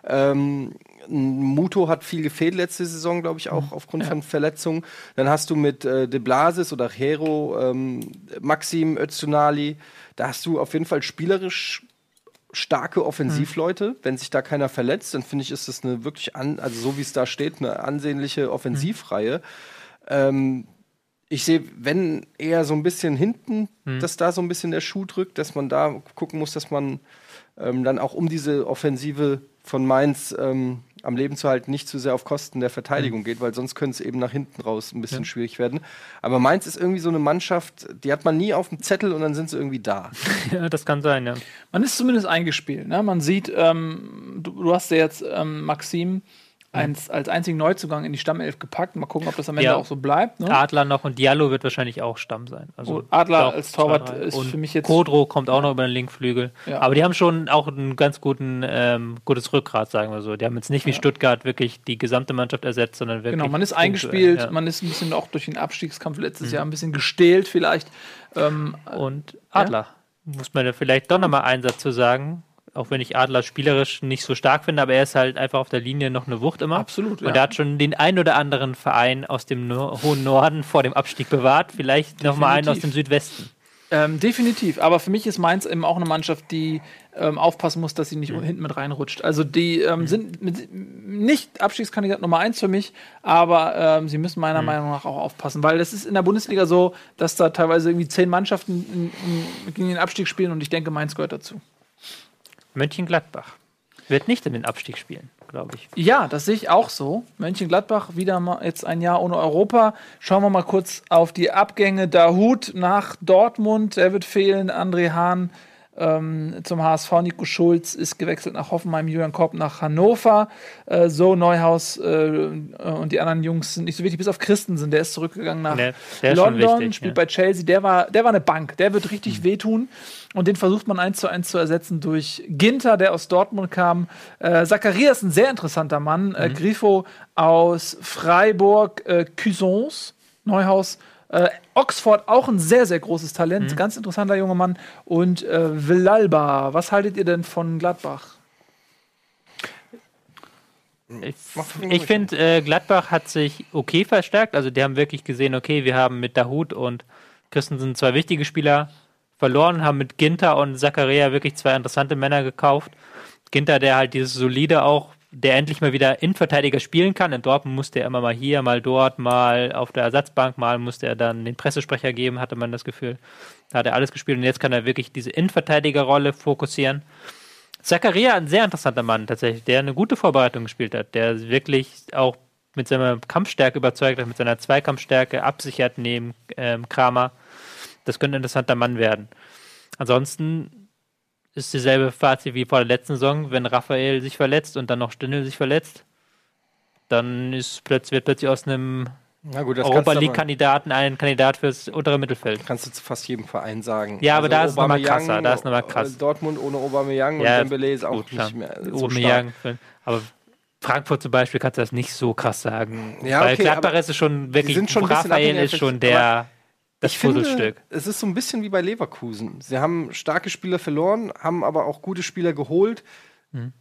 Ähm, Muto hat viel gefehlt letzte Saison, glaube ich, auch aufgrund von Verletzungen. Dann hast du mit äh, De Blasis oder Hero, ähm, Maxim, Öztunali, da hast du auf jeden Fall spielerisch starke Offensivleute. Wenn sich da keiner verletzt, dann finde ich, ist das eine wirklich, an, also so wie es da steht, eine ansehnliche Offensivreihe. Ähm, ich sehe, wenn eher so ein bisschen hinten, dass da so ein bisschen der Schuh drückt, dass man da gucken muss, dass man ähm, dann auch um diese Offensive von Mainz ähm, am Leben zu halten, nicht zu sehr auf Kosten der Verteidigung geht, weil sonst könnte es eben nach hinten raus ein bisschen schwierig werden. Aber Mainz ist irgendwie so eine Mannschaft, die hat man nie auf dem Zettel und dann sind sie irgendwie da. Ja, das kann sein, ja. Man ist zumindest eingespielt. Ne? Man sieht, ähm, du, du hast ja jetzt ähm, Maxim als, als einzigen Neuzugang in die Stammelf gepackt. Mal gucken, ob das am Ende Ja. auch so bleibt. Ne? Adler noch und Diallo wird wahrscheinlich auch Stamm sein. Also Oh, Adler doch, als Torwart ist und für mich jetzt- Kodro kommt auch noch über den Linkflügel. Ja. Aber die haben schon auch ein ganz guten, ähm, gutes Rückgrat, sagen wir so. Die haben jetzt nicht wie Stuttgart wirklich die gesamte Mannschaft ersetzt, sondern wirklich. Genau, man ist eingespielt, ja. man ist ein bisschen auch durch den Abstiegskampf letztes Jahr ein bisschen gestählt vielleicht. Ähm, Und Adler. Muss man ja vielleicht doch nochmal einen Satz zu sagen. Auch wenn ich Adler spielerisch nicht so stark finde, aber er ist halt einfach auf der Linie noch eine Wucht immer. Absolut, Und ja. er hat schon den ein oder anderen Verein aus dem no hohen Norden vor dem Abstieg bewahrt. Vielleicht nochmal einen aus dem. Südwesten. Ähm, definitiv. Aber für mich ist Mainz eben auch eine Mannschaft, die ähm, aufpassen muss, dass sie nicht hinten mit reinrutscht. Also die ähm, sind mit, nicht Abstiegskandidat Nummer eins für mich, aber ähm, sie müssen meiner Meinung nach auch aufpassen, weil es ist in der Bundesliga so, dass da teilweise irgendwie zehn Mannschaften in, in, gegen den Abstieg spielen und ich denke, Mainz gehört dazu. Mönchengladbach wird nicht in den Abstieg spielen, glaube ich. Ja, das sehe ich auch so. Mönchengladbach wieder mal jetzt ein Jahr ohne Europa. Schauen wir mal kurz auf die Abgänge. Dahut nach Dortmund, der wird fehlen. André Hahn ähm, zum HSV. Nico Schulz ist gewechselt nach Hoffenheim. Julian Korb nach Hannover. Äh, so Neuhaus äh, und die anderen Jungs sind nicht so wichtig. Bis auf Christensen, der ist zurückgegangen nach Der- London, wichtig, spielt ja. bei Chelsea. Der war, der war eine Bank. Der wird richtig wehtun. Und den versucht man eins zu eins zu ersetzen durch Ginter, der aus Dortmund kam. Äh, Zacharias ist ein sehr interessanter Mann. Äh, Grifo aus Freiburg, äh, Cuisance, Neuhaus. Äh, Oxford auch ein sehr, sehr großes Talent. Ganz interessanter junger Mann. Und äh, Villalba, was haltet ihr denn von Gladbach? Ich, ich finde, äh, Gladbach hat sich okay verstärkt. Also die haben wirklich gesehen, okay, wir haben mit Dahut und Christensen zwei wichtige Spieler verloren, haben mit Ginter und Zakaria wirklich zwei interessante Männer gekauft. Ginter, der halt dieses solide auch, der endlich mal wieder Innenverteidiger spielen kann. In Dortmund musste er immer mal hier, mal dort, mal auf der Ersatzbank, mal musste er dann den Pressesprecher geben, hatte man das Gefühl. Da hat er alles gespielt und jetzt kann er wirklich diese Innenverteidigerrolle fokussieren. Zakaria, ein sehr interessanter Mann tatsächlich, der eine gute Vorbereitung gespielt hat, der wirklich auch mit seiner Kampfstärke überzeugt hat, mit seiner Zweikampfstärke absichert neben ähm, Kramer. Das könnte ein interessanter Mann werden. Ansonsten ist dieselbe Fazit wie vor der letzten Saison, wenn Raphael sich verletzt und dann noch Stindl sich verletzt, dann ist plötzlich, wird plötzlich aus einem gut, Europa League-Kandidaten ein Kandidat fürs untere Mittelfeld. Kannst du zu fast jedem Verein sagen. Also Ja, aber da ist es noch mal Aubameyang, krasser, da ist noch mal krass. äh, Dortmund ohne Aubameyang Ja, und Dembele ist auch gut, nicht mehr so Aubameyang, stark. aber Frankfurt zum Beispiel kannst du das nicht so krass sagen. Ja, Weil okay, Gladbach aber ist schon wirklich, sind schon Raphael ist schon der, das ich finde, Puzzlestück. es ist so ein bisschen wie bei Leverkusen. Sie haben starke Spieler verloren, haben aber auch gute Spieler geholt. Mhm.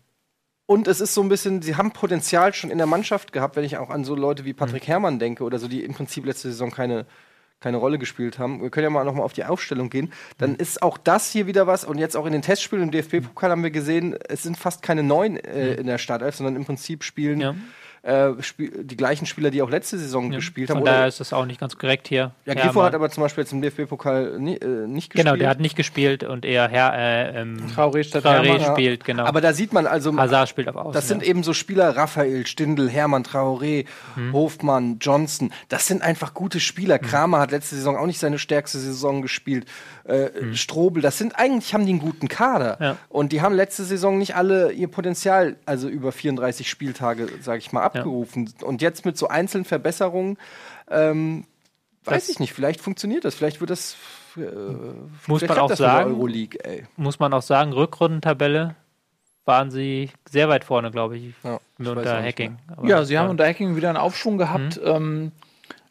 Und es ist so ein bisschen, sie haben Potenzial schon in der Mannschaft gehabt, wenn ich auch an so Leute wie Patrick Mhm. Herrmann denke oder so, die im Prinzip letzte Saison keine, keine Rolle gespielt haben. Wir können ja mal noch mal auf die Aufstellung gehen. Dann Mhm. ist auch das hier wieder was. Und jetzt auch in den Testspielen im DFB-Pokal haben wir gesehen, es sind fast keine neun äh, in der Startelf, sondern im Prinzip spielen Mhm. Ja. Äh, die gleichen Spieler, die auch letzte Saison gespielt haben. Von Oder- daher ist das auch nicht ganz korrekt hier. ja, Ja, Grifo aber- hat aber zum Beispiel jetzt im DFB-Pokal ni äh, nicht gespielt. Genau, der hat nicht gespielt und eher Herr, äh, ähm, Traoré statt Traoré Hermann. Ja. spielt, genau. Aber da sieht man also, Hazard spielt auf Außen. das sind ja. eben so Spieler, Raphael, Stindl, Hermann, Traoré, Mhm. Hofmann, Johnson. Das sind einfach gute Spieler. Kramer hat letzte Saison auch nicht seine stärkste Saison gespielt. Äh, Strobel, das sind eigentlich, haben die einen guten Kader. Mhm. Ja. Und die haben letzte Saison nicht alle ihr Potenzial, also über 34 Spieltage, sage ich mal, abgerufen. Und jetzt mit so einzelnen Verbesserungen, ähm, weiß Das- ich nicht, vielleicht funktioniert das, vielleicht wird das. Äh, Muss vielleicht man auch sagen. Euroleague, ey. muss man auch sagen, Rückrundentabelle waren sie sehr weit vorne, glaube ich, Ja, ich unter Hacking. Aber- Ja, sie haben unter Hacking wieder einen Aufschwung gehabt. Ähm,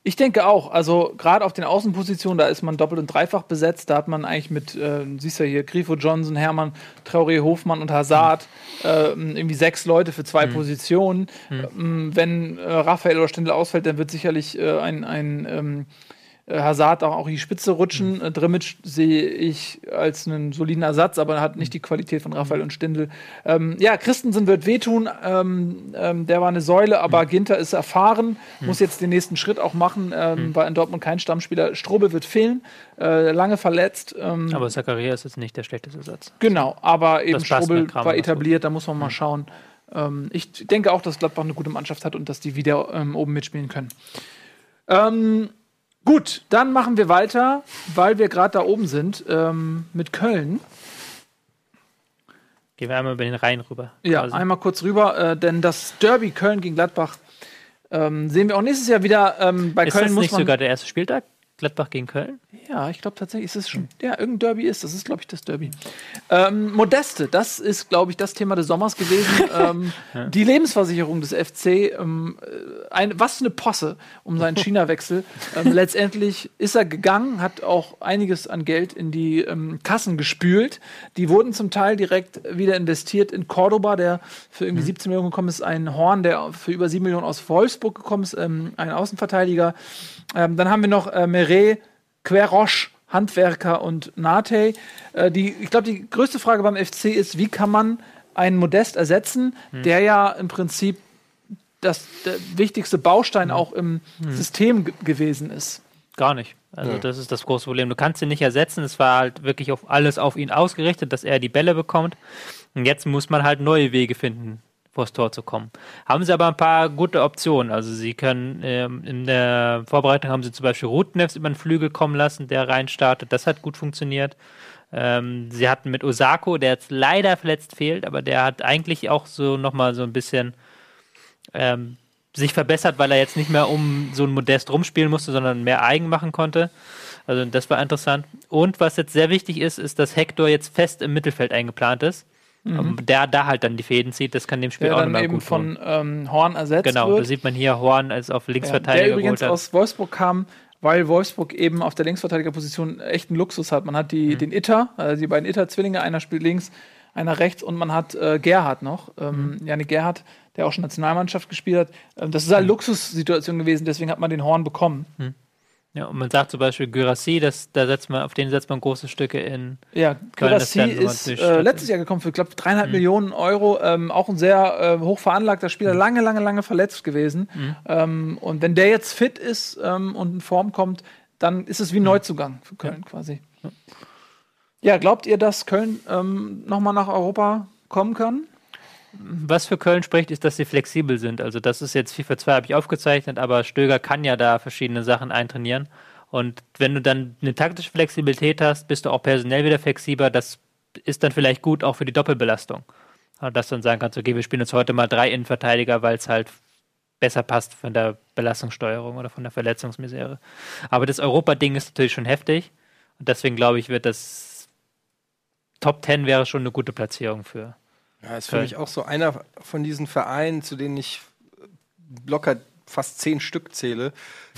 ich denke auch, also gerade auf den Außenpositionen, da ist man doppelt und dreifach besetzt. Da hat man eigentlich mit, äh, siehst ja hier, Grifo, Johnson, Hermann, Traoré, Hofmann und Hazard äh, irgendwie sechs Leute für zwei Positionen. Ähm, wenn äh, Raphael oder Stindl ausfällt, dann wird sicherlich äh, ein, ein ähm, äh, Hazard auch, auch in die Spitze rutschen. Äh, Drimmitsch sehe ich als einen soliden Ersatz, aber er hat nicht die Qualität von Raphael und Stindl. Ähm, ja, Christensen wird wehtun. Ähm, ähm, der war eine Säule, aber Ginter ist erfahren, muss jetzt den nächsten Schritt auch machen. Ähm, War in Dortmund kein Stammspieler. Strobel wird fehlen, äh, lange verletzt. Ähm, Aber Zakaria ist jetzt nicht der schlechteste Satz. Genau, aber eben Strobel war etabliert, da muss man mal schauen, Ähm, ich denke auch, dass Gladbach eine gute Mannschaft hat und dass die wieder ähm, oben mitspielen können. Ähm, gut, dann machen wir weiter, weil wir gerade da oben sind, ähm, mit Köln. Gehen wir einmal über den Rhein rüber. Ja, quasi. einmal kurz rüber, äh, denn das Derby Köln gegen Gladbach ähm, sehen wir auch nächstes Jahr wieder. Ähm, bei Ist Köln das muss nicht man. sogar der erste Spieltag? Gladbach gegen Köln? Ja, ich glaube tatsächlich ist es schon. Ja, irgendein Derby ist. Das ist, glaube ich, das Derby. Ähm, Modeste, das ist, glaube ich, das Thema des Sommers gewesen. ähm, Die Lebensversicherung des FC. Ähm, äh, ein, was eine Posse um seinen China-Wechsel. ähm, letztendlich ist er gegangen, hat auch einiges an Geld in die ähm, Kassen gespült. Die wurden zum Teil direkt wieder investiert in Cordoba, der für irgendwie 17 Millionen gekommen ist. Ein Horn, der für über 7 Millionen aus Wolfsburg gekommen ist. Ähm, ein Außenverteidiger. Ähm, dann haben wir noch äh, Meret, Queroche, Handwerker und Nate. Äh, die, ich glaube, die größte Frage beim FC ist, wie kann man einen Modest ersetzen, der ja im Prinzip das der wichtigste Baustein auch im System ge- gewesen ist. Gar nicht. Also das ist das große Problem. Du kannst ihn nicht ersetzen. Es war halt wirklich auf alles auf ihn ausgerichtet, dass er die Bälle bekommt. Und jetzt muss man halt neue Wege finden, vors Tor zu kommen. Haben sie aber ein paar gute Optionen. Also sie können ähm, in der Vorbereitung haben sie zum Beispiel Rutnefs über den Flügel kommen lassen, der reinstartet. Das hat gut funktioniert. Ähm, sie hatten mit Osako, der jetzt leider verletzt fehlt, aber der hat eigentlich auch so nochmal so ein bisschen ähm, sich verbessert, weil er jetzt nicht mehr um so ein Modest rumspielen musste, sondern mehr eigen machen konnte. Also das war interessant. Und was jetzt sehr wichtig ist, ist, dass Hector jetzt fest im Mittelfeld eingeplant ist. Ähm, Der da halt dann die Fäden zieht, das kann dem Spiel Der auch dann nochmal eben gut tun. von ähm, Horn ersetzt Genau, da wird. sieht man hier Horn als auf Ja, Linksverteidiger der übrigens aus Wolfsburg kam, weil Wolfsburg eben auf der Linksverteidigerposition echt einen Luxus hat. Man hat die, Mhm. den Itter, also die beiden Itter-Zwillinge, einer spielt links, einer rechts und man hat äh, Gerhard noch, ähm, Mhm. Janik Gerhard, der auch schon Nationalmannschaft gespielt hat. Ähm, das ist eine Luxussituation gewesen, deswegen hat man den Horn bekommen. Ja, und man sagt zum Beispiel Gyrassi, das, da setzt man, auf den setzt man große Stücke in. Ja, Köln Gyrassi ist äh, letztes Jahr gekommen für, glaube dreieinhalb Millionen Euro. Ähm, auch ein sehr äh, hoch veranlagter Spieler, lange, lange, lange verletzt gewesen. Ähm, und wenn der jetzt fit ist ähm, und in Form kommt, dann ist es wie ein Neuzugang für Köln quasi. Ja, glaubt ihr, dass Köln ähm, nochmal nach Europa kommen kann? Was für Köln spricht, ist, dass sie flexibel sind. Also das ist jetzt FIFA 2 habe ich aufgezeichnet, aber Stöger kann ja da verschiedene Sachen eintrainieren. Und wenn du dann eine taktische Flexibilität hast, bist du auch personell wieder flexibler. Das ist dann vielleicht gut auch für die Doppelbelastung. Dass du dann sagen kannst, okay, wir spielen jetzt heute mal drei Innenverteidiger, weil es halt besser passt von der Belastungssteuerung oder von der Verletzungsmisere. Aber das Europa-Ding ist natürlich schon heftig. Und deswegen glaube ich, wird das Top 10 wäre schon eine gute Platzierung für. Ja, ist für mich auch so einer von diesen Vereinen, zu denen ich locker fast zehn Stück zähle,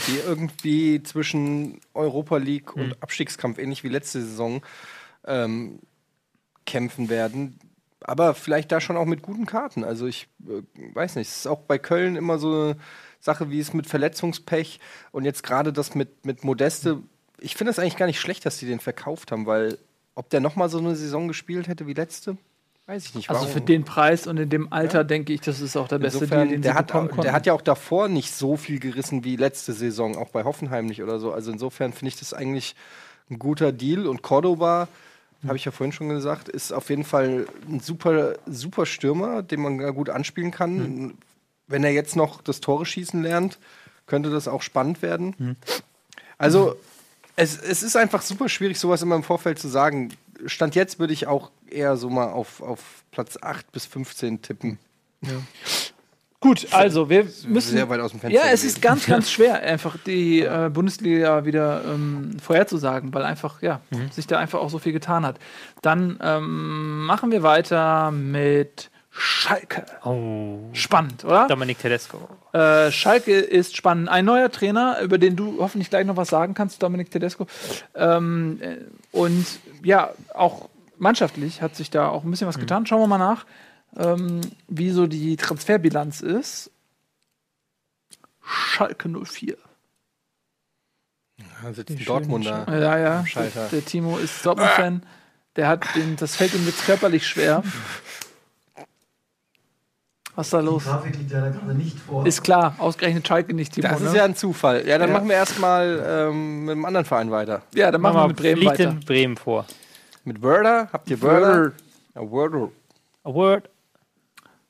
die irgendwie zwischen Europa League und Abstiegskampf, ähnlich wie letzte Saison, ähm, kämpfen werden. Aber vielleicht da schon auch mit guten Karten. Also ich äh, weiß nicht, es ist auch bei Köln immer so eine Sache, wie es mit Verletzungspech und jetzt gerade das mit, mit Modeste. Ich finde es eigentlich gar nicht schlecht, dass die den verkauft haben, weil ob der noch mal so eine Saison gespielt hätte wie letzte, weiß ich nicht. Also Warum? für den Preis und in dem Alter denke ich, das ist auch der beste Insofern, Deal, den der, sie hat, bekommen konnten. der hat ja auch davor nicht so viel gerissen wie letzte Saison, auch bei Hoffenheim nicht oder so. Also insofern finde ich das eigentlich ein guter Deal. Und Cordoba, habe ich ja vorhin schon gesagt, ist auf jeden Fall ein super, super Stürmer, den man gut anspielen kann. Wenn er jetzt noch das Tore schießen lernt, könnte das auch spannend werden. Also es, es ist einfach super schwierig, sowas immer im Vorfeld zu sagen. Stand jetzt würde ich auch eher so mal auf, auf Platz 8 bis 15 tippen. Gut, also wir müssen Sehr weit aus dem Fenster. Ja, es ist ganz, ganz schwer, einfach die äh, Bundesliga wieder ähm, vorherzusagen, weil einfach, ja, sich da einfach auch so viel getan hat. Dann ähm, machen wir weiter mit Schalke. Oh. Spannend, oder? Dominik Tedesco. Äh, Schalke ist spannend. Ein neuer Trainer, über den du hoffentlich gleich noch was sagen kannst, Dominik Tedesco. Ähm, äh, und ja, auch mannschaftlich hat sich da auch ein bisschen was getan. Schauen wir mal nach, ähm, wie so die Transferbilanz ist. Schalke 04. Da sitzt ein Dortmunder. Ja, ja. Schalter. Der Timo ist Dortmund-Fan. Der hat den, das fällt ihm jetzt körperlich schwer. Was ist da los? Grafik liegt nicht vor. Ist klar, ausgerechnet Schalke nicht, Timo. Das ist ne? ja ein Zufall. Ja, dann Ja. machen wir erstmal ähm, mit einem anderen Verein weiter. ja, dann machen wir mit Bremen fliegt weiter. in Bremen vor. Mit Wörder. Habt ihr Wörder? Ja, Wörder. A word.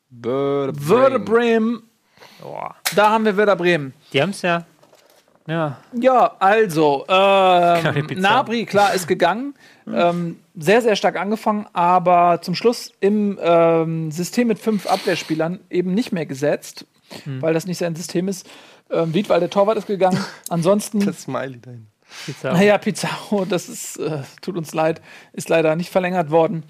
Werder Werder Bremen. Boah. Da haben wir Werder Bremen. Die haben es ja. Ja. Ja, also, ähm. Nabri, klar, ist gegangen. Ähm, sehr, sehr stark angefangen, aber zum Schluss im ähm, System mit fünf Abwehrspielern eben nicht mehr gesetzt, weil das nicht sein System ist. Ähm, Wiedwald, der Torwart, ist gegangen. Ansonsten, Das Smiley dahin. Pizarro. naja, Pizarro, das ist, äh, tut uns leid, ist leider nicht verlängert worden.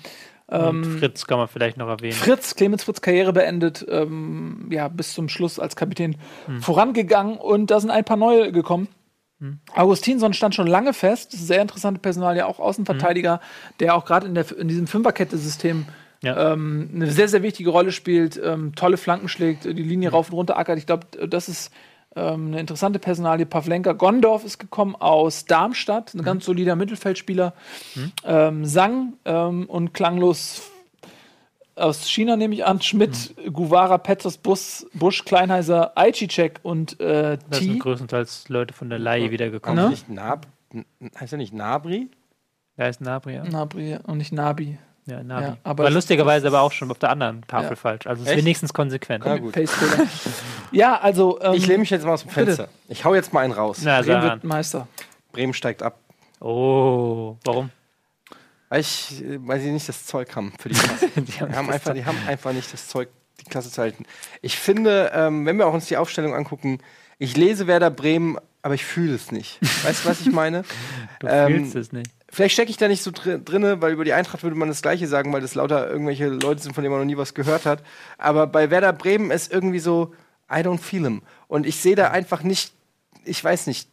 Und Fritz kann man vielleicht noch erwähnen. Fritz, Clemens Fritz Karriere beendet, ähm, ja, bis zum Schluss als Kapitän vorangegangen und da sind ein paar neue gekommen. Augustinsson stand schon lange fest, sehr interessante Personalie, auch Außenverteidiger, der auch gerade in, der- in diesem Fünferkette-System Ja. ähm, eine sehr, sehr wichtige Rolle spielt, ähm, tolle Flanken schlägt, die Linie rauf und runter ackert. Ich glaube, das ist ähm, eine interessante Personalie. Pavlenka Gondorf ist gekommen aus Darmstadt, ein ganz solider Mittelfeldspieler. Ähm, Sang ähm, und klanglos aus China nehme ich an, Schmidt, Guvara, Petros, Bus, Busch, Kleinheiser, Aichicek und äh, Da sind T. größtenteils Leute von der Laie wiedergekommen. Ne? nicht Nab N- heißt er nicht Nabri? Da ist Nabri, ja. Nabri und nicht Nabi. ja, Nabi. Ja, aber War das- lustigerweise aber auch schon auf der anderen Tafel Ja. falsch. Also ist wenigstens konsequent. Na gut. Ja, also ähm, Ich lehne mich jetzt mal aus dem bitte. Fenster. Ich hau jetzt mal einen raus. Na, Bremen wird Meister. Bremen steigt ab. Oh, warum? Weil, ich, äh, weil sie nicht das Zeug haben für die Klasse. die, haben einfach, die haben einfach nicht das Zeug, die Klasse zu halten. Ich finde, ähm, wenn wir auch uns die Aufstellung angucken, ich lese Werder Bremen, aber ich fühle es nicht. Weißt du, was ich meine? Du Ähm, fühlst es nicht. Vielleicht stecke ich da nicht so drin, drinne, weil über die Eintracht würde man das Gleiche sagen, weil das lauter irgendwelche Leute sind, von denen man noch nie was gehört hat. Aber bei Werder Bremen ist irgendwie so, I don't feel him. Und ich sehe da einfach nicht, ich weiß nicht,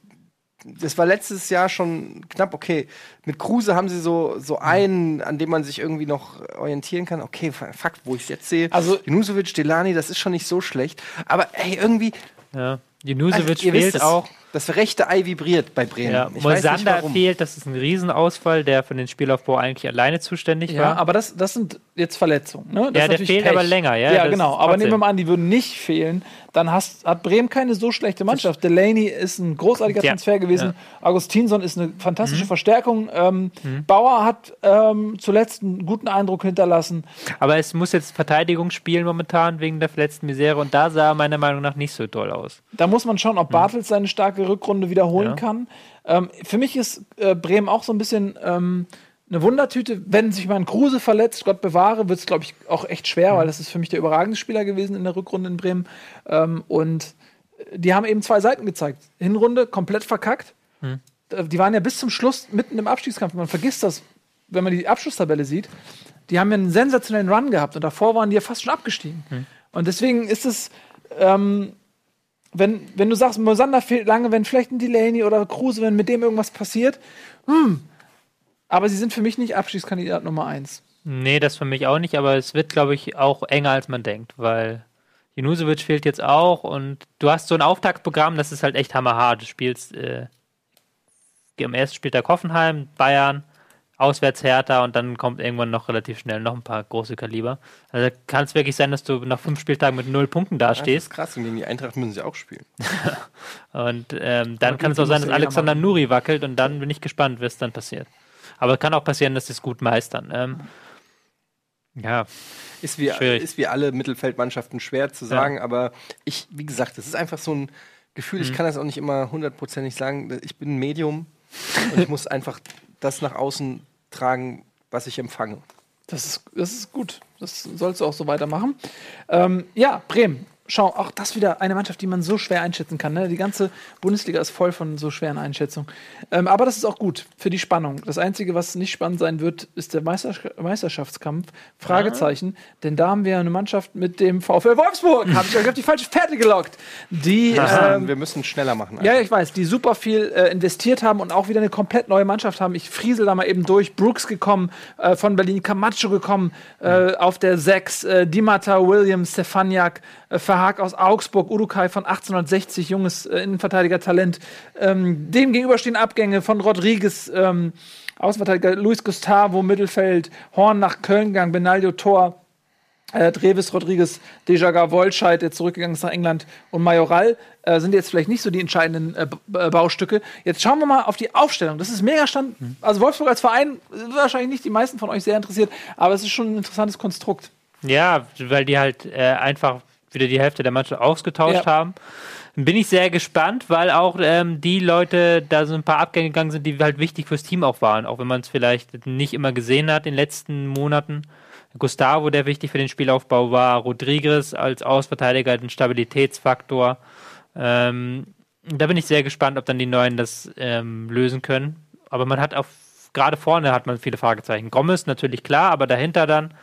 das war letztes Jahr schon knapp, okay. Mit Kruse haben sie so, so einen, an dem man sich irgendwie noch orientieren kann. Okay, fuck, wo ich es jetzt sehe. Also- Junusovic, Delani, das ist schon nicht so schlecht. Aber ey, irgendwie, Ja. also, Junusovic wisst fehlt auch. Das rechte Ei vibriert bei Bremen. Ja, ich Moisander fehlt, das ist ein Riesenausfall, der für den Spielaufbau eigentlich alleine zuständig Ja, war. aber das, das sind jetzt Verletzungen. Ne? Das Ja, der fehlt Pech. aber länger, ja, Ja, genau. Aber nehmen wir mal an, die würden nicht fehlen. Dann hast, hat Bremen keine so schlechte Mannschaft. Delaney ist ein großartiger Ja. Transfer gewesen. Ja. Augustinsson ist eine fantastische Mhm. Verstärkung. Ähm, Bauer hat ähm, zuletzt einen guten Eindruck hinterlassen. Aber es muss jetzt Verteidigung spielen momentan wegen der verletzten Misere und da sah er meiner Meinung nach nicht so toll aus. Da muss man schauen, ob Bartels seine starke Rückrunde wiederholen Ja. kann. Ähm, für mich ist äh, Bremen auch so ein bisschen ähm, eine Wundertüte. Wenn sich mal ein Kruse verletzt, Gott bewahre, wird es, glaube ich, auch echt schwer, weil das ist für mich der überragende Spieler gewesen in der Rückrunde in Bremen. Ähm, und die haben eben zwei Seiten gezeigt. Hinrunde komplett verkackt. Äh, Die waren ja bis zum Schluss mitten im Abstiegskampf. Man vergisst das, wenn man die Abschlusstabelle sieht. Die haben ja einen sensationellen Run gehabt und davor waren die ja fast schon abgestiegen. Und deswegen ist es, ähm, wenn, wenn du sagst, Mosander fehlt lange, wenn vielleicht ein Delaney oder Kruse, wenn mit dem irgendwas passiert, hm. Aber sie sind für mich nicht Abstiegskandidat Nummer eins. Nee, das für mich auch nicht, aber es wird, glaube ich, auch enger, als man denkt, weil Junusovic fehlt jetzt auch und du hast so ein Auftaktprogramm, das ist halt echt hammerhart. Du spielst äh, am ersten Spieltag Hoffenheim, Bayern, auswärts Hertha und dann kommt irgendwann noch relativ schnell noch ein paar große Kaliber. Also kann es wirklich sein, dass du nach fünf Spieltagen mit null Punkten Das dastehst. ist krass, und gegen die Eintracht müssen sie auch spielen. Und ähm, dann Aber kann es auch sein, dass ja Alexander machen. Nuri wackelt und dann bin ich gespannt, was dann passiert. Aber kann auch passieren, dass sie es gut meistern. Ähm, ja, Ist wie, Schwierig. ist wie alle Mittelfeldmannschaften schwer zu sagen, aber ich, wie gesagt, das ist einfach so ein Gefühl, Mhm. ich kann das auch nicht immer hundertprozentig sagen. Ich bin ein Medium und ich muss einfach das nach außen tragen, was ich empfange. Das ist, das ist gut. Das sollst du auch so weitermachen. Ähm, ja, Bremen. Schau, auch das wieder eine Mannschaft, die man so schwer einschätzen kann. Ne? Die ganze Bundesliga ist voll von so schweren Einschätzungen. Ähm, aber das ist auch gut für die Spannung. Das Einzige, was nicht spannend sein wird, ist der Meister Meisterschaftskampf. Fragezeichen. Denn da haben wir eine Mannschaft mit dem VfL Wolfsburg. Habe ich euch auf die falsche Fährte gelockt. Die ähm, wir müssen schneller machen. ja, ja, ich weiß, die super viel äh, investiert haben und auch wieder eine komplett neue Mannschaft haben. Ich friesel da mal eben durch. Brooks gekommen, äh, von Berlin, Camacho gekommen, äh, auf der 6, äh, Dimata, Williams, Stefaniak, äh, Verhaag aus Augsburg, Urukai von 1860, junges äh, Innenverteidiger-Talent. Ähm, dem gegenüber stehen Abgänge von Rodriguez, ähm, Außenverteidiger Luis Gustavo, Mittelfeld, Horn nach Köln gegangen, Benaglio, Tor. Äh, Drevis, Rodriguez, Dejaga, Wolscheid, der zurückgegangen ist nach England und Majoral äh, sind jetzt vielleicht nicht so die entscheidenden äh, äh, Baustücke. Jetzt schauen wir mal auf die Aufstellung. Das ist mega stand. Also Wolfsburg als Verein wahrscheinlich nicht die meisten von euch sehr interessiert, aber es ist schon ein interessantes Konstrukt. Ja, weil die halt äh, einfach wieder die Hälfte der Mannschaft ausgetauscht Ja. haben. Bin ich sehr gespannt, weil auch ähm, die Leute da so ein paar Abgänge gegangen sind, die halt wichtig fürs Team auch waren, auch wenn man es vielleicht nicht immer gesehen hat in den letzten Monaten. Gustavo, der wichtig für den Spielaufbau war, Rodriguez als Ausverteidiger, ein Stabilitätsfaktor. Ähm, da bin ich sehr gespannt, ob dann die Neuen das ähm, lösen können. Aber man hat auf, gerade vorne hat man viele Fragezeichen. Gomez natürlich klar, aber dahinter dann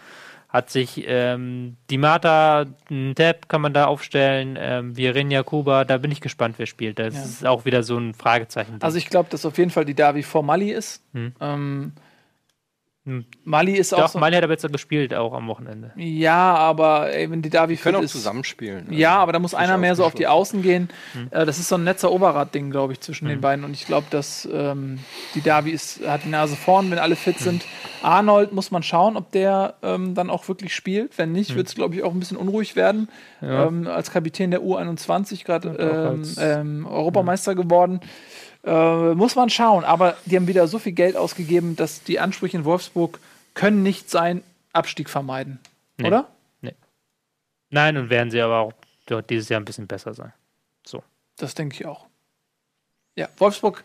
hat sich ähm, die Mata, ein Tab kann man da aufstellen, ähm, Virenja Kuba, da bin ich gespannt, wer spielt. Das Ja. ist auch wieder so ein Fragezeichen. Also ich glaube, dass auf jeden Fall die Davi vor Mali ist. Hm. Ähm, Hm. Mali ist auch Doch, so, Mali hat aber jetzt gespielt, auch am Wochenende. Ja, aber ey, wenn die Davi Können fit auch ist. zusammenspielen. Ja, aber da muss einer mehr so auf die Außen gehen. Hm. Äh, das ist so ein netzer Oberrad-Ding, glaube ich, zwischen den beiden. Und ich glaube, dass ähm, die Davi ist, hat die Nase vorn, wenn alle fit sind. Arnold muss man schauen, ob der ähm, dann auch wirklich spielt. Wenn nicht, wird es, glaube ich, auch ein bisschen unruhig werden. Ja. Ähm, als Kapitän der U21 gerade ähm, als- ähm, Europameister geworden. Äh, muss man schauen. Aber die haben wieder so viel Geld ausgegeben, dass die Ansprüche in Wolfsburg können nicht sein, Abstieg vermeiden. Nee. Oder? Nein, und werden sie aber auch dieses Jahr ein bisschen besser sein. Das denke ich auch. Ja, Wolfsburg,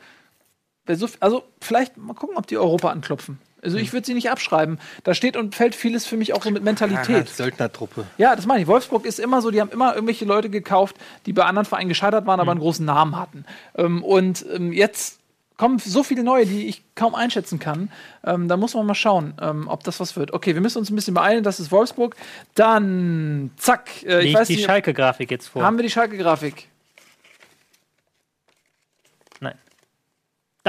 so, also vielleicht mal gucken, ob die Europa anklopfen. Also ich würde sie nicht abschreiben. Da steht und fällt vieles für mich auch so mit Mentalität. Söldnertruppe. Ja, das meine ich. Wolfsburg ist immer so, die haben immer irgendwelche Leute gekauft, die bei anderen Vereinen gescheitert waren, aber einen großen Namen hatten. Ähm, und ähm, jetzt kommen so viele neue, die ich kaum einschätzen kann. Ähm, da muss man mal schauen, ähm, ob das was wird. Okay, wir müssen uns ein bisschen beeilen. Das ist Wolfsburg. Dann, zack. Äh, ich weiß die Schalke-Grafik jetzt vor? haben wir die Schalke-Grafik? Nein.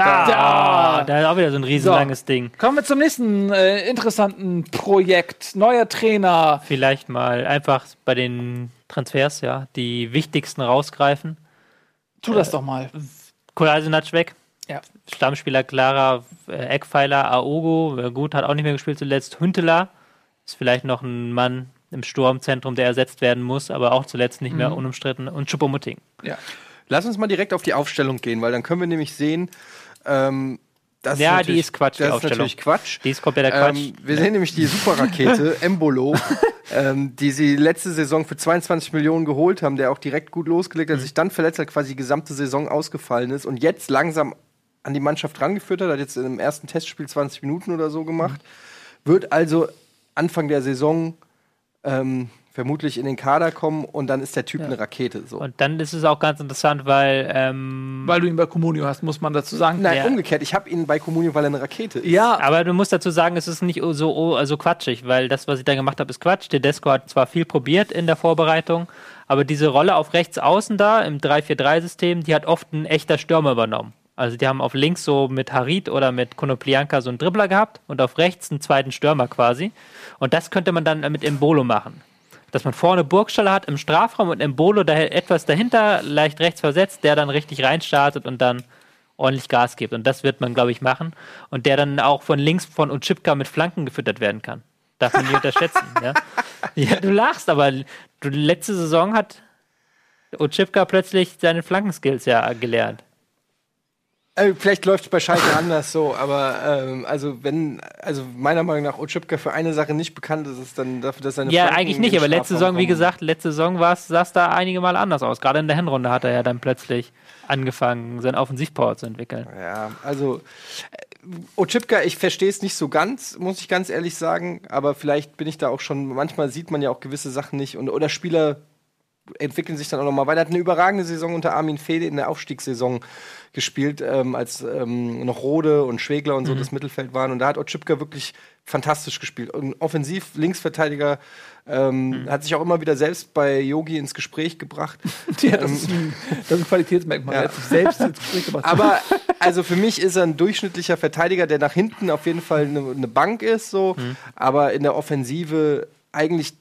Da! Da. Da ist auch wieder so ein riesenlanges Ding. Kommen wir zum nächsten äh, interessanten Projekt. Neuer Trainer. Vielleicht mal einfach bei den Transfers, ja, die wichtigsten rausgreifen. Tu das doch mal. Kolasinac weg. Ja. Stammspieler Clara, äh, Eckpfeiler, Aogo, äh, gut, hat auch nicht mehr gespielt zuletzt. Hünteler ist vielleicht noch ein Mann im Sturmzentrum, der ersetzt werden muss, aber auch zuletzt nicht Mhm. mehr unumstritten. Und Choupo-Moting. Ja. Lass uns mal direkt auf die Aufstellung gehen, weil dann können wir nämlich sehen, ähm, das Ja, die natürlich- ist Quatsch, die Das ist natürlich Quatsch. Die ist kompletter Quatsch. Ähm, wir sehen nämlich die Superrakete Embolo, ähm, die sie letzte Saison für 22 Millionen geholt haben, der auch direkt gut losgelegt hat, Mhm. sich dann verletzt hat, quasi die gesamte Saison ausgefallen ist und jetzt langsam an die Mannschaft rangeführt hat, hat jetzt im ersten Testspiel 20 Minuten oder so gemacht, wird also Anfang der Saison ähm, vermutlich in den Kader kommen und dann ist der Typ Ja. eine Rakete. So. Und dann ist es auch ganz interessant, weil ähm, Weil du ihn bei Comunio hast, muss man dazu sagen. Nein, Ja. umgekehrt, ich habe ihn bei Comunio, weil er eine Rakete ist. Ja, Aber du musst dazu sagen, es ist nicht so oh, also quatschig, weil das, was ich da gemacht habe, ist Quatsch. Tedesco hat zwar viel probiert in der Vorbereitung, aber diese Rolle auf rechts außen da im 3-4-3-System, die hat oft ein echter Stürmer übernommen. Also die haben auf links so mit Harit oder mit Konoplianka so einen Dribbler gehabt und auf rechts einen zweiten Stürmer quasi. Und das könnte man dann mit Embolo machen. Dass man vorne Burgstaller hat im Strafraum und Embolo da etwas dahinter, leicht rechts versetzt, der dann richtig reinstartet und dann ordentlich Gas gibt. Und das wird man, glaube ich, machen. Und der dann auch von links von Utschipka mit Flanken gefüttert werden kann. Darf man nicht unterschätzen. Ja? ja, du lachst, aber du, letzte Saison hat Utschipka plötzlich seine Flankenskills ja gelernt. Äh, vielleicht läuft es bei Schalke anders so, aber ähm, also wenn, also meiner Meinung nach Otschipka für eine Sache nicht bekannt ist, ist dann dafür, dass seine Ja, Flanken eigentlich nicht, aber letzte Saison, wie gesagt, letzte Saison sah es da einige Mal anders aus. Gerade in der Hinrunde hat er ja dann plötzlich angefangen, seinen Offensivpower zu entwickeln. Ja, also äh, Otschipka, ich verstehe es nicht so ganz, muss ich ganz ehrlich sagen, aber vielleicht bin ich da auch schon, manchmal sieht man ja auch gewisse Sachen nicht und oder Spieler entwickeln sich dann auch nochmal weiter. Er hat eine überragende Saison unter Armin Fede in der Aufstiegssaison gespielt, ähm, als ähm, noch Rode und Schwegler und so das Mittelfeld waren. Und da hat Otschipka wirklich fantastisch gespielt. Und offensiv, Linksverteidiger, ähm, hat sich auch immer wieder selbst bei Yogi ins Gespräch gebracht. ja, das, ist ein, das ist ein Qualitätsmerkmal. Ja. Er hat sich selbst ins Gespräch gebracht. Aber also für mich ist er ein durchschnittlicher Verteidiger, der nach hinten auf jeden Fall eine, eine Bank ist, so, aber in der Offensive eigentlich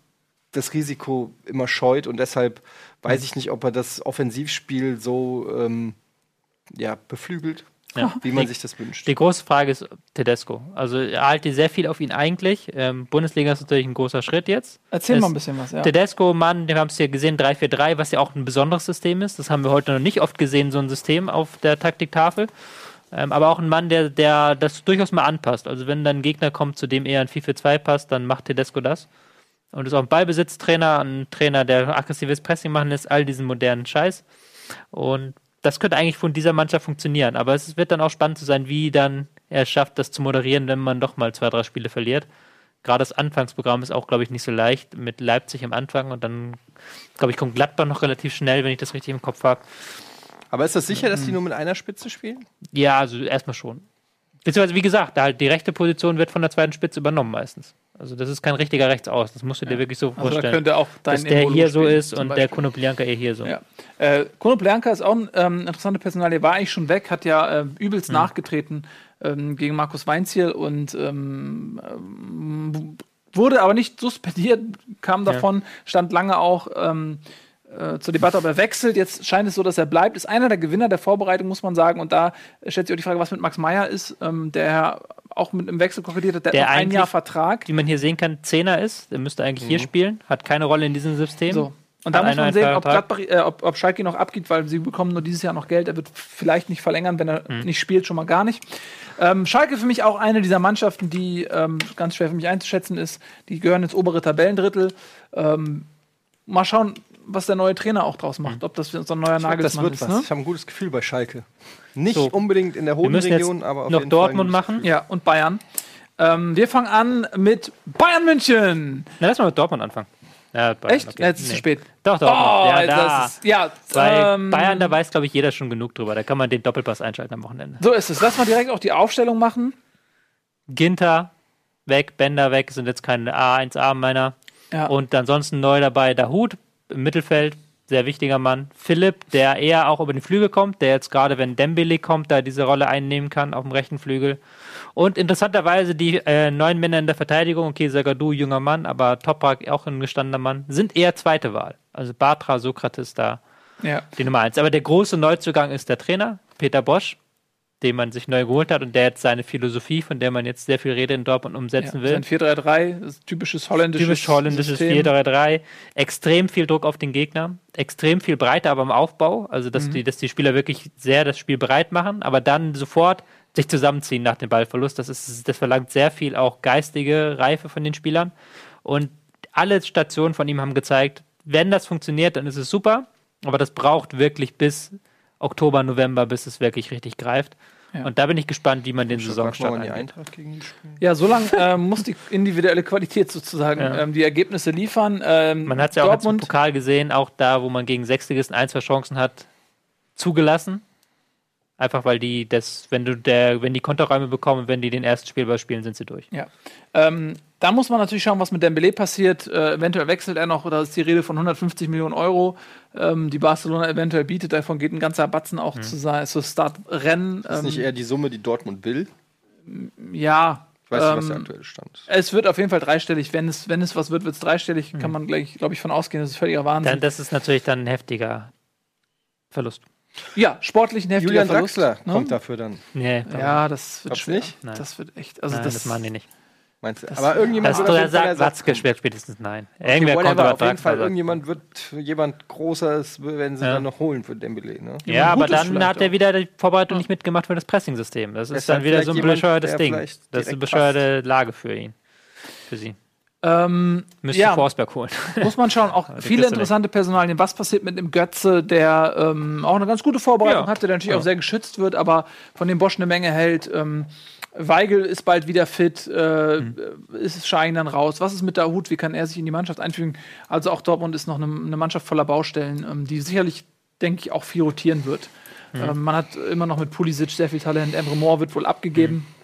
das Risiko immer scheut und deshalb weiß ich nicht, ob er das Offensivspiel so ähm, ja, beflügelt, Ja. wie man Die- sich das wünscht. Die große Frage ist Tedesco. Also er halte sehr viel auf ihn eigentlich. Ähm, Bundesliga ist natürlich ein großer Schritt jetzt. Erzähl Es- mal ein bisschen was. Ja. Tedesco, Mann, wir haben es hier gesehen, 3-4-3, was ja auch ein besonderes System ist. Das haben wir heute noch nicht oft gesehen, so ein System auf der Taktiktafel. Ähm, aber auch ein Mann, der, der das durchaus mal anpasst. Also wenn dann ein Gegner kommt, zu dem eher ein 4-4-2 passt, dann macht Tedesco das. Und ist auch ein Ballbesitztrainer, ein Trainer, der aggressives Pressing machen lässt, all diesen modernen Scheiß. Und das könnte eigentlich von dieser Mannschaft funktionieren. Aber es wird dann auch spannend zu sein, wie dann er schafft, das zu moderieren, wenn man doch mal zwei, drei Spiele verliert. Gerade das Anfangsprogramm ist auch, glaube ich, nicht so leicht mit Leipzig am Anfang und dann, glaube ich, kommt Gladbach noch relativ schnell, wenn ich das richtig im Kopf habe. Aber ist das sicher, dass die nur mit einer Spitze spielen? Ja, also erstmal schon. Beziehungsweise, wie gesagt, da halt die rechte Position wird von der zweiten Spitze übernommen meistens. Also das ist kein richtiger Rechtsaus. Das musst du dir wirklich so Also da vorstellen. könnte auch dein dass der Embolo hier so ist und der Beispiel. Konoplyanka eher hier so. Ja. Äh, Konoplyanka ist auch ein ähm, interessanter Personal. Der war eigentlich schon weg, hat ja äh, übelst nachgetreten ähm, gegen Markus Weinziel und ähm, ähm, wurde aber nicht suspendiert, kam davon, stand lange auch ähm, äh, zur Debatte, ob er wechselt. Jetzt scheint es so, dass er bleibt. Ist einer der Gewinner der Vorbereitung, muss man sagen. Und da stellt sich auch die Frage, was mit Max Meyer ist, ähm, der auch mit einem Wechsel kokettiert hat, der, Der hat noch ein Jahr Vertrag. Wie man hier sehen kann, Zehner ist. Der müsste eigentlich hier spielen. Hat keine Rolle in diesem System. So. Und da muss man sehen, ob. Gladbach, äh, ob, ob Schalke noch abgibt, weil sie bekommen nur dieses Jahr noch Geld. Er wird vielleicht nicht verlängern, wenn er Mhm. nicht spielt, schon mal gar nicht. Ähm, Schalke für mich auch eine dieser Mannschaften, die ähm, ganz schwer für mich einzuschätzen ist. Die gehören ins obere Tabellendrittel. Ähm, mal schauen, was der neue Trainer auch draus Mhm. macht. Ob das so ein neuer das Nagelsmann wird ist. was. Ne? Ich habe ein gutes Gefühl bei Schalke. Nicht So. unbedingt in der hohen Region, aber auf noch jeden Fall ein Dortmund machen. Ja, und Bayern. Ähm, wir fangen an mit Bayern München. Na, lass mal mit Dortmund anfangen. Ja, Bayern, Echt? okay. Jetzt ist es Nee. zu spät. Doch, Dortmund. Oh, ja, da. das ist, ja, Bei ähm, Bayern, da weiß, glaube ich, jeder schon genug drüber. Da kann man den Doppelpass einschalten am Wochenende. So ist es. Lass mal direkt auch die Aufstellung machen. Ginter weg, Bender weg, sind jetzt keine A1A meiner. Ja. Und ansonsten neu dabei Dahut im Mittelfeld, sehr wichtiger Mann. Philipp, der eher auch über den Flügel kommt, der jetzt gerade, wenn Dembele kommt, da diese Rolle einnehmen kann auf dem rechten Flügel. Und interessanterweise die äh, neun Männer in der Verteidigung, okay, Sagadu, junger Mann, aber Toprak, auch ein gestandener Mann, sind eher zweite Wahl. Also Batra, Sokrates da ja. die Nummer eins. Aber der große Neuzugang ist der Trainer, Peter Bosch, den man sich neu geholt hat und der jetzt seine Philosophie, von der man jetzt sehr viel Rede in Dortmund umsetzen Ja, will. sein 4-3-3, das ist typisches holländisches Typisch holländisches System. 4-3-3, extrem viel Druck auf den Gegner, extrem viel Breite aber im Aufbau, also Mhm. dass, die, dass die Spieler wirklich sehr das Spiel breit machen, aber dann sofort sich zusammenziehen nach dem Ballverlust. Das, ist, das verlangt sehr viel auch geistige Reife von den Spielern. Und alle Stationen von ihm haben gezeigt, wenn das funktioniert, dann ist es super, aber das braucht wirklich bis Oktober, November, bis es wirklich richtig greift. Ja. Und da bin ich gespannt, wie man den Saisonstart angeht. Eintracht gegen die spielen. Ja, so lange ähm, muss die individuelle Qualität sozusagen Ja. ähm, die Ergebnisse liefern. Ähm, Man hat es ja auch im Pokal gesehen, auch da, wo man gegen Sechsligisten ein, zwei Chancen hat, zugelassen. Einfach weil die das, wenn du der, wenn die Konterräume bekommen, wenn die den ersten Spielball spielen, sind sie durch. ja. ähm, da muss man natürlich schauen, was mit Dembele passiert. Äh, eventuell wechselt er noch, oder ist die Rede von 150 Millionen Euro, ähm, die Barcelona eventuell bietet. Davon geht ein ganzer Batzen auch zu, sein, zu Startrennen. Ist nicht Ähm, eher die Summe, die Dortmund will? ja. Ich weiß nicht, was der ähm, aktuelle Stand ist. Es wird auf jeden Fall dreistellig. Wenn es, wenn es was wird, wird es dreistellig. Kann man gleich, glaube ich, von ausgehen. Das ist völliger Wahnsinn. Dann, das ist natürlich dann ein heftiger Verlust. ja, sportlich ein heftiger Julian Verlust. Draxler ne? kommt dafür dann. Nee, Ja, das wird schwer. nicht? Nein. Das wird echt. Also nein, das, das, machen die nicht. Meinst du? Aber irgendjemand Das wird auf jeden Fall sagt Watzke schwer spätestens nein. Okay, Irgendwer kommt whatever, aber auf jeden Fall, Draxler. irgendjemand wird jemand Großes, werden sie Ja. dann noch holen für Dembele. Ne? Ja, aber dann hat er wieder die Vorbereitung nicht mitgemacht für das Pressing-System. Das ist ist dann halt wieder so ein bescheuertes Ding. Das ist eine bescheuerte Lage für ihn. Für sie. ähm, Müsste ja, Forsberg holen. muss man schauen. Auch viele du interessante Personalien. Was passiert mit dem Götze, der ähm, auch eine ganz gute Vorbereitung Ja. hatte, der natürlich auch sehr geschützt wird, aber von dem Bosch eine Menge hält. Ähm, Weigel ist bald wieder fit, äh, Hm. ist Schein dann raus. Was ist mit Dahut? Wie kann er sich in die Mannschaft einfügen? Also auch Dortmund ist noch eine, eine Mannschaft voller Baustellen, ähm, die sicherlich, denke ich, auch viel rotieren wird. Hm. Ähm, man hat immer noch mit Pulisic sehr viel Talent. Emre Moore wird wohl abgegeben. Hm.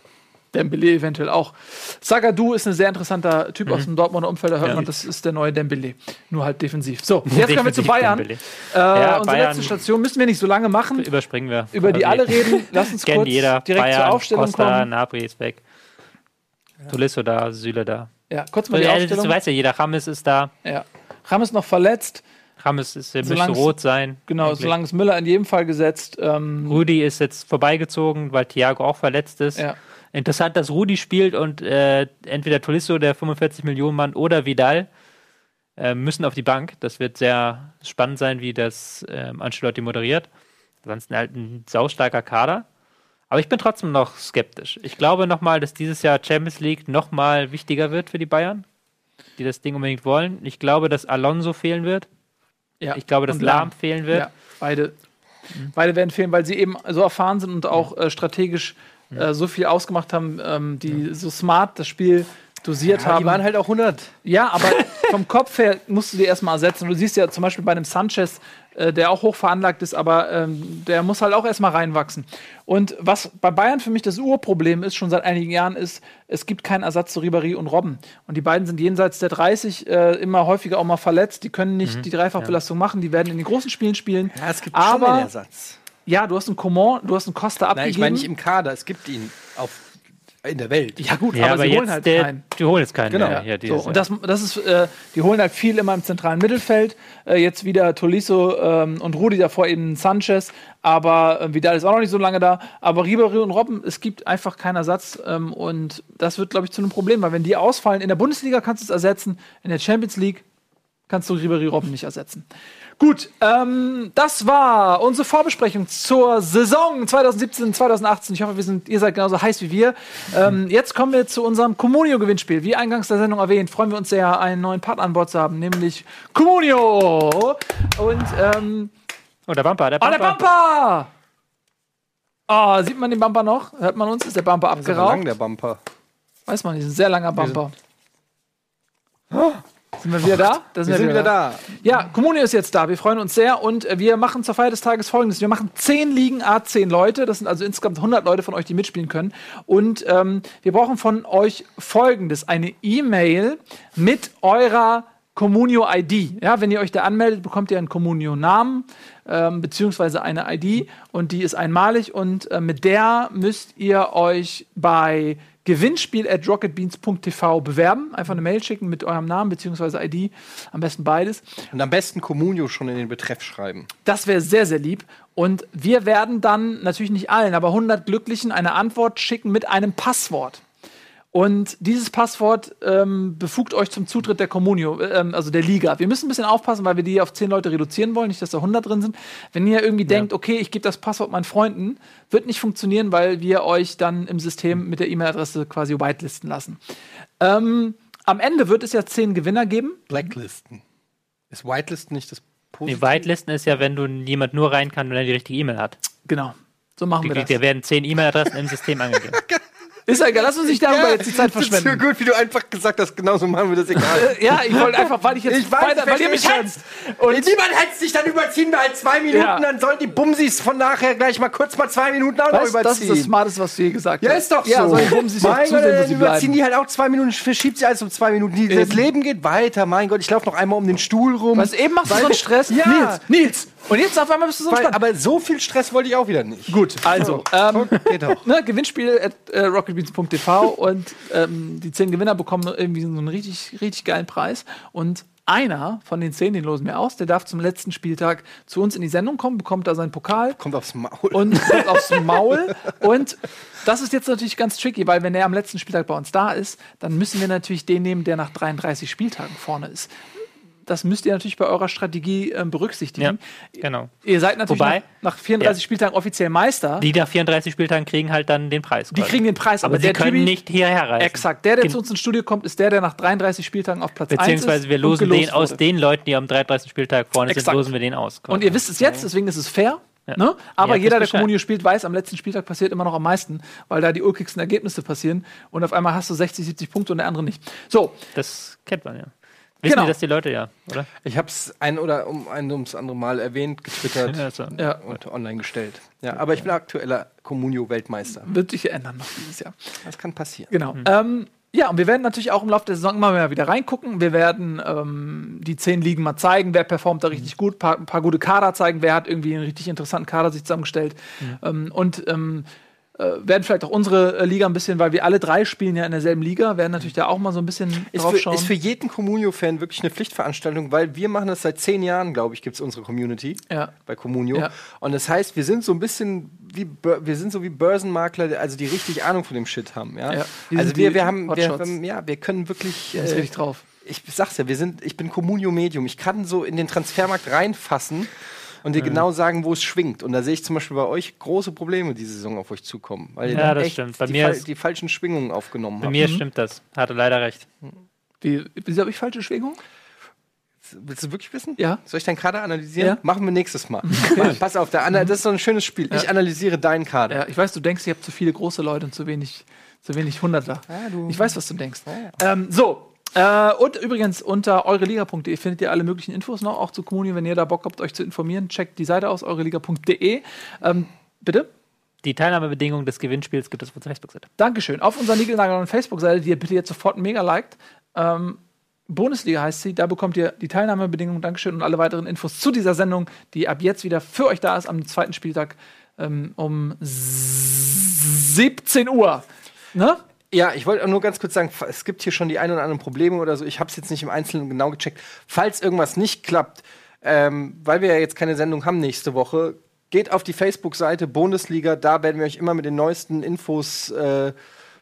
Dembele eventuell auch. Zagadou ist ein sehr interessanter Typ aus dem Dortmunder Umfeld. Da hört Mhm. Ja. man, das ist der neue Dembele. Nur halt defensiv. So, jetzt kommen wir zu Bayern. Äh, Ja, unsere Bayern- letzte Station müssen wir nicht so lange machen. Überspringen wir. Über die Also, alle reden. Lass uns Kennt kurz jeder. direkt Bayern, zur Aufstellung Costa, kommen. Nabri ist weg. Tolisso da, Süle da. Ja, kurz mal die Ja, das Aufstellung. weiß ja jeder. Rames ist da. Ja. Ram ist noch verletzt. Rames ist, müsste rot sein. Genau, eigentlich. solange ist Müller in jedem Fall gesetzt. Ähm, Rudi ist jetzt vorbeigezogen, weil Thiago auch verletzt ist. ja. Interessant, dass Rudi spielt und äh, entweder Tolisso, der 45 Millionen Mann, oder Vidal äh, müssen auf die Bank. Das wird sehr spannend sein, wie das ähm, Ancelotti moderiert. Ansonsten halt ein saustarker Kader. Aber ich bin trotzdem noch skeptisch. Ich glaube nochmal, dass dieses Jahr Champions League nochmal wichtiger wird für die Bayern. die das Ding unbedingt wollen. Ich glaube, dass Alonso fehlen wird. Ja. Ich glaube, dass Lahm fehlen wird. Ja, beide. Beide werden fehlen, weil sie eben so erfahren sind und auch äh, strategisch äh, so viel ausgemacht haben, ähm, die so smart das Spiel dosiert Ja, haben. die waren halt auch 100. Ja, aber vom Kopf her musst du die erstmal ersetzen. Du siehst ja zum Beispiel bei einem Sanchez, äh, der auch hoch veranlagt ist, aber ähm, der muss halt auch erstmal reinwachsen. Und was bei Bayern für mich das Urproblem ist, schon seit einigen Jahren, ist, es gibt keinen Ersatz zu Ribéry und Robben. Und die beiden sind jenseits der 30 äh, immer häufiger auch mal verletzt. Die können nicht die Dreifachbelastung machen. Die werden in den großen Spielen spielen. Ja, es gibt aber, schon einen Ersatz. Ja, du hast einen Coman, du hast einen Costa Nein, abgegeben. ich meine nicht im Kader, es gibt ihn auf, in der Welt. ja gut, Ja, aber, aber, sie jetzt, holen halt der, keinen. die holen jetzt keinen Genau. mehr. Ja, so, und das, das ist, äh, die holen halt viel immer im zentralen Mittelfeld. Äh, jetzt wieder Tolisso ähm, und Rudi, davor eben Sanchez. Aber äh, Vidal ist auch noch nicht so lange da. Aber Ribery und Robben, es gibt einfach keinen Ersatz. Ähm, und das wird, glaube ich, zu einem Problem, weil wenn die ausfallen, in der Bundesliga kannst du es ersetzen, in der Champions League kannst du Ribery Robben nicht ersetzen. Gut, ähm, das war unsere Vorbesprechung zur Saison 2017, 2018. Ich hoffe, wir sind, ihr seid genauso heiß wie wir. Ähm, jetzt kommen wir zu unserem Comunio-Gewinnspiel. Wie eingangs der Sendung erwähnt, freuen wir uns sehr, einen neuen Partner an Bord zu haben, nämlich Comunio. Und, ähm, Oh, der Bumper, der oh, Bumper. der Bumper! Oh, sieht man den Bumper noch? Hört man uns? Ist der Bumper Das ist lang, abgeraucht? der Bumper. Weiß man nicht, ist ein sehr langer Bumper. Sind wir wieder da? Da Wir sind wieder da. Ja, Kommune ist jetzt da. Wir freuen uns sehr und äh, wir machen zur Feier des Tages folgendes. Wir machen 10 Ligen, A 10 Leute. Das sind also insgesamt 100 Leute von euch, die mitspielen können. Und ähm, wir brauchen von euch folgendes. Eine E-Mail mit eurer Communio-ID. Ja, wenn ihr euch da anmeldet, bekommt ihr einen Communio-Namen ähm, beziehungsweise eine ID und die ist einmalig und äh, mit der müsst ihr euch bei Gewinnspiel at rocketbeans.tv bewerben. Einfach eine Mail schicken mit eurem Namen beziehungsweise ID. Am besten beides. Und am besten Communio schon in den Betreff schreiben. Das wäre sehr, sehr lieb. Und wir werden dann natürlich nicht allen, aber 100 Glücklichen eine Antwort schicken mit einem Passwort. Und dieses Passwort ähm, befugt euch zum Zutritt der Communio, ähm, also der Liga. Wir müssen ein bisschen aufpassen, weil wir die auf 10 Leute reduzieren wollen, nicht, dass da 100 drin sind. Wenn ihr irgendwie denkt, okay, ich gebe das Passwort meinen Freunden, wird nicht funktionieren, weil wir euch dann im System mit der E-Mail-Adresse quasi whitelisten lassen. Ähm, am Ende wird es ja 10 Gewinner geben. Blacklisten. Ist Whitelisten nicht das Nee, Positive? Whitelisten ist ja, wenn du jemand nur rein kann, wenn er die richtige E-Mail hat. Genau. So machen wir Die, das. da werden zehn E-Mail-Adressen im System angegeben. Ist ja egal, lass uns nicht darüber jetzt die Zeit das ist verschwenden. so gut, wie du einfach gesagt hast, genauso machen wir das egal. Ja, ich wollte einfach, weil ich jetzt Ich weiß, weiter, weil ihr mich hetzt. Und Niemand hetzt sich, dann überziehen wir halt zwei Minuten, Ja. dann sollen die Bumsis von nachher gleich mal kurz mal zwei Minuten auch noch weißt, überziehen. das ist das Smarteste, was du je gesagt ja, hast. ist doch ja, so. ich um sich noch mein Gott, dann überziehen die halt auch zwei Minuten, verschiebt sie alles um zwei Minuten. Die, das Eben. Leben geht weiter, mein Gott, ich laufe noch einmal um den Stuhl rum. Was eben machst du so einen Stress? Ja. Nils, Nils. Und jetzt auf einmal bist du so Weil, entspannt. aber so viel Stress wollte ich auch wieder nicht. Gut, also, ähm, Geht doch. ne, Gewinnspiel at äh, rocketbeats.tv und ähm, die zehn Gewinner bekommen irgendwie so einen richtig, richtig geilen Preis. Und einer von den zehn, den losen wir aus, der darf zum letzten Spieltag zu uns in die Sendung kommen, bekommt da seinen Pokal Kommt aufs Maul. und kommt aufs Maul. Und das ist jetzt natürlich ganz tricky, weil wenn er am letzten Spieltag bei uns da ist, dann müssen wir natürlich den nehmen, der nach 33 Spieltagen vorne ist. Das müsst ihr natürlich bei eurer Strategie ähm, berücksichtigen. Genau. Ihr seid natürlich Wobei- nach, nach 34 Ja. Spieltagen offiziell Meister. Die, Die nach 34 Spieltagen kriegen halt dann den Preis. quasi. kriegen den Preis, aber, aber sie der können Typi, nicht hierher reisen. Exakt, der, der Gen- zu uns ins Studio kommt, ist der, der nach 33 Spieltagen auf Platz 1 ist. Beziehungsweise wir losen den aus wurde. den Leuten, die am 33. Spieltag vorne Exakt. sind, losen wir den aus. Und ihr wisst es jetzt, deswegen ist es fair. Ja. Ne? Aber Ja, jeder, der. Communio spielt, weiß, am letzten Spieltag passiert immer noch am meisten, weil da die ulkigsten Ergebnisse passieren. Und auf einmal hast du 60, 70 Punkte und der andere nicht. So, Das kennt man ja. Wissen Genau. die das die Leute ja, oder? Ich habe es ein oder um ein ums andere Mal erwähnt, getwittert Ja, so. ja, und online gestellt. Ja, aber ich bin aktueller Communio-Weltmeister. wird sich ändern noch dieses Jahr. Das kann passieren. Genau. Ähm, ja, und wir werden natürlich auch im Laufe der Saison immer mehr wieder reingucken. Wir werden ähm, die zehn Ligen mal zeigen, wer performt da richtig gut, paar, paar gute Kader zeigen, wer hat irgendwie einen richtig interessanten Kader sich zusammengestellt. Ähm, und ähm, äh, werden vielleicht auch unsere äh, Liga ein bisschen, weil wir alle drei spielen ja in derselben Liga, werden natürlich da auch mal so ein bisschen Ist drauf für, schauen. ist für jeden Communio-Fan wirklich eine Pflichtveranstaltung, weil wir machen das seit zehn Jahren, glaube ich, gibt es unsere Community Ja. bei Communio. Ja. Und das heißt, wir sind so ein bisschen wie wir sind so wie Börsenmakler, also die richtig Ahnung von dem Shit haben. Ja? Ja, wir also wir, wir haben, wir, haben- ja, wir können wirklich. Da ist Äh, richtig drauf. ich sag's ja, wir sind, ich bin Communio-Medium. Ich kann so in den Transfermarkt reinfassen und dir genau sagen, wo es schwingt. Und da sehe ich zum Beispiel bei euch große Probleme diese Saison auf euch zukommen. Weil ihr Ja, dann das echt stimmt. Bei die, mir fal ist- die falschen Schwingungen aufgenommen Bei habt. mir stimmt das. Hatte leider recht. Wie, wieso habe ich falsche Schwingung? Willst du wirklich wissen? Ja. Soll ich deinen Kader analysieren? Ja. Machen wir nächstes Mal. Pass auf, der das ist so ein schönes Spiel. Ich analysiere deinen Kader. Ja, ich weiß, du denkst, ich habe zu viele große Leute und zu wenig, zu wenig Hunderter. du- Ich weiß, was du denkst. Ähm, so. Äh, und übrigens unter eureliga.de findet ihr alle möglichen Infos noch, auch zu Kommuni, wenn ihr da Bock habt, euch zu informieren. Checkt die Seite aus, eureliga.de. Ähm, bitte? Die Teilnahmebedingungen des Gewinnspiels gibt es auf unserer Facebook-Seite. Dankeschön. Auf unserer Nigelnagel und Facebook-Seite, die ihr bitte jetzt sofort mega liked. Ähm, Bundesliga heißt sie, da bekommt ihr die Teilnahmebedingungen, Dankeschön und alle weiteren Infos zu dieser Sendung, die ab jetzt wieder für euch da ist am zweiten Spieltag ähm, um 17 Uhr. Ne? Ja, ich wollte nur ganz kurz sagen, es gibt hier schon die ein oder anderen Probleme oder so. Ich habe es jetzt nicht im Einzelnen genau gecheckt. Falls irgendwas nicht klappt, ähm, weil wir ja jetzt keine Sendung haben nächste Woche, geht auf die Facebook-Seite Bundesliga. Da werden wir euch immer mit den neuesten Infos äh,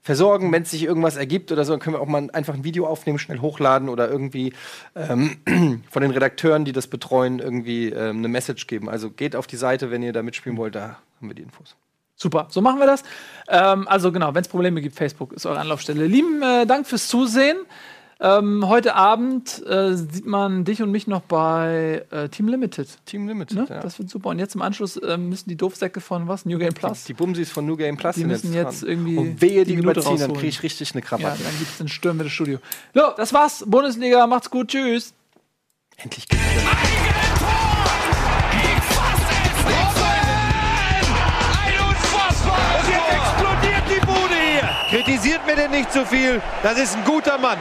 versorgen. Wenn es sich irgendwas ergibt oder so, dann können wir auch mal einfach ein Video aufnehmen, schnell hochladen oder irgendwie ähm, von den Redakteuren, die das betreuen, irgendwie ähm, eine Message geben. Also geht auf die Seite, wenn ihr da mitspielen wollt. Da haben wir die Infos. Super, so machen wir das. Ähm, also genau, wenn es Probleme gibt, Facebook ist eure Anlaufstelle. Lieben äh, Dank fürs Zusehen. Ähm, heute Abend äh, sieht man dich und mich noch bei äh, Team Limited. Team Limited. Ne? ja. Das wird super. Und jetzt im Anschluss ähm, müssen die Doofsäcke von was? New Game Plus? Die Bumsis von New Game Plus Die müssen jetzt irgendwie Und wehe, die, die Minute überziehen, dann kriege ich richtig eine ja, Krawatte. dann gibt's den Stürmen wir das Studio. So, das war's. Bundesliga, macht's gut. Tschüss. Endlich geht's Kritisiert mir denn nicht zu viel. Das ist ein guter Mann.